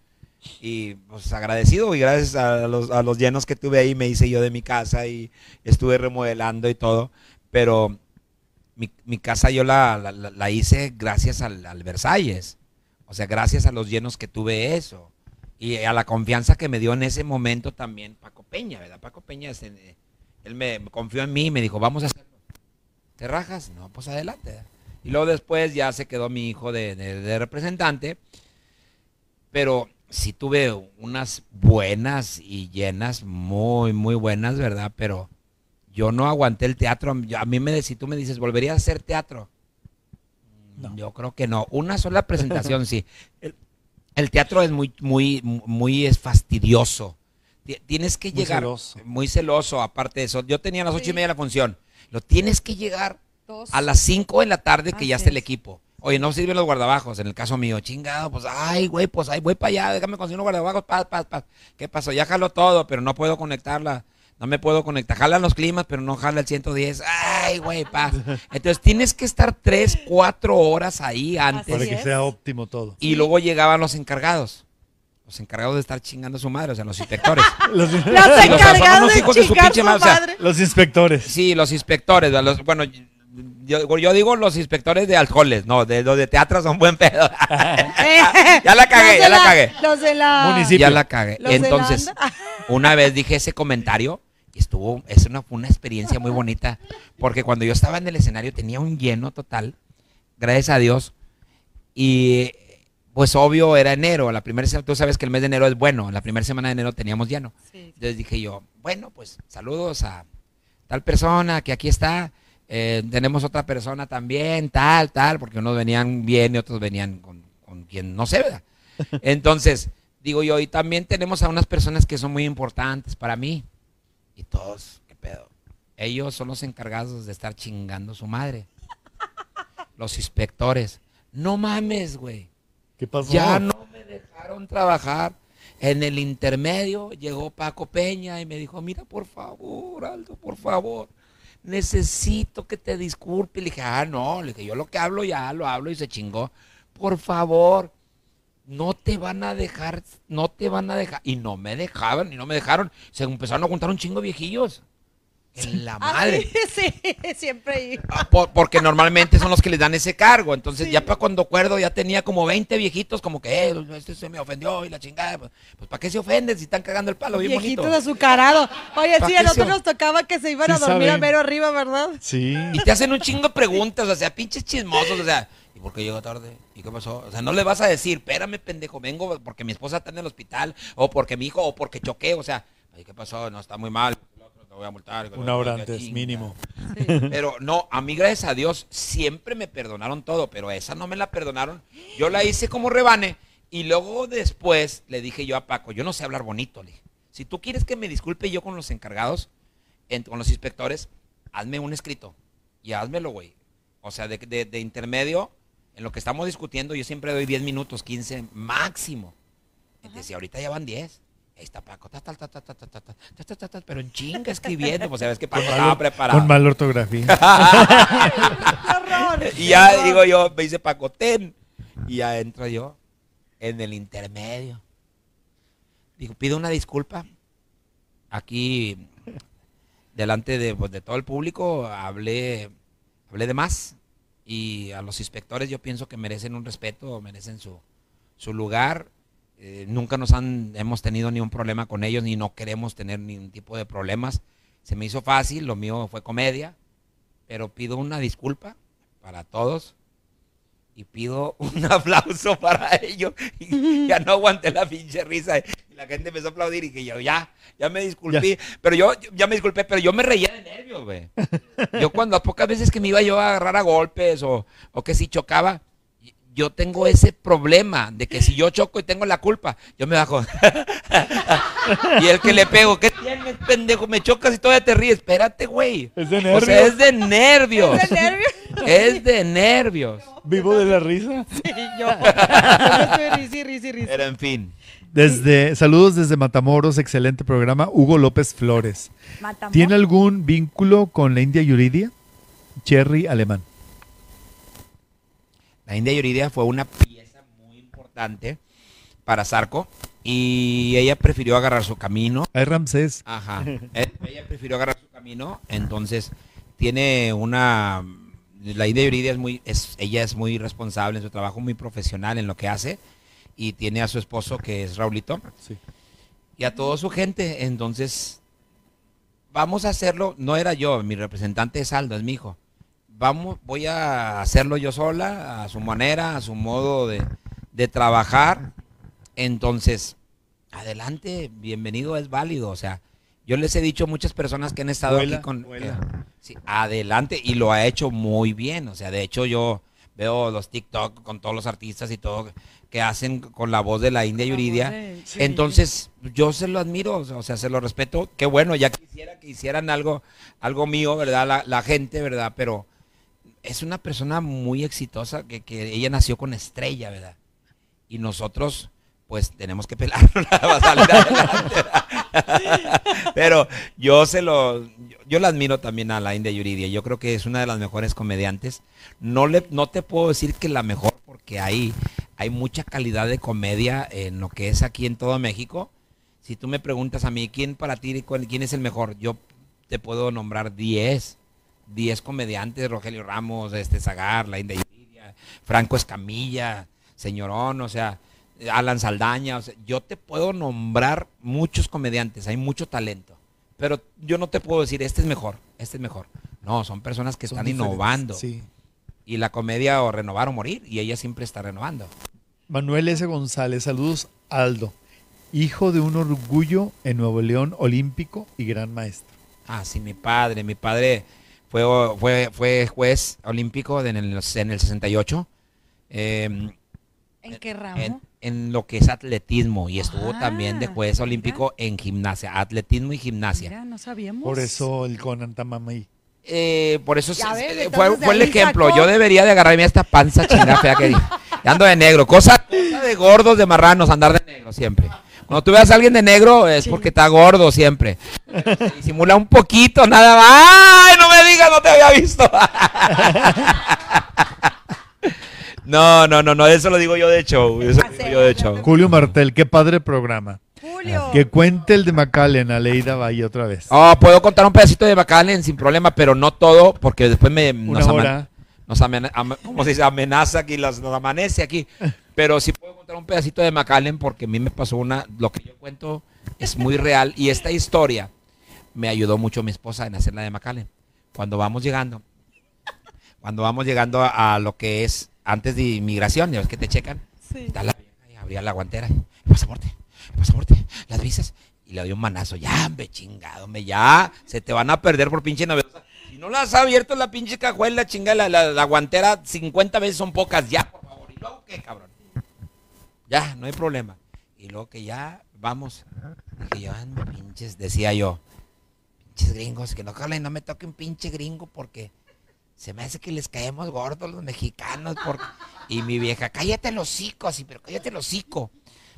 Y pues agradecido y gracias a los, a los llenos que tuve ahí me hice yo de mi casa y estuve remodelando y todo. Pero mi, mi casa yo la, la- hice gracias al, al Versalles. O sea, gracias a los llenos que tuve eso. Y a la confianza que me dio en ese momento también Paco Peña, ¿verdad? Paco Peña, él me confió en mí y me dijo, vamos a hacerlo. ¿Te rajas? No, pues adelante. Y luego después ya se quedó mi hijo de- de representante. pero sí tuve unas buenas y llenas, muy, muy buenas, ¿verdad? Pero yo no aguanté el teatro. Yo- a mí me, si tú me dices, ¿volverías a hacer teatro? Yo creo que no. Una sola presentación, sí. [LAUGHS] El, el teatro es muy, muy, muy es fastidioso. Ti- Tienes que Muy llegar celoso. muy celoso, aparte de eso. Yo tenía a las ocho y media la función. Lo tienes que llegar Dos. a las 5 de la tarde que ya Así está el equipo. Oye, no sirven los guardabajos, en el caso mío, chingado, pues, ay, güey, pues, ay, voy para allá, déjame conseguir unos guardabajos, paz, paz, paz. ¿Qué pasó? Ya jaló todo, pero no puedo conectarla, no me puedo conectar. Jalan los climas, pero no jala el 110. Ay, güey, paz. Entonces tienes que estar 3, 4 horas ahí antes. Para que es. sea óptimo todo. Y luego llegaban los encargados. Los encargados de estar chingando a su madre, o sea, los inspectores. [LAUGHS] Los, Los encargados unos de hijos de su madre, o sea, los inspectores. Sí, los inspectores. Los- bueno, yo, yo digo los inspectores de alcoholes, no, de los de teatro son buen pedo. [LAUGHS] [LAUGHS] ya la cagué, Los de ya la cagué. Los de la... Municipio. Ya la cagué. Los de la Entonces, [LAUGHS] una vez dije ese comentario y estuvo, es una, fue una experiencia muy bonita, porque cuando yo estaba en el escenario tenía un lleno total, gracias a Dios, y pues obvio era enero, la primera tú sabes que el mes de enero es bueno, la primera semana de enero teníamos lleno. Sí. Entonces dije yo, bueno, pues saludos a tal persona que aquí está. Eh, tenemos otra persona también, tal, tal, porque unos venían bien y otros venían con, con quien no sé, ¿verdad? [LAUGHS] Entonces, digo yo, y también tenemos a unas personas que son muy importantes para mí. Y todos, ¿qué pedo? Ellos son los encargados de estar chingando a su madre. Los inspectores. No mames, güey. ¿Qué pasó? Ya no me dejaron trabajar. En el intermedio llegó Paco Peña y me dijo, mira, por favor, Aldo, por favor, necesito que te disculpe. Le dije, ah, no, le dije, yo lo que hablo ya lo hablo y se chingó. Por favor, no te van a dejar, no te van a dejar. Y no me dejaban, y no me dejaron. Se empezaron a juntar un chingo viejillos. En la madre. Ah, [LAUGHS] sí, siempre ahí. Ah, por- porque normalmente son los que les dan ese cargo. Entonces, ya para cuando acuerdo, ya tenía como 20 viejitos, como que, eh, este se me ofendió y la chingada. Pues, pues, ¿para qué se ofenden si están cagando el palo? Bien Viejitos bonito. azucarados. Oye, ¿Pa' sí, a nosotros se- nos tocaba que se iban a dormir a mero arriba, ¿verdad? Sí. Y te hacen un chingo de preguntas, o sea, pinches chismosos, o sea, ¿y por qué llegó tarde? ¿Y qué pasó? O sea, no le vas a decir, espérame, pendejo, vengo porque mi esposa está en el hospital, o porque mi hijo, o porque choqué, o sea, "Ay, ¿qué pasó? No, está muy mal, voy a multar. Una hora antes, chinga". mínimo. Pero no, a mí gracias a Dios siempre me perdonaron todo, pero esa no me la perdonaron. Yo la hice como rebane y luego después le dije yo a Paco, yo no sé hablar bonito, le dije. Si tú quieres que me disculpe yo con los encargados, en- con los inspectores, hazme un escrito y házmelo, güey. O sea, de, de- de intermedio, en lo que estamos discutiendo, yo siempre doy 10 minutos, 15 máximo. Entonces, y ahorita ya van 10 ahí está Paco, ta, ta, ta, pero en chinga escribiendo, pues sabes que Paco estaba preparado. Con mala ortografía. y ya digo yo, me dice Paco, ten. Y ya entro yo en el intermedio. Digo, pido una disculpa. Aquí, delante de, de todo el público, hablé, hablé de más. Y a los inspectores yo pienso que merecen un respeto, merecen su, su lugar eh, nunca nos han, hemos tenido ni un problema con ellos, ni no queremos tener ningún tipo de problemas. Se me hizo fácil, lo mío fue comedia, pero pido una disculpa para todos y pido [LAUGHS] un aplauso para ellos. Y [LAUGHS] ya no aguanté la pinche risa. Y la gente empezó a aplaudir y que yo ya, ya me disculpé. Pero yo, yo- ya me disculpé, pero yo me reía de nervios, güey. [LAUGHS] Yo cuando a pocas veces que me iba yo a agarrar a golpes o, o que si chocaba, yo tengo ese problema de que si yo choco y tengo la culpa, yo me bajo. [LAUGHS] y el que le pego, ¿qué tienes, pendejo? Me chocas y todavía te ríes. Espérate, güey. Es de O sea, nervios. es de nervios. ¿De nervios? Es de nervios. Vivo de la risa. Sí, yo. [LAUGHS] Yo estoy risi, risi, risi. Pero en fin. Desde, saludos desde Matamoros, excelente programa. Hugo López Flores. Matamoros. ¿Tiene algún vínculo con la India Yuridia? Cherry Alemán. La India Yuridia fue una pieza muy importante para Zarco y ella prefirió agarrar su camino. Ay, Ramsés. Ajá. Eh, Ella prefirió agarrar su camino, entonces tiene una... La India Yuridia es muy... Es, ella es muy responsable en su trabajo, muy profesional en lo que hace y tiene a su esposo que es Raulito Sí. y a toda su gente. Entonces, vamos a hacerlo. No era yo, mi representante es Aldo, es mi hijo. Vamos, voy a hacerlo yo sola, a su manera, a su modo de, de trabajar. Entonces, adelante, bienvenido, es válido. O sea, yo les he dicho a muchas personas que han estado Vuela, aquí con... eh, sí, adelante, y lo ha hecho muy bien. O sea, de hecho yo veo los TikTok con todos los artistas y todo que hacen con la voz de la India Yuridia. sí. Entonces, yo se lo admiro, o sea, se lo respeto. Qué bueno, ya quisiera que hicieran algo, algo mío, ¿verdad? La, la gente, ¿verdad? Pero es una persona muy exitosa, que, que ella nació con estrella, ¿verdad? Y nosotros, pues, tenemos que pelarlo [LAUGHS] para salir adelante. [LAUGHS] Pero yo se lo, yo, la admiro también a la India Yuridia. Yo creo que es una de las mejores comediantes. No le, no te puedo decir que la mejor, porque hay, hay mucha calidad de comedia en lo que es aquí en todo México. Si tú me preguntas a mí, ¿quién para ti, quién es el mejor? Yo te puedo nombrar 10. 10 comediantes, Rogelio Ramos, este Zagar, la India Yuridia, Franco Escamilla, Señorón, o sea, Alan Saldaña, o sea, yo te puedo nombrar muchos comediantes, hay mucho talento, pero yo no te puedo decir, este es mejor, este es mejor. No, son personas que Son están innovando. Sí. Y la comedia o renovar o morir, y ella siempre está renovando. Manuel S. González, saludos Aldo, hijo de un orgullo en Nuevo León, olímpico y gran maestro. Ah, sí, mi padre, mi padre fue, fue, fue juez olímpico en el, en el 68. eh, ¿En qué ramo? en, en lo que es atletismo y estuvo Ah, también de juez olímpico en gimnasia, atletismo y gimnasia. Mira, no sabíamos. Por eso el Conan Tamamay. Eh, por eso Ya se- ves, eh, fue, fue el ejemplo. sacó- Yo debería de agarrarme a esta panza chingada fea que [LAUGHS] ando de negro. Cosa, cosa de gordos, de marranos, andar de negro siempre. Cuando tú veas a alguien de negro es Sí. porque está gordo siempre. Disimula un poquito, nada más. ¡Ay, no me digas, no te había visto! [LAUGHS] No, no, no, no, eso lo digo yo de show. Eso lo digo yo de show. Julio Martel, qué padre programa. Julio. Que cuente el de McAllen, Aleida Valle otra vez. Oh, puedo contar un pedacito de Bacalen sin problema, pero no todo, porque después me Una nos, hora. Nos amena- am- ¿cómo se dice? amenaza aquí, las- nos amanece aquí. Pero sí puedo contar un pedacito de Macallen porque a mí me pasó una, lo que yo cuento es muy real y esta historia me ayudó mucho mi esposa en hacer la de Macallen. Cuando vamos llegando, cuando vamos llegando a, a lo que es antes de inmigración, ya ves que te checan, Sí. está la vieja y abría la guantera. El pasaporte, el pasaporte, las visas. Y le doy un manazo. Ya, me chingado, me ya. Se te van a perder por pinche novedosa. No la has abierto la pinche cajuela, chinga, la, la, la guantera 50 veces son pocas. Ya, por favor. ¿Y luego qué, cabrón? Ya, no hay problema. Y luego que ya, vamos. Dije yo, pinches, decía yo. Pinches gringos, que no, ojalá no me toque un pinche gringo porque se me hace que les caemos gordos los mexicanos. Porque... Y mi vieja, cállate el hocico, así, pero cállate el hocico.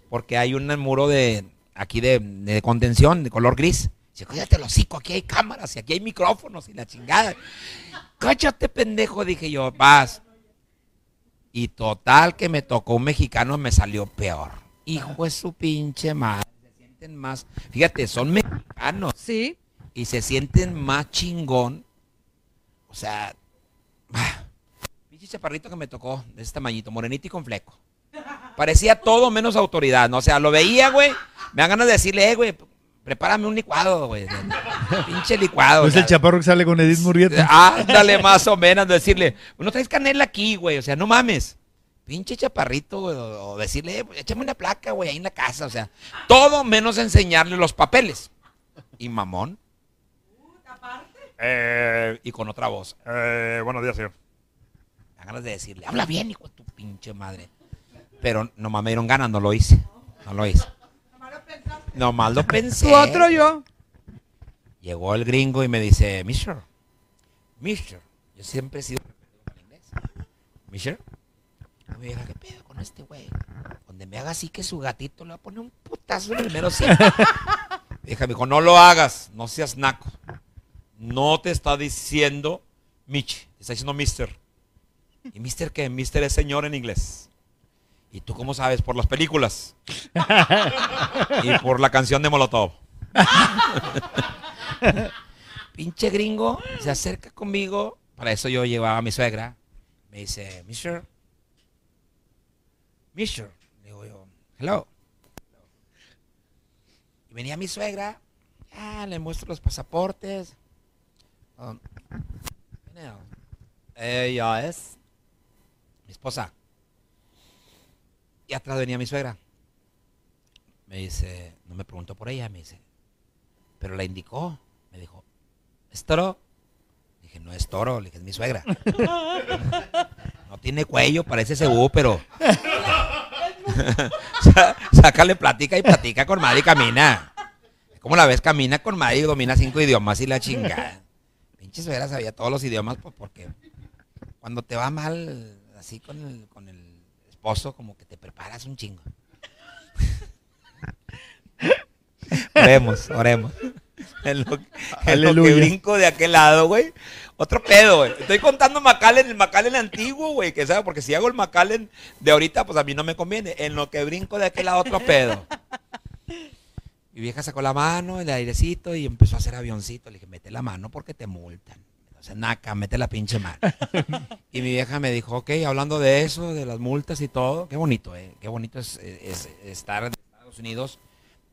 Porque hay un muro de aquí de contención de color gris. Dice, cállate el hocico, aquí hay cámaras y aquí hay micrófonos y la chingada. Cállate, pendejo, dije yo, vas. Y total que me tocó un mexicano, me salió peor. Hijo de su pinche madre. Se sienten más. Fíjate, son mexicanos Sí. y se sienten más chingón. O sea, ah, pinche chaparrito que me tocó de este tamañito, morenito y con fleco. Parecía todo menos autoridad, ¿no? O sea, lo veía, güey. Me dan ganas de decirle, eh, güey, prepárame un licuado, güey. Pinche licuado. ¿No [LAUGHS] es el chaparro que sale con Edith Murrieta? [LAUGHS] Ándale, más o menos, decirle, no traes canela aquí, güey, o sea, no mames. Pinche chaparrito, güey, o decirle, eh, échame una placa, güey, ahí en la casa, o sea, todo menos enseñarle los papeles. Y mamón. Eh, y con otra voz. Eh, buenos días, señor. Me ganas de decirle, habla bien, hijo de tu pinche madre. Pero nomás me dieron ganas, no lo hice. No lo hice. Nomás lo pensé. Tu otro yo. Llegó el gringo y me dice, Mister, Mister, yo siempre he sido el inglés. Mister, me dijo, ¿qué pedo con este güey? Donde me haga así que su gatito le va a poner un putazo en el mero. Vieja me dijo, no lo hagas, no seas naco. No te está diciendo Michi, te está diciendo Mister. ¿Y Mister qué? Mister es señor en inglés. ¿Y tú cómo sabes? Por las películas. y por la canción de Molotov. Pinche gringo se acerca conmigo. Para eso yo llevaba a mi suegra. Me dice, Mister. Mister. Digo yo, hello. Y venía mi suegra. Ah, le muestro los pasaportes. Um, es mi esposa. Y atrás venía mi suegra. Me dice, no me preguntó por ella, me dice, pero la indicó. Me dijo, ¿es toro? Dije, no es toro, le dije, es mi suegra. [LAUGHS] No tiene cuello, parece cebú, pero. [LAUGHS] Sácale plática y platica con madre y camina. Como la ves, camina con madre y domina cinco idiomas y la chingada. Pinche suegra sabía todos los idiomas, pues porque cuando te va mal así con el, con el esposo, como que te preparas un chingo. Oremos, oremos. En lo, en lo que brinco de aquel lado, güey. Otro pedo, güey. Estoy contando Macallen, el Macallen antiguo, güey. Que sabe, porque si hago el Macallen de ahorita, pues a mí no me conviene. En lo que brinco de aquel lado, otro pedo. Mi vieja sacó la mano, el airecito y empezó a hacer avioncito. Le dije, mete la mano porque te multan. O sea, naca, mete la pinche mano. [LAUGHS] y mi vieja me dijo, ok, hablando de eso, de las multas y todo, qué bonito, eh. Qué bonito es, es- es estar en Estados Unidos,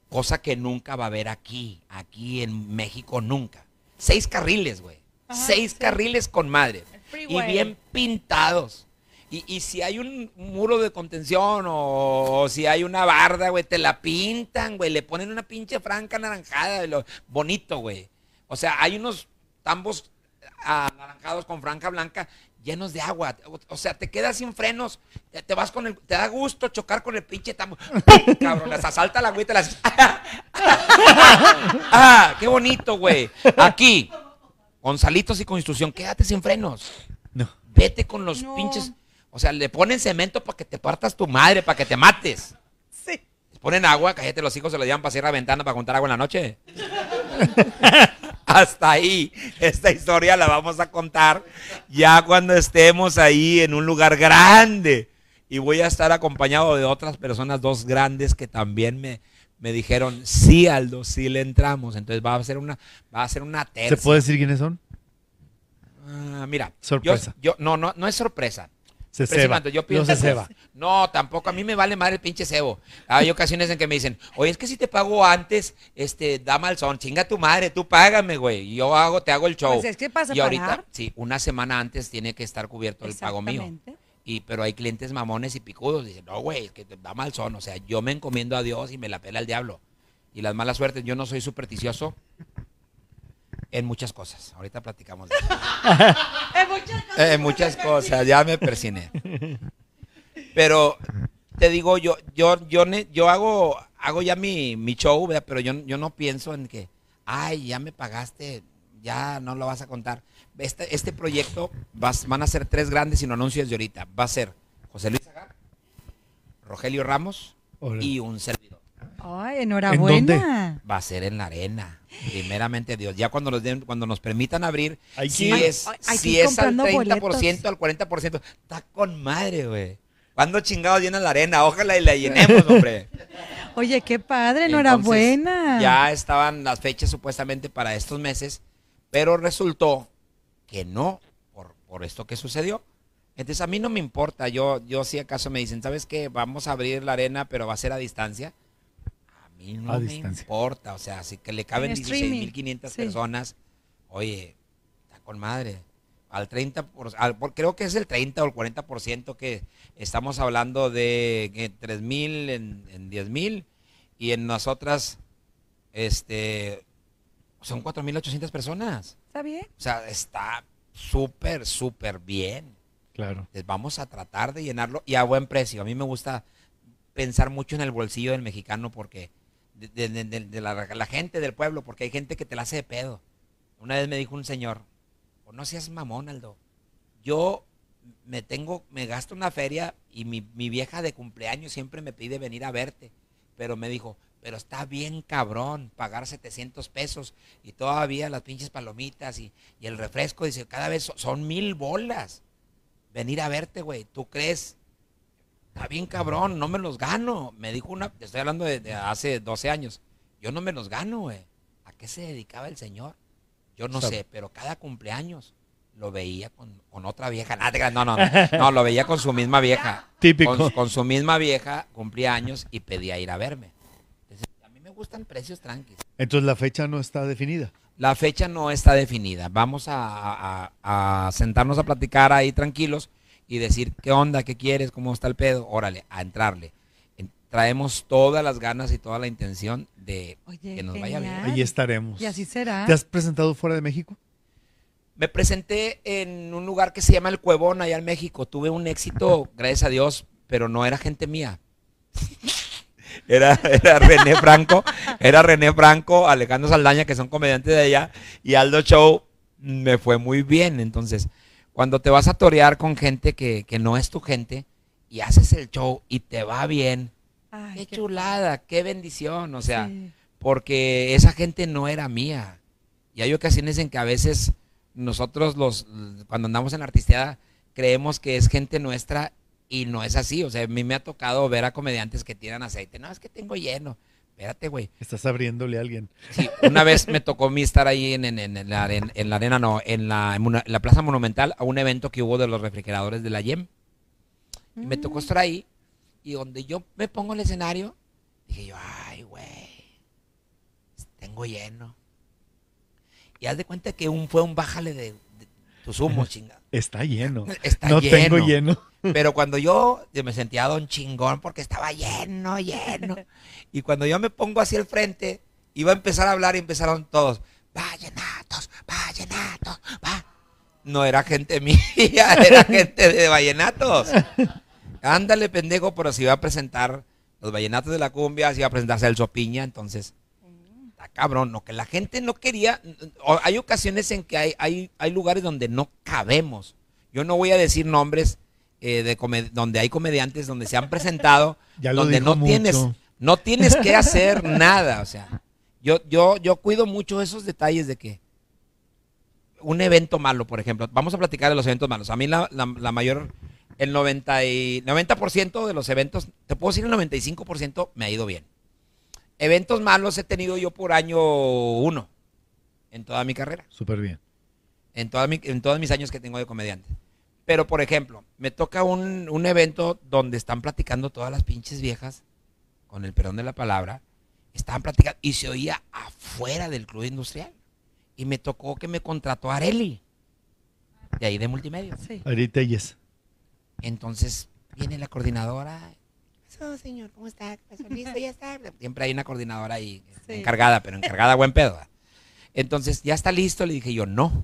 cosa que nunca va a haber aquí, aquí en México nunca. Seis carriles, güey. Seis sí. carriles con madre. Y bien pintados. Y, y si hay un muro de contención o, o si hay una barda, güey, te la pintan, güey. Le ponen una pinche franca anaranjada, de lo bonito, güey. O sea, hay unos tambos anaranjados con franja blanca llenos de agua. O, o sea, te quedas sin frenos, te, te vas con el, te da gusto chocar con el pinche tambo. ¡Pum! [LAUGHS] Cabrón, las asalta la güey, te las. [LAUGHS] ah, qué bonito, güey. Aquí, con salitos y con instrucción, quédate sin frenos. No. Vete con los No. pinches. O sea, le ponen cemento para que te partas tu madre, para que te mates. Sí. Les ponen agua, cállate los hijos, se lo llevan para cierra ventana para contar agua en la noche. [LAUGHS] Hasta ahí. Esta historia la vamos a contar ya cuando estemos ahí en un lugar grande. Y voy a estar acompañado de otras personas, dos grandes que también me, me dijeron, sí, Aldo, sí le entramos. Entonces va a ser una, va a ser una tercia. ¿Se puede decir quiénes son? Ah, mira, Sorpresa. Yo, yo- no, no, no es sorpresa. Se ceba. yo No pienso se que- ceba. No, tampoco. A mí me vale madre el pinche cebo. Hay ocasiones en que me dicen, oye, es que si te pago antes, este, da mal son. Chinga tu madre, tú págame, güey. Yo hago, te hago el show. Pues es que para y ahorita, sí, una semana antes tiene que estar cubierto el pago mío. Y, pero hay clientes mamones y picudos. Dicen, no, güey, es que te da mal son. O sea, yo me encomiendo a Dios y me la pela el diablo. Y las malas suertes, yo no soy supersticioso en muchas cosas. Ahorita platicamos de eso. [LAUGHS] En muchas cosas. Eh, muchas cosas, ya me persiné. Pero te digo, yo, yo, yo, yo hago, hago ya mi, mi show, ¿verdad? pero yo, yo no pienso en que, ay, ya me pagaste, ya no lo vas a contar. Este, este proyecto vas- van a ser tres grandes y no anuncios de ahorita. Va a ser José Luis Agar, Rogelio Ramos y un servidor. Ay, enhorabuena. Va a ser en la arena, primeramente Dios. Ya cuando nos den, cuando nos permitan abrir, si es, Ay, hay que si ir es al comprando 30%, boletos. al 40%, está con madre, güey. ¿Cuándo chingados llenan la arena? Ojalá y la llenemos, [LAUGHS] hombre. Oye, qué padre, Entonces, enhorabuena. Ya estaban las fechas supuestamente para estos meses, pero resultó que no, por, por esto que sucedió. Entonces a mí no me importa, yo, yo si acaso me dicen, ¿sabes qué? Vamos a abrir la arena, pero va a ser a distancia. A mí no A me distancia. importa, o sea, si que le caben En streaming, 16.500 sí. personas, oye, está con madre. Al 30, por, al- por- creo que es el 30 o el 40% que estamos hablando de que 3.000 en, en 10.000 y en nosotras, este, son 4.800 personas. ¿Está bien? O sea, está súper, súper bien. Claro. Entonces, vamos a tratar de llenarlo y a buen precio. A mí me gusta pensar mucho en el bolsillo del mexicano porque de, la, gente del pueblo, porque hay gente que te la hace de pedo. Una vez me dijo un señor, "Pues no seas mamón, Aldo. Yo me tengo, me gasto una feria y mi, mi vieja de cumpleaños siempre me pide venir a verte. Pero me dijo, pero está bien cabrón pagar 700 pesos y todavía las pinches palomitas y, y el refresco, dice, cada vez so- son mil bolas venir a verte, güey. ¿Tú crees? Está bien cabrón, no me los gano. Me dijo una, estoy hablando de, de hace 12 años. Yo no me los gano, güey. ¿A qué se dedicaba el señor? Yo no sé, pero cada cumpleaños lo veía con, con otra vieja. [LAUGHS] No, no, no, no, lo veía con su misma vieja. Típico. Con, con su misma vieja, cumplía años y pedía ir a verme. Entonces, a mí me gustan precios tranquilos. Entonces la fecha no está definida. La fecha no está definida. Vamos a, a- a sentarnos a platicar ahí tranquilos y decir qué onda, qué quieres, cómo está el pedo. Órale, a entrarle. En- traemos todas las ganas y toda la intención de Oye, que nos vaya bien. Ahí estaremos. Y así será. ¿Te has presentado fuera de México? Me presenté en un lugar que se llama El Cuevón, allá en México. Tuve un éxito, gracias a Dios, pero no era gente mía. [LAUGHS] Era, era René Franco, era René Franco, Alejandro Saldaña, que son comediantes de allá, y Aldo Show me fue muy bien. Entonces, cuando te vas a torear con gente que, que no es tu gente y haces el show y te va bien, Ay, qué qué chulada, qué bendición. O sea, Sí. porque esa gente no era mía. Y hay ocasiones en que a veces nosotros los cuando andamos en la artisteada creemos que es gente nuestra y no es así. O sea, a mí me ha tocado ver a comediantes que tiran aceite. No, es que tengo lleno. Espérate, güey. Estás abriéndole a alguien. Sí, una vez me tocó a mí estar ahí en, en- en la, aren- en la arena, no, en la, en la Plaza Monumental, a un evento que hubo de los refrigeradores de la YEM. Y me tocó estar ahí. Y donde yo me pongo en el escenario, dije yo, ay, güey, tengo lleno. Y haz de cuenta que un, fue un bájale de, de tus humos, chingada. Está lleno. [LAUGHS] Está no lleno. tengo lleno. Pero cuando yo me sentía don chingón porque estaba lleno, lleno. Y cuando yo me pongo hacia el frente, iba a empezar a hablar y empezaron todos, vallenatos, vallenatos, va. No era gente [LAUGHS] mía, era gente de vallenatos. Ándale, pendejo, pero se iba a presentar los vallenatos de la cumbia, se iba a presentar Celso Piña, entonces, está cabrón, no, que la gente no quería, hay ocasiones en que hay, hay, hay lugares donde no cabemos. Yo no voy a decir nombres eh, de donde hay comediantes donde se han presentado, [LAUGHS] Ya donde no tienes. No tienes que hacer nada, o sea, yo, yo, yo cuido mucho esos detalles de que un evento malo, por ejemplo, vamos a platicar de los eventos malos. A mí la, la- la mayor, el 90, y, 90% de los eventos, te puedo decir el 95% me ha ido bien. Eventos malos he tenido yo por año uno en toda mi carrera Súper bien. en, toda mi- en todos mis años que tengo de comediante. Pero, por ejemplo, me toca un, un evento donde están platicando todas las pinches viejas, con el perdón de la palabra, estaban platicando y se oía afuera del club industrial. Y me tocó que me contrató Areli, de ahí de multimedia. Sí. Ahorita yes. Entonces viene la coordinadora. "Eso, señor, ¿cómo está? ¿Qué pasó? ¿Listo? Ya está. Siempre hay una coordinadora ahí Sí. encargada, pero encargada buen pedo. ¿verdad? Entonces, ¿ya está listo? Le dije yo, no.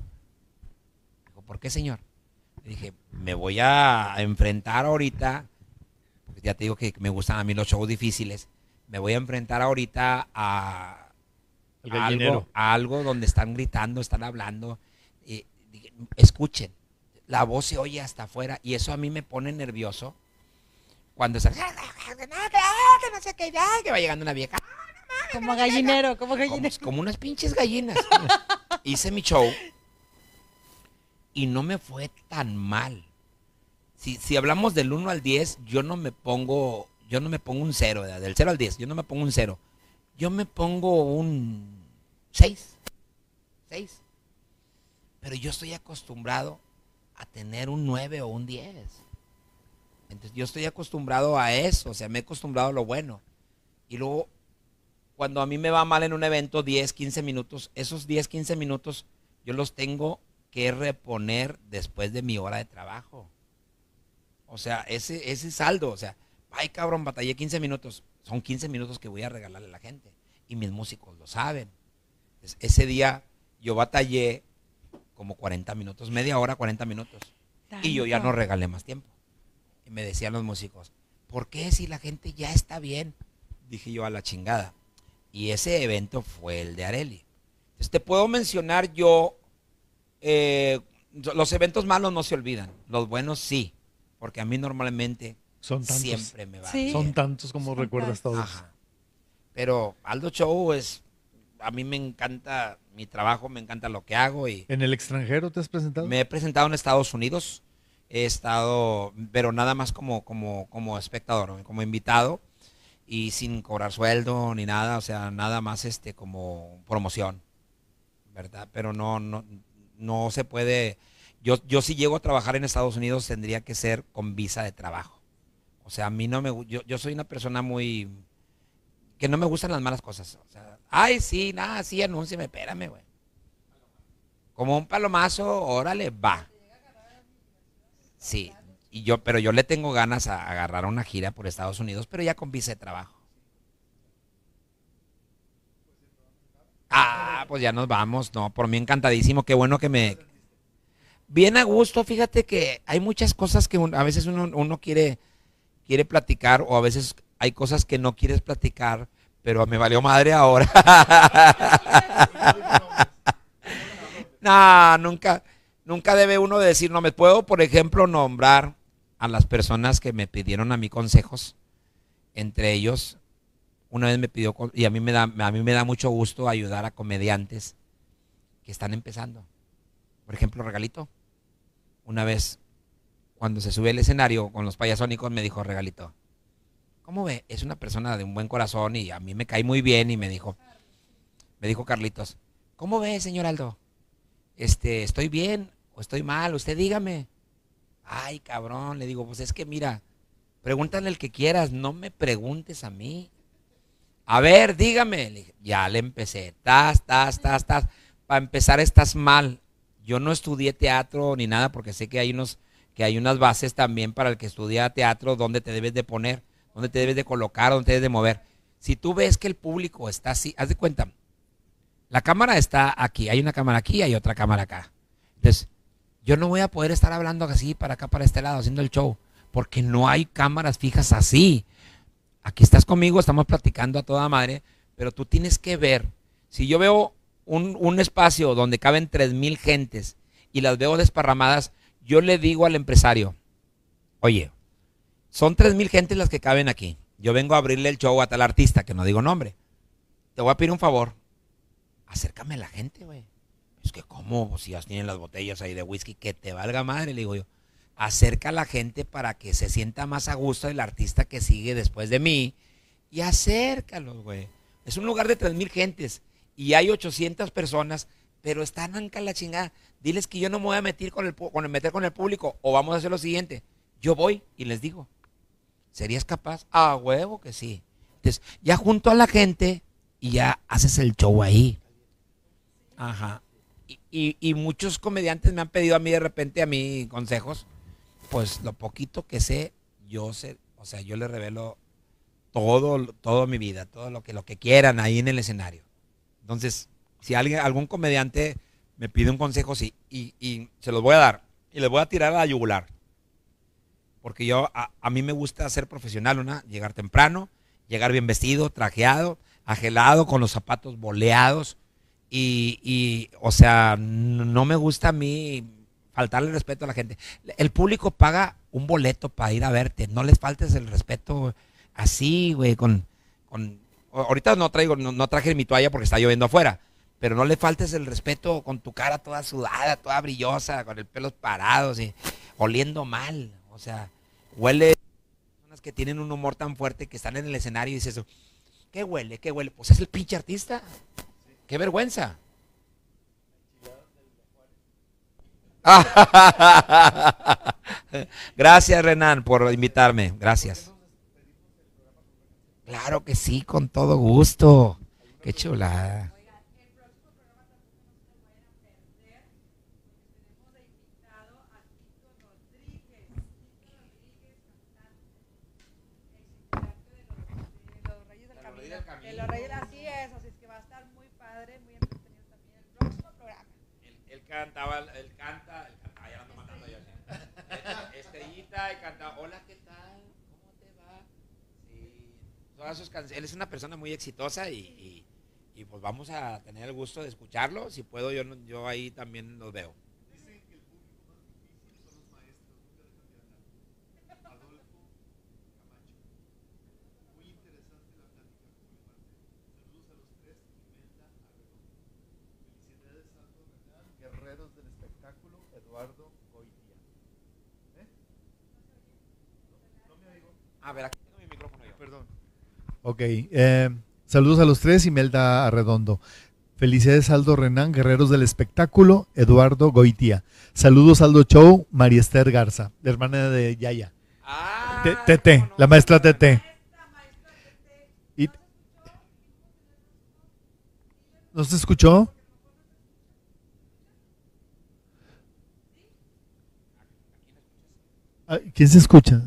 Dijo, ¿por qué, señor? Le dije, me voy a enfrentar ahorita, ya te digo que me gustan a mí los shows difíciles, me voy a enfrentar ahorita a, algo, a algo donde están gritando, están hablando. y escuchen, la voz se oye hasta afuera y eso a mí me pone nervioso cuando están, que no sé qué, que va llegando una vieja, Como gallinero, como como, gallinero. como unas pinches gallinas. [LAUGHS] Hice mi show y no me fue tan mal. Si, si hablamos del 1 al 10, yo no me pongo, yo no me pongo un 0, del 0 al 10, yo no me pongo un 0. Yo me pongo un 6. 6. Pero yo estoy acostumbrado a tener un 9 o un 10. Entonces yo estoy acostumbrado a eso, o sea, me he acostumbrado a lo bueno. Y luego cuando a mí me va mal en un evento 10, 15 minutos, esos 10, 15 minutos yo los tengo que reponer después de mi hora de trabajo. O sea, ese, ese saldo, o sea, ay cabrón, batallé 15 minutos, son 15 minutos que voy a regalarle a la gente. Y mis músicos lo saben. Entonces, ese día yo batallé como 40 minutos, media hora, 40 minutos. Y yo ya no regalé más tiempo. Y me decían los músicos, ¿por qué si la gente ya está bien? Dije yo a la chingada. Y ese evento fue el de Areli. Entonces te puedo mencionar yo, eh, los eventos malos no se olvidan, los buenos sí, porque a mí normalmente Son tantos. siempre me va Sí. bien. Son tantos como Son recuerdas todos. Ajá. Pero Aldo Show es, a mí me encanta mi trabajo, me encanta lo que hago y ¿En el extranjero te has presentado? me he presentado en Estados Unidos, he estado, pero nada más como, como, como espectador, como invitado y sin cobrar sueldo ni nada, o sea, nada más este como promoción, ¿verdad? Pero no, no, no se puede, yo, yo si llego a trabajar en Estados Unidos tendría que ser con visa de trabajo. O sea, a mí no me, yo, yo soy una persona muy, que no me gustan las malas cosas. O sea, ay, sí, nada, sí, anúnciame, espérame, güey. Como un palomazo, órale, va. Sí, y yo, pero yo le tengo ganas a agarrar una gira por Estados Unidos, pero ya con visa de trabajo. Ah, pues ya nos vamos, no, por mí encantadísimo, qué bueno que me... Bien a gusto, fíjate que hay muchas cosas que a veces uno, quiere, quiere platicar o a veces hay cosas que no quieres platicar, pero me valió madre ahora. [LAUGHS] no, nunca, nunca debe uno decir, no me puedo, por ejemplo, nombrar a las personas que me pidieron a mí consejos, entre ellos una vez me pidió y a mí me da a mí me da mucho gusto ayudar a comediantes que están empezando. Por ejemplo, Regalito. Una vez cuando se sube al escenario con los payasónicos me dijo Regalito, ¿cómo ve? Es una persona de un buen corazón y a mí me cae muy bien y me dijo me dijo Carlitos, ¿cómo ve, señor Aldo? Este, ¿estoy bien o estoy mal? Usted dígame. Ay, cabrón, le digo, pues es que mira, pregúntale el que quieras, no me preguntes a mí. A ver, dígame. Ya le empecé. Tas, tas, tas, tas. Para empezar, estás mal. Yo no estudié teatro ni nada porque sé que hay unos que hay unas bases también para el que estudia teatro donde te debes de poner, donde te debes de colocar, donde te debes de mover. Si tú ves que el público está así, haz de cuenta. La cámara está aquí, hay una cámara aquí, hay otra cámara acá. Entonces, yo no voy a poder estar hablando así para acá, para este lado, haciendo el show, porque no hay cámaras fijas así aquí estás conmigo, estamos platicando a toda madre, pero tú tienes que ver, si yo veo un, un espacio donde caben tres mil gentes y las veo desparramadas, yo le digo al empresario, oye, son tres mil gentes las que caben aquí. Yo vengo a abrirle el show a tal artista, que no digo nombre. Te voy a pedir un favor. Acércame a la gente, güey. Es que, ¿cómo? Si ya tienen las botellas ahí de whisky, que te valga madre, le digo yo acerca a la gente para que se sienta más a gusto el artista que sigue después de mí y acércalos, güey. Es un lugar de 3000 gentes y hay 800 personas, pero están anca la chingada. Diles que yo no me voy a meter con el, con el- meter con el público o vamos a hacer lo siguiente. Yo voy y les digo, ¿serías capaz? A huevo que sí. Entonces, ya junto a la gente y ya haces el show ahí. Ajá. Y, y- y muchos comediantes me han pedido a mí de repente a mí consejos pues lo poquito que sé, yo sé, o sea, yo le revelo todo, todo mi vida, todo lo que, lo que quieran ahí en el escenario. Entonces, si alguien, algún comediante me pide un consejo, sí, y, se los voy a dar, y les voy a tirar a la yugular. Porque yo, a, a mí me gusta ser profesional, una, llegar temprano, llegar bien vestido, trajeado, agelado, con los zapatos boleados, y, y, o sea, no me gusta a mí faltarle respeto a la gente. El público paga un boleto para ir a verte. No les faltes el respeto así, güey, con, con... Ahorita no traigo, no, no traje mi toalla porque está lloviendo afuera. Pero no le faltes el respeto con tu cara toda sudada, toda brillosa, con el pelo parados y oliendo mal. O sea, huele personas que tienen un humor tan fuerte que están en el escenario y dices, ¿qué huele? ¿Qué huele? Pues es el pinche artista. Qué vergüenza. [LAUGHS] Gracias, Renan, por invitarme. Gracias. Claro que sí, con todo gusto. Qué chulada. Cantaba, él canta, él cantaba, ya ando matando yo. Estrellita y canta, hola, ¿qué tal? ¿Cómo te va? Sí, todas sus canciones. Él es una persona muy exitosa y, y, y, pues vamos a tener el gusto de escucharlo. Si puedo, yo, no- yo ahí también los veo. Guerreros del espectáculo, Eduardo Goitia. A ver, aquí tengo mi micrófono yo. Perdón. Ok, eh, saludos a los tres, Imelda Arredondo. Felicidades Aldo Renán, Guerreros del Espectáculo, Eduardo Goitia. Saludos Aldo Show, María Esther Garza, la hermana de Yaya. Ah, Tete, no. la maestra Tete. Y- ¿No se escuchó? Ah, ¿Quién se escucha?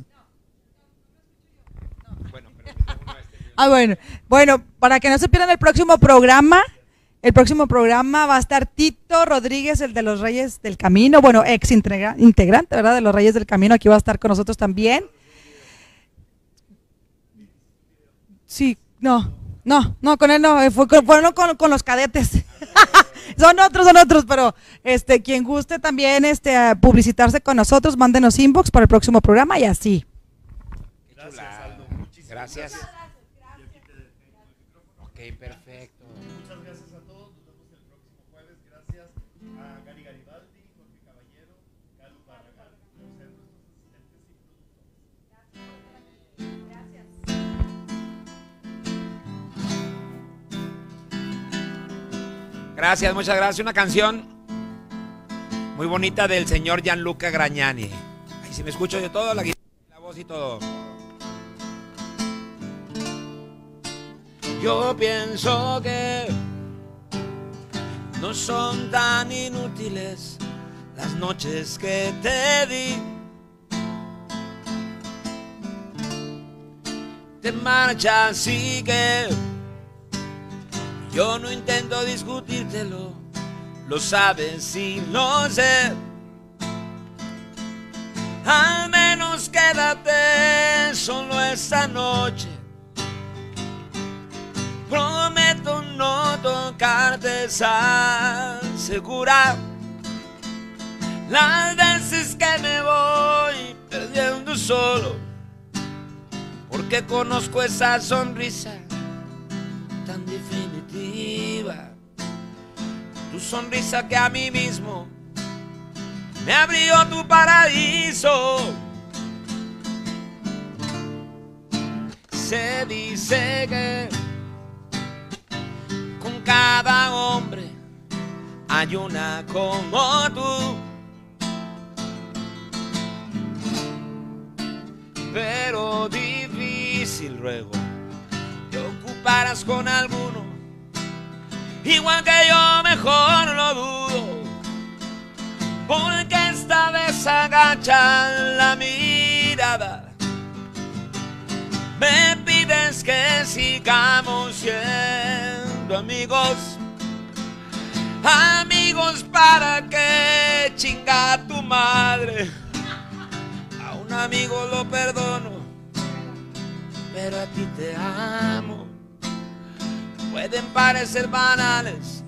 Ah, bueno. Bueno, para que no se pierdan el próximo programa, el próximo programa va a estar Tito Rodríguez, el de los Reyes del Camino, bueno, ex integra- integrante, ¿verdad? De los Reyes del Camino, aquí va a estar con nosotros también. Sí, no, no, no, con él no, eh, fue con, fueron con, con los cadetes. [LAUGHS] son otros, son otros, pero este, quien guste también este, publicitarse con nosotros, mándenos inbox para el próximo programa y así. Gracias. Ok, perfecto. Muchas gracias a todos. Nos vemos el próximo jueves. Gracias a Gary Garibaldi, Jorge Caballero, Calu Barragán, asistentes y productores. Gracias, muchas gracias. Una canción muy bonita del señor Gianluca Gragnani. Ahí si me escucho yo todo, la guitarra, la voz y todo. Yo pienso que no son tan inútiles las noches que te di. Te marchas, sigue. Yo no intento discutírtelo, lo sabes y lo sé. Al menos quédate solo esta noche. Prometo no tocarte, esa segura. Las veces que me voy perdiendo solo, porque conozco esa sonrisa tan definitiva. Tu sonrisa que a mí mismo me abrió tu paraíso. Se dice que cada hombre hay una como tú. Pero difícil ruego te ocuparas con alguno. Igual que yo mejor lo dudo. Porque esta vez agacha la mirada. Me pides que sigamos amigos. Amigos para que chinga tu madre. A un amigo lo perdono pero a ti te amo. Pueden parecer banales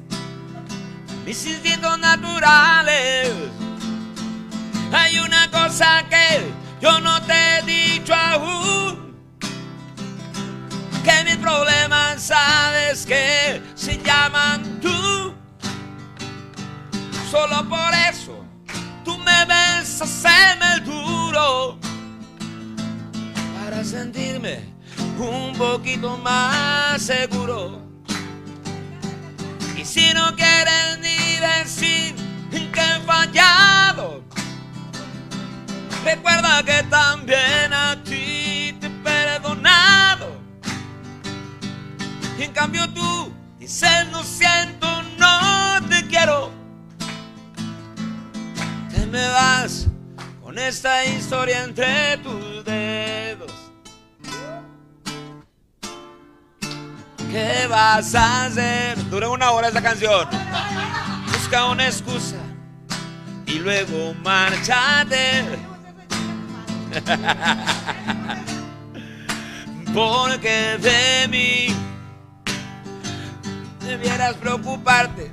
mis instintos naturales. Hay una cosa que yo no te he dicho aún. Que mis problemas que se llaman tú. Solo por eso tú me ves hacerme el duro para sentirme un poquito más seguro. Y si no quieres ni decir que he fallado, recuerda que también a ti Y en cambio tú dices no siento, no te quiero. Te me vas con esta historia entre tus dedos. ¿Qué vas a hacer? Dura una hora esta canción. Busca una excusa y luego márchate. [LAUGHS] Porque de mí debieras preocuparte.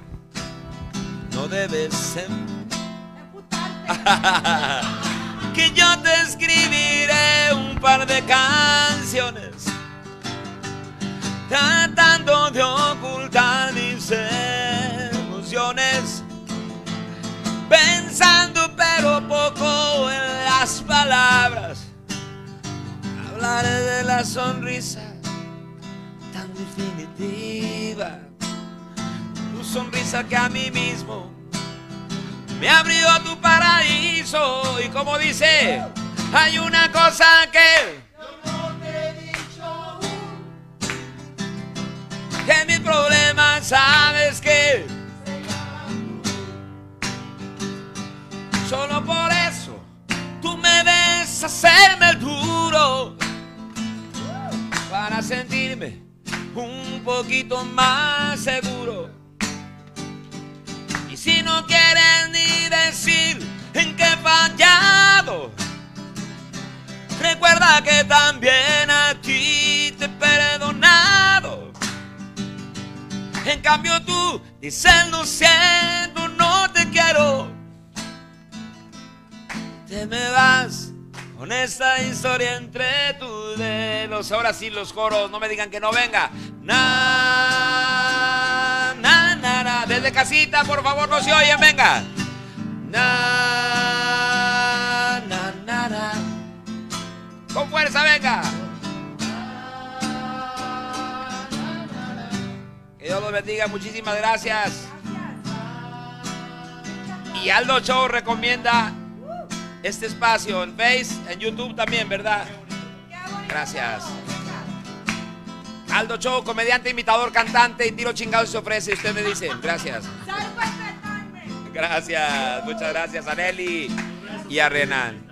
No debes ser. [LAUGHS] que yo te escribiré un par de canciones tratando de ocultar mis emociones, pensando pero poco en las palabras. Hablaré de la sonrisa tan definitiva, tu sonrisa que a mí mismo me abrió tu paraíso. Y como dice, hay una cosa que que mis problemas sabes que solo por eso tú me ves hacerme el duro. Para sentirme un poquito más seguro. Si no quieres ni decir en qué fallado, recuerda que también a ti te he perdonado. En cambio tú dices lo siento, no te quiero. Te me vas con esta historia entre tus dedos. Ahora sí los coros, no me digan que no venga. Na, na, na, na. Desde casita, por favor, no se oyen, venga. Na, na, na, na. Con fuerza, venga. Que Dios los bendiga, muchísimas gracias. Y Aldo Show recomienda este espacio en Face, en YouTube también, ¿verdad? Gracias. Aldo Show, comediante, imitador, cantante y tiro chingado se ofrece. Usted me dice, gracias. Gracias, muchas gracias a Nelly y a Renan.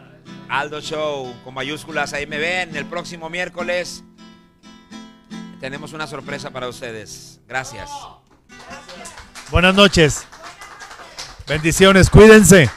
Aldo Show, con mayúsculas, ahí me ven. El próximo miércoles tenemos una sorpresa para ustedes. Gracias. Buenas noches. Bendiciones, cuídense.